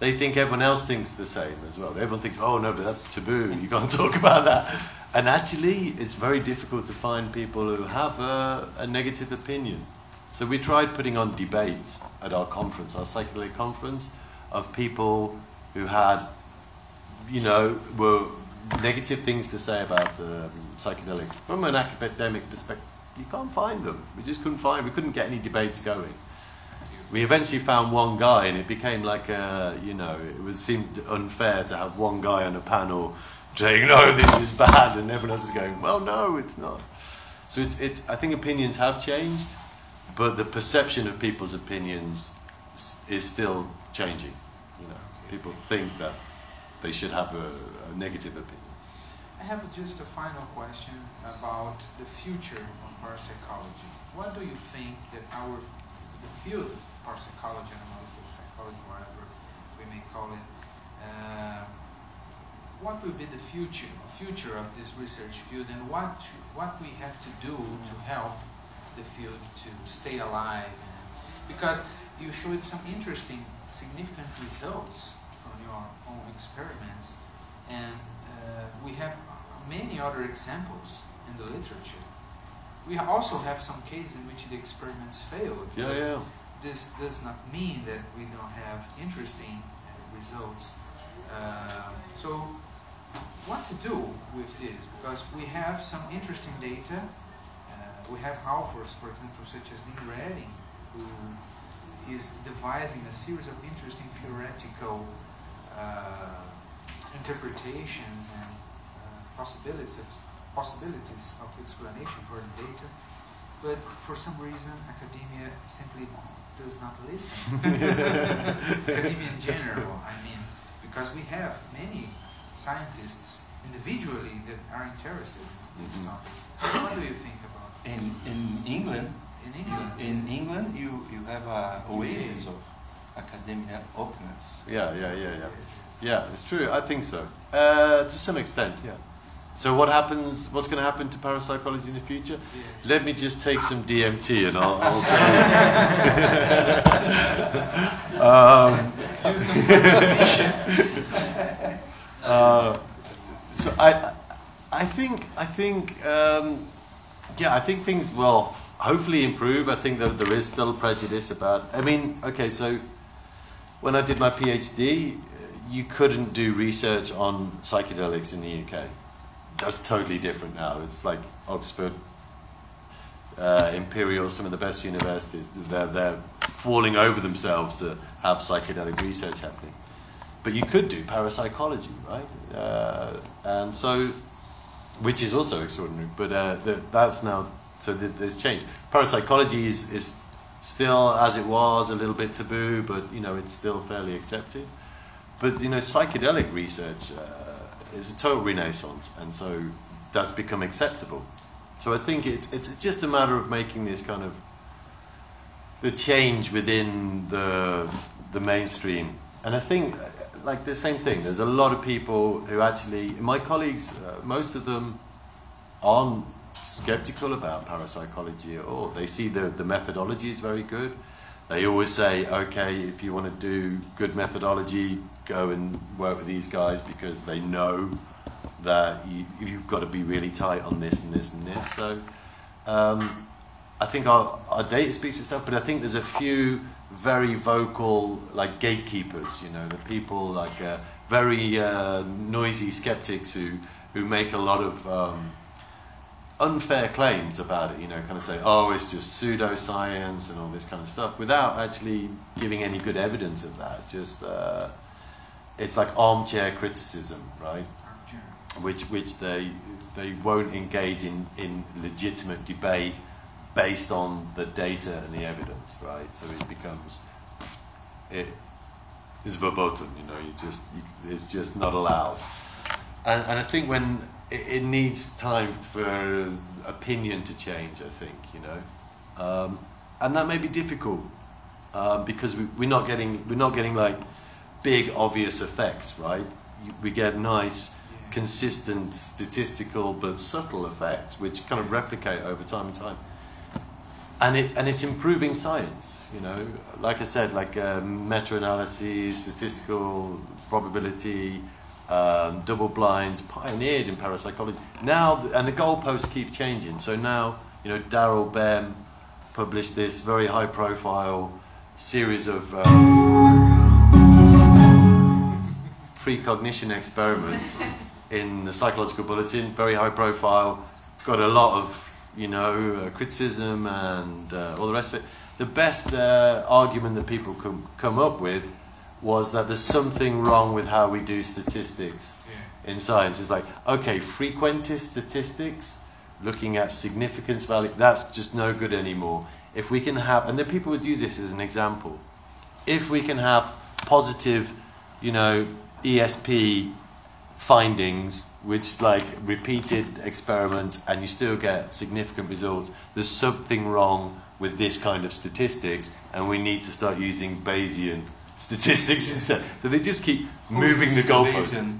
they think everyone else thinks the same as well. Everyone thinks, oh no, but that's taboo, you can't talk about that. And actually, it's very difficult to find people who have a, a negative opinion. So we tried putting on debates at our conference, our psychedelic conference, of people who had, you know, were negative things to say about um, psychedelics. From an academic perspective, you can't find them. We just couldn't find. We couldn't get any debates going. We eventually found one guy, and it became like a, you know, it was seemed unfair to have one guy on a panel saying, "No, this is bad," and everyone else is going, "Well, no, it's not." So it's, it's. I think opinions have changed, but the perception of people's opinions is still changing. You know, people think that they should have a, a negative opinion. I have just a final question about the future of parapsychology. What do you think that our the field parapsychology, anomalistic psychology, whatever we may call it, uh, what will be the future future of this research field, and what what we have to do to help the field to stay alive? Because you showed some interesting, significant results from your own experiments, and uh, we have many other examples in the literature. We also have some cases in which the experiments failed. Yeah, but yeah. This does not mean that we don't have interesting uh, results. Uh, so, what to do with this? Because we have some interesting data. Uh, we have authors, for example, such as Dean Radin, who is devising a series of interesting theoretical uh, interpretations and uh, possibilities of possibilities of explanation for the data, but for some reason academia simply does not listen. academia in general, I mean, because we have many scientists individually that are interested in these Mhm. topics. What do you think about it? In in England, in England? in England, you you have a oasis of academia openness. Yeah, yeah, yeah, yeah. Yeah, it's true. I think so. Uh, to some extent, yeah. So what happens? What's going to happen to parapsychology in the future? Yeah. Let me just take some DMT and I'll, I'll tell you. um, Use some uh, so I, I think, I think, um, yeah, I think things will hopefully improve. I think that there is still prejudice about. I mean, okay, so when I did my PhD, you couldn't do research on psychedelics in the UK. That's totally different now. It's like Oxford, uh, Imperial, some of the best universities. They're they're falling over themselves to have psychedelic research happening. But you could do parapsychology, right? Uh, and so, which is also extraordinary. But uh, th- that's now so th- there's change. Parapsychology is is still as it was a little bit taboo, but you know it's still fairly accepted. But you know psychedelic research uh, is a total renaissance, and so that's become acceptable. So I think it's it's just a matter of making this kind of the change within the the mainstream. And I think like the same thing. There's a lot of people who actually my colleagues, uh, most of them aren't skeptical about parapsychology at all. They see the the methodology is very good. They always say, okay, if you want to do good methodology, go and work with these guys because they know that you, you've got to be really tight on this and this and this. So um, I think our, our data speaks for itself, but I think there's a few very vocal, like gatekeepers, you know, the people like uh, very uh, noisy skeptics who, who make a lot of um, unfair claims about it, you know, kind of say, oh, it's just pseudoscience and all this kind of stuff, without actually giving any good evidence of that. Just uh, it's like armchair criticism, right? Which which they they won't engage in, in legitimate debate based on the data and the evidence, right? So it becomes it is verboten, you know. You just you, it's just not allowed. And and I think when it, it needs time for opinion to change, I think you know, um, and that may be difficult um, because we, we're not getting we're not getting like big obvious effects, right? We get nice, consistent, statistical but subtle effects which kind of replicate over time and time. And it and it's improving science, you know. Like I said, like uh, meta-analyses, statistical probability, um, double blinds, pioneered in parapsychology. Now, and the goalposts keep changing. So now, you know, Daryl Bem published this very high-profile series of. Um, precognition experiments in the psychological bulletin, very high profile, got a lot of you know uh, criticism and uh, all the rest of it. The best uh, argument that people could come up with was that there's something wrong with how we do statistics Yeah. in science. It's like okay, frequentist statistics, looking at significance value, that's just no good anymore. If we can have, and then people would use this as an example, if we can have positive, you know, ESP findings, which like repeated experiments, and you still get significant results. There's something wrong with this kind of statistics, and we need to start using Bayesian statistics instead. So they just keep moving the goalposts.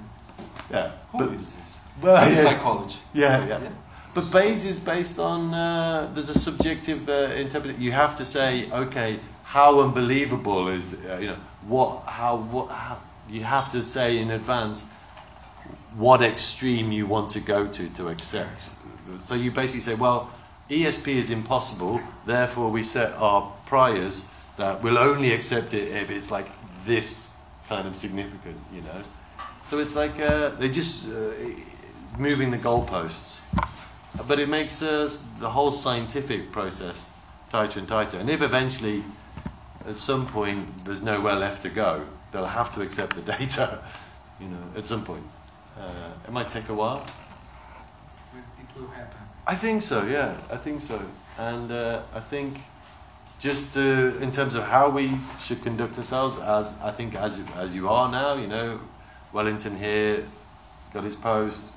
Yeah, Who but is this? well, yeah. Psychology. Yeah, yeah. Yeah. But Bayes is based on uh, there's a subjective uh, interpretation. You have to say, okay, how unbelievable is uh, you know what how what how, you have to say in advance what extreme you want to go to to accept. So you basically say, well, ESP is impossible, therefore we set our priors that we'll only accept it if it's like this kind of significant, you know. So it's like uh, they're just uh, moving the goalposts. But it makes uh, the whole scientific process tighter and tighter. And if eventually, at some point, there's nowhere left to go, they'll have to accept the data, you know, at some point. Uh, it might take a while. It will happen. I think so, yeah, I think so. And uh, I think just uh, in terms of how we should conduct ourselves, as I think as as you are now, you know, Wellington here got his post,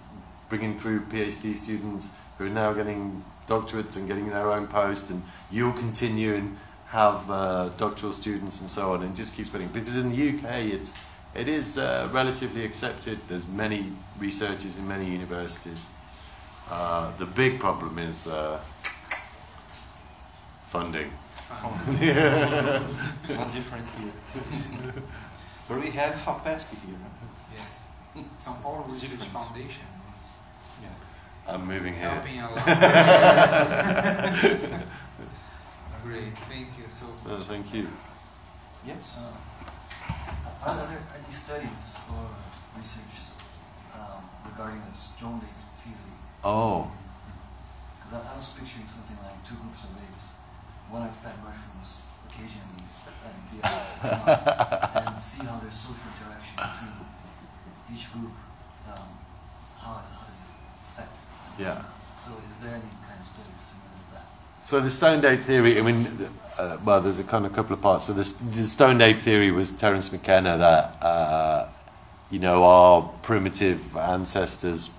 bringing through PhD students who are now getting doctorates and getting their own post, and you'll continue and have uh, doctoral students and so on, and just keep spreading. Because in the UK, it's it is uh, relatively accepted. There's many researchers in many universities. Uh, the big problem is uh, funding. It's not different here. but we have FAPESP here. Yes. São Paulo Research Different. Foundation is I'm moving here. helping a lot. Great, thank you so Oh, much. thank you. Yes. Are there any studies or research um, regarding the Stone Age theory? Oh. Because I, I was picturing something like two groups of apes. One have fed mushrooms occasionally, and the other not, and see how their social interaction between each group. Um, how, how does it affect? Yeah. So is there any kind of study similar to that? So the stoned ape theory, I mean, uh, well, there's a kind of couple of parts. So the, the stoned ape theory was Terence McKenna that, uh, you know, our primitive ancestors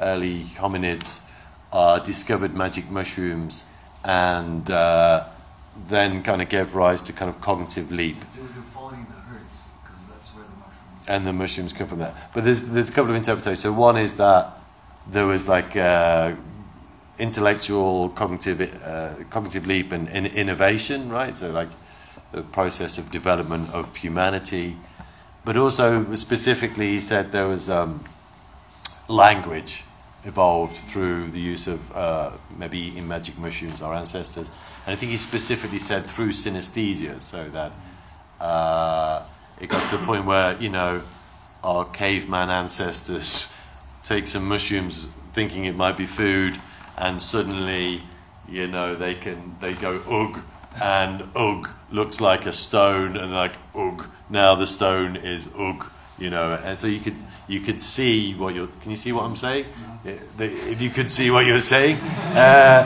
early hominids uh, discovered magic mushrooms and uh, then kind of gave rise to kind of cognitive leap. Yes, they were following the herds because that's where the mushrooms. and the mushrooms come from that. But there's there's a couple of interpretations. So one is that there was like uh, intellectual cognitive uh, cognitive leap and, innovation, right? So like the process of development of humanity, but also specifically he said there was um, language evolved through the use of uh, maybe eating magic mushrooms, our ancestors, and I think he specifically said through synesthesia, so that uh, it got to the point where you know our caveman ancestors take some mushrooms thinking it might be food and suddenly you know they can they go ugh and ugh looks like a stone and like ugh now the stone is ugh you know. And so you could you could see what you're can you see what i'm saying? Yeah, if you could see what you're saying uh,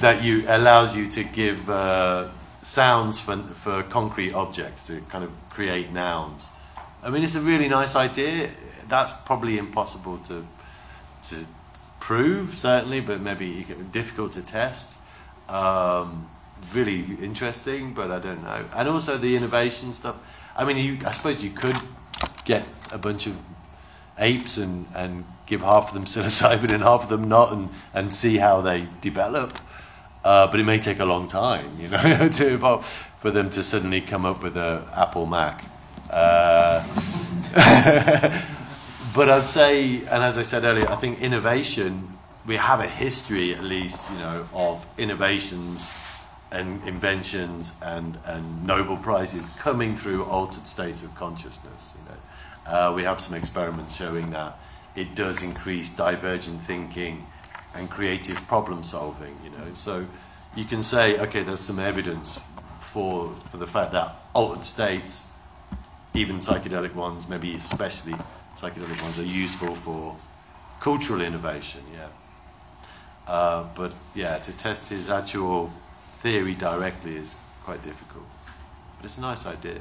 that you allows you to give uh, sounds for, for concrete objects to kind of create nouns. I mean, it's a really nice idea. That's probably impossible to to prove, certainly, but maybe difficult to test. Um, really interesting, but I don't know. And also the innovation stuff. I mean, you, I suppose you could get a bunch of apes and, and give half of them psilocybin and half of them not, and, and see how they develop. Uh, but it may take a long time, you know, to evolve, for them to suddenly come up with a Apple Mac. Uh, but I'd say, and as I said earlier, I think innovation. We have a history, at least, you know, of innovations and inventions and, and Nobel prizes coming through altered states of consciousness. You know, uh, we have some experiments showing that it does increase divergent thinking and creative problem solving. You know, so you can say, okay, there's some evidence for for the fact that altered states even psychedelic ones, maybe especially psychedelic ones, are useful for cultural innovation. Yeah. Uh, but yeah, to test his actual theory directly is quite difficult. But it's a nice idea.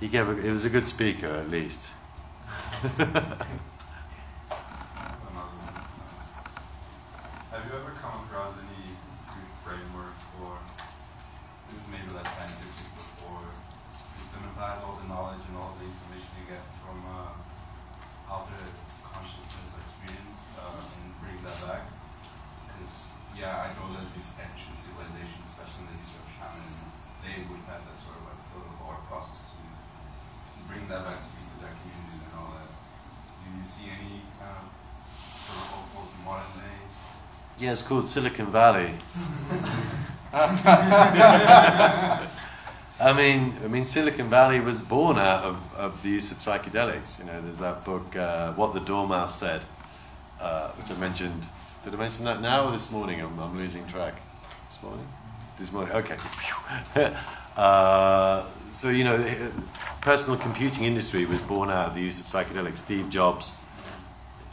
He gave. A, he was a good speaker, at least. Have you ever come across any good framework for this is maybe less scientific, but for systematize all the knowledge and all the information you get from uh, outer consciousness experience uh, and bring that back? Because yeah, I know that this ancient civilization, especially in the history of shamanism, they would have that sort of like political art process to bring that back to, to their communities and all that. Do you see any kind of sort of for modern day? Yeah, it's called Silicon Valley. I mean, I mean, Silicon Valley was born out of, of the use of psychedelics. You know, there's that book, uh, What the Dormouse Said, uh, which I mentioned. Did I mention that now or this morning? I'm, I'm losing track. This morning? This morning, okay. uh, so, you know, personal computing industry was born out of the use of psychedelics. Steve Jobs,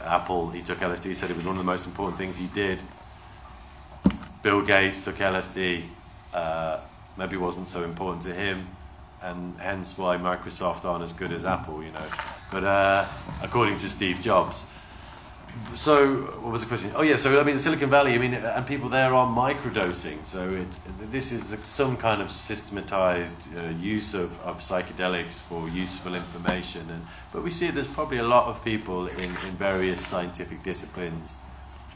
Apple, he took LSD, said it was one of the most important things he did. Bill Gates took LSD. Uh, maybe wasn't so important to him, and hence why Microsoft aren't as good as Apple, you know. But uh, according to Steve Jobs. So, what was the question? Oh, yeah, so I mean, Silicon Valley, I mean, and people there are microdosing. So, it, this is some kind of systematized uh, use of, of psychedelics for useful information. And, but we see there's probably a lot of people in, in various scientific disciplines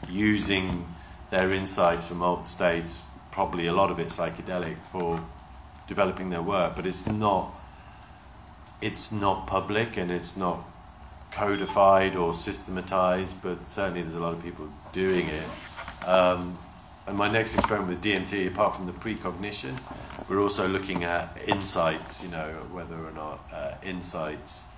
using their insights from alt states, probably a lot of it psychedelic, for developing their work. But it's not, it's not public and it's not codified or systematized, but certainly there's a lot of people doing it. Um, and my next experiment with DMT, apart from the precognition, we're also looking at insights, you know, whether or not uh, insights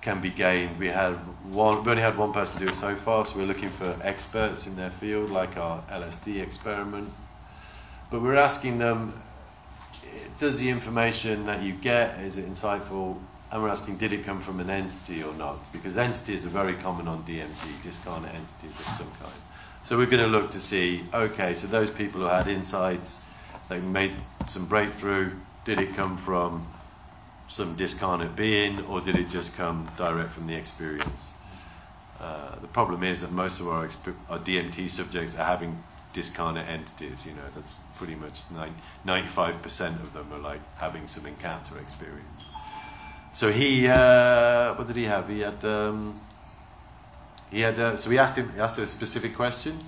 can be gained. We had one, we only had one person do it so far, so we're looking for experts in their field, like our LSD experiment. But we're asking them, does the information that you get, is it insightful? And we're asking, did it come from an entity or not? Because entities are very common on DMT, discarnate entities of some kind. So we're going to look to see, okay, so those people who had insights, they made some breakthrough, did it come from some discarnate being, or did it just come direct from the experience? Uh, the problem is that most of our, exp- our DMT subjects are having discarnate entities. You know, that's pretty much ninety-five percent of them are like having some encounter experience. So he, uh, what did he have? He had, um, he had. Uh, so we asked him, he asked him a specific question,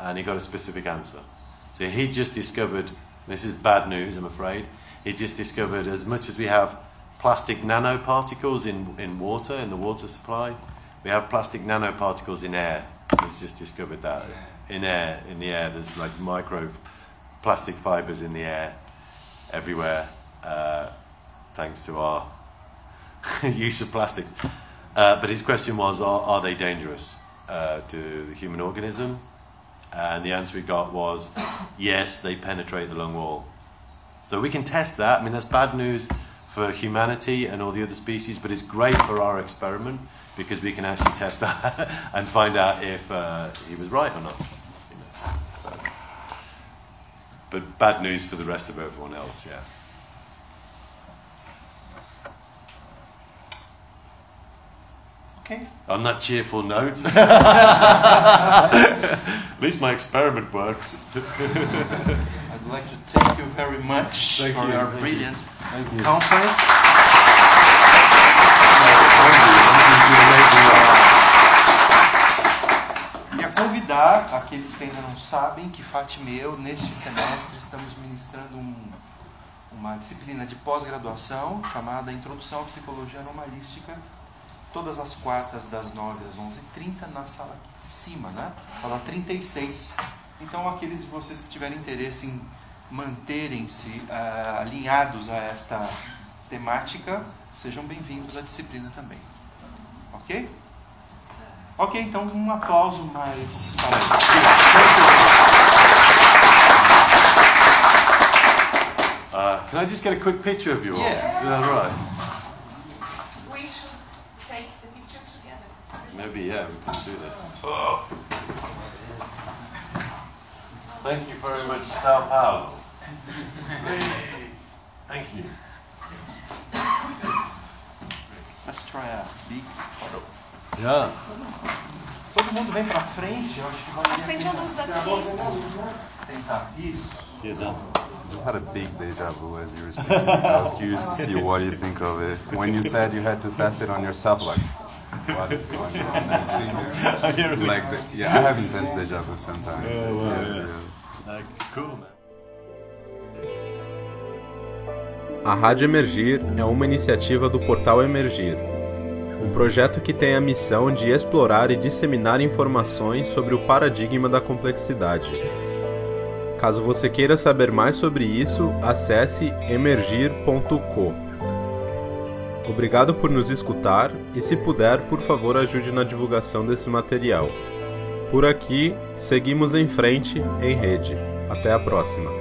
and he got a specific answer. So he just discovered. This is bad news, I'm afraid. He just discovered as much as we have plastic nanoparticles in, in water, in the water supply, we have plastic nanoparticles in air. He's just discovered that in air, in the air, there's like micro plastic fibers in the air everywhere, uh, thanks to our use of plastics. Uh, but his question was, are, are they dangerous uh, to the human organism? And the answer we got was, yes, they penetrate the lung wall. So we can test that. I mean, that's bad news for humanity and all the other species, but it's great for our experiment because we can actually test that and find out if uh, he was right or not. You know, so. But bad news for the rest of everyone else, yeah. Okay. On that cheerful note, at least my experiment works. I'd like to thank you very much Thank for you. your Thank brilliant Thank you. conference. Convidar aqueles que ainda não sabem que Fátima e eu, neste semestre, estamos ministrando um- uma disciplina de pós-graduação chamada Introdução à Psicologia Anomalística, todas as quartas das 9 às 11h30 na sala aqui de cima, né? Sala 36. Então, aqueles de vocês que tiverem interesse em manterem-se ah, alinhados a esta temática, sejam bem-vindos à disciplina também. Ok? Ok, então um aplauso mais para Uh, can I just get a quick picture of you all? Yeah. Yeah, right. We should take the picture together. Maybe, yeah, we can do this. Thank you very much, Sao Paulo. Thank you. Let's try a big photo. Yeah. Todo mundo vem pra frente, eu acho que vai Acende a luz daqui. tentar isso. That. I had a big deja vu as you were speaking. I was curious to see what you think of it. When you said you had to test it on yourself, like, what is going on? I've seen it. Like, the, yeah, I deja vu sometimes. Yeah, yeah. Like, cool, man. A Rádio Emergir é uma iniciativa do Portal Emergir, um projeto que tem a missão de explorar e disseminar informações sobre o paradigma da complexidade. Caso você queira saber mais sobre isso, acesse emergir.co. Obrigado por nos escutar e, se puder, por favor, ajude na divulgação desse material. Por aqui, seguimos em frente em rede. Até a próxima.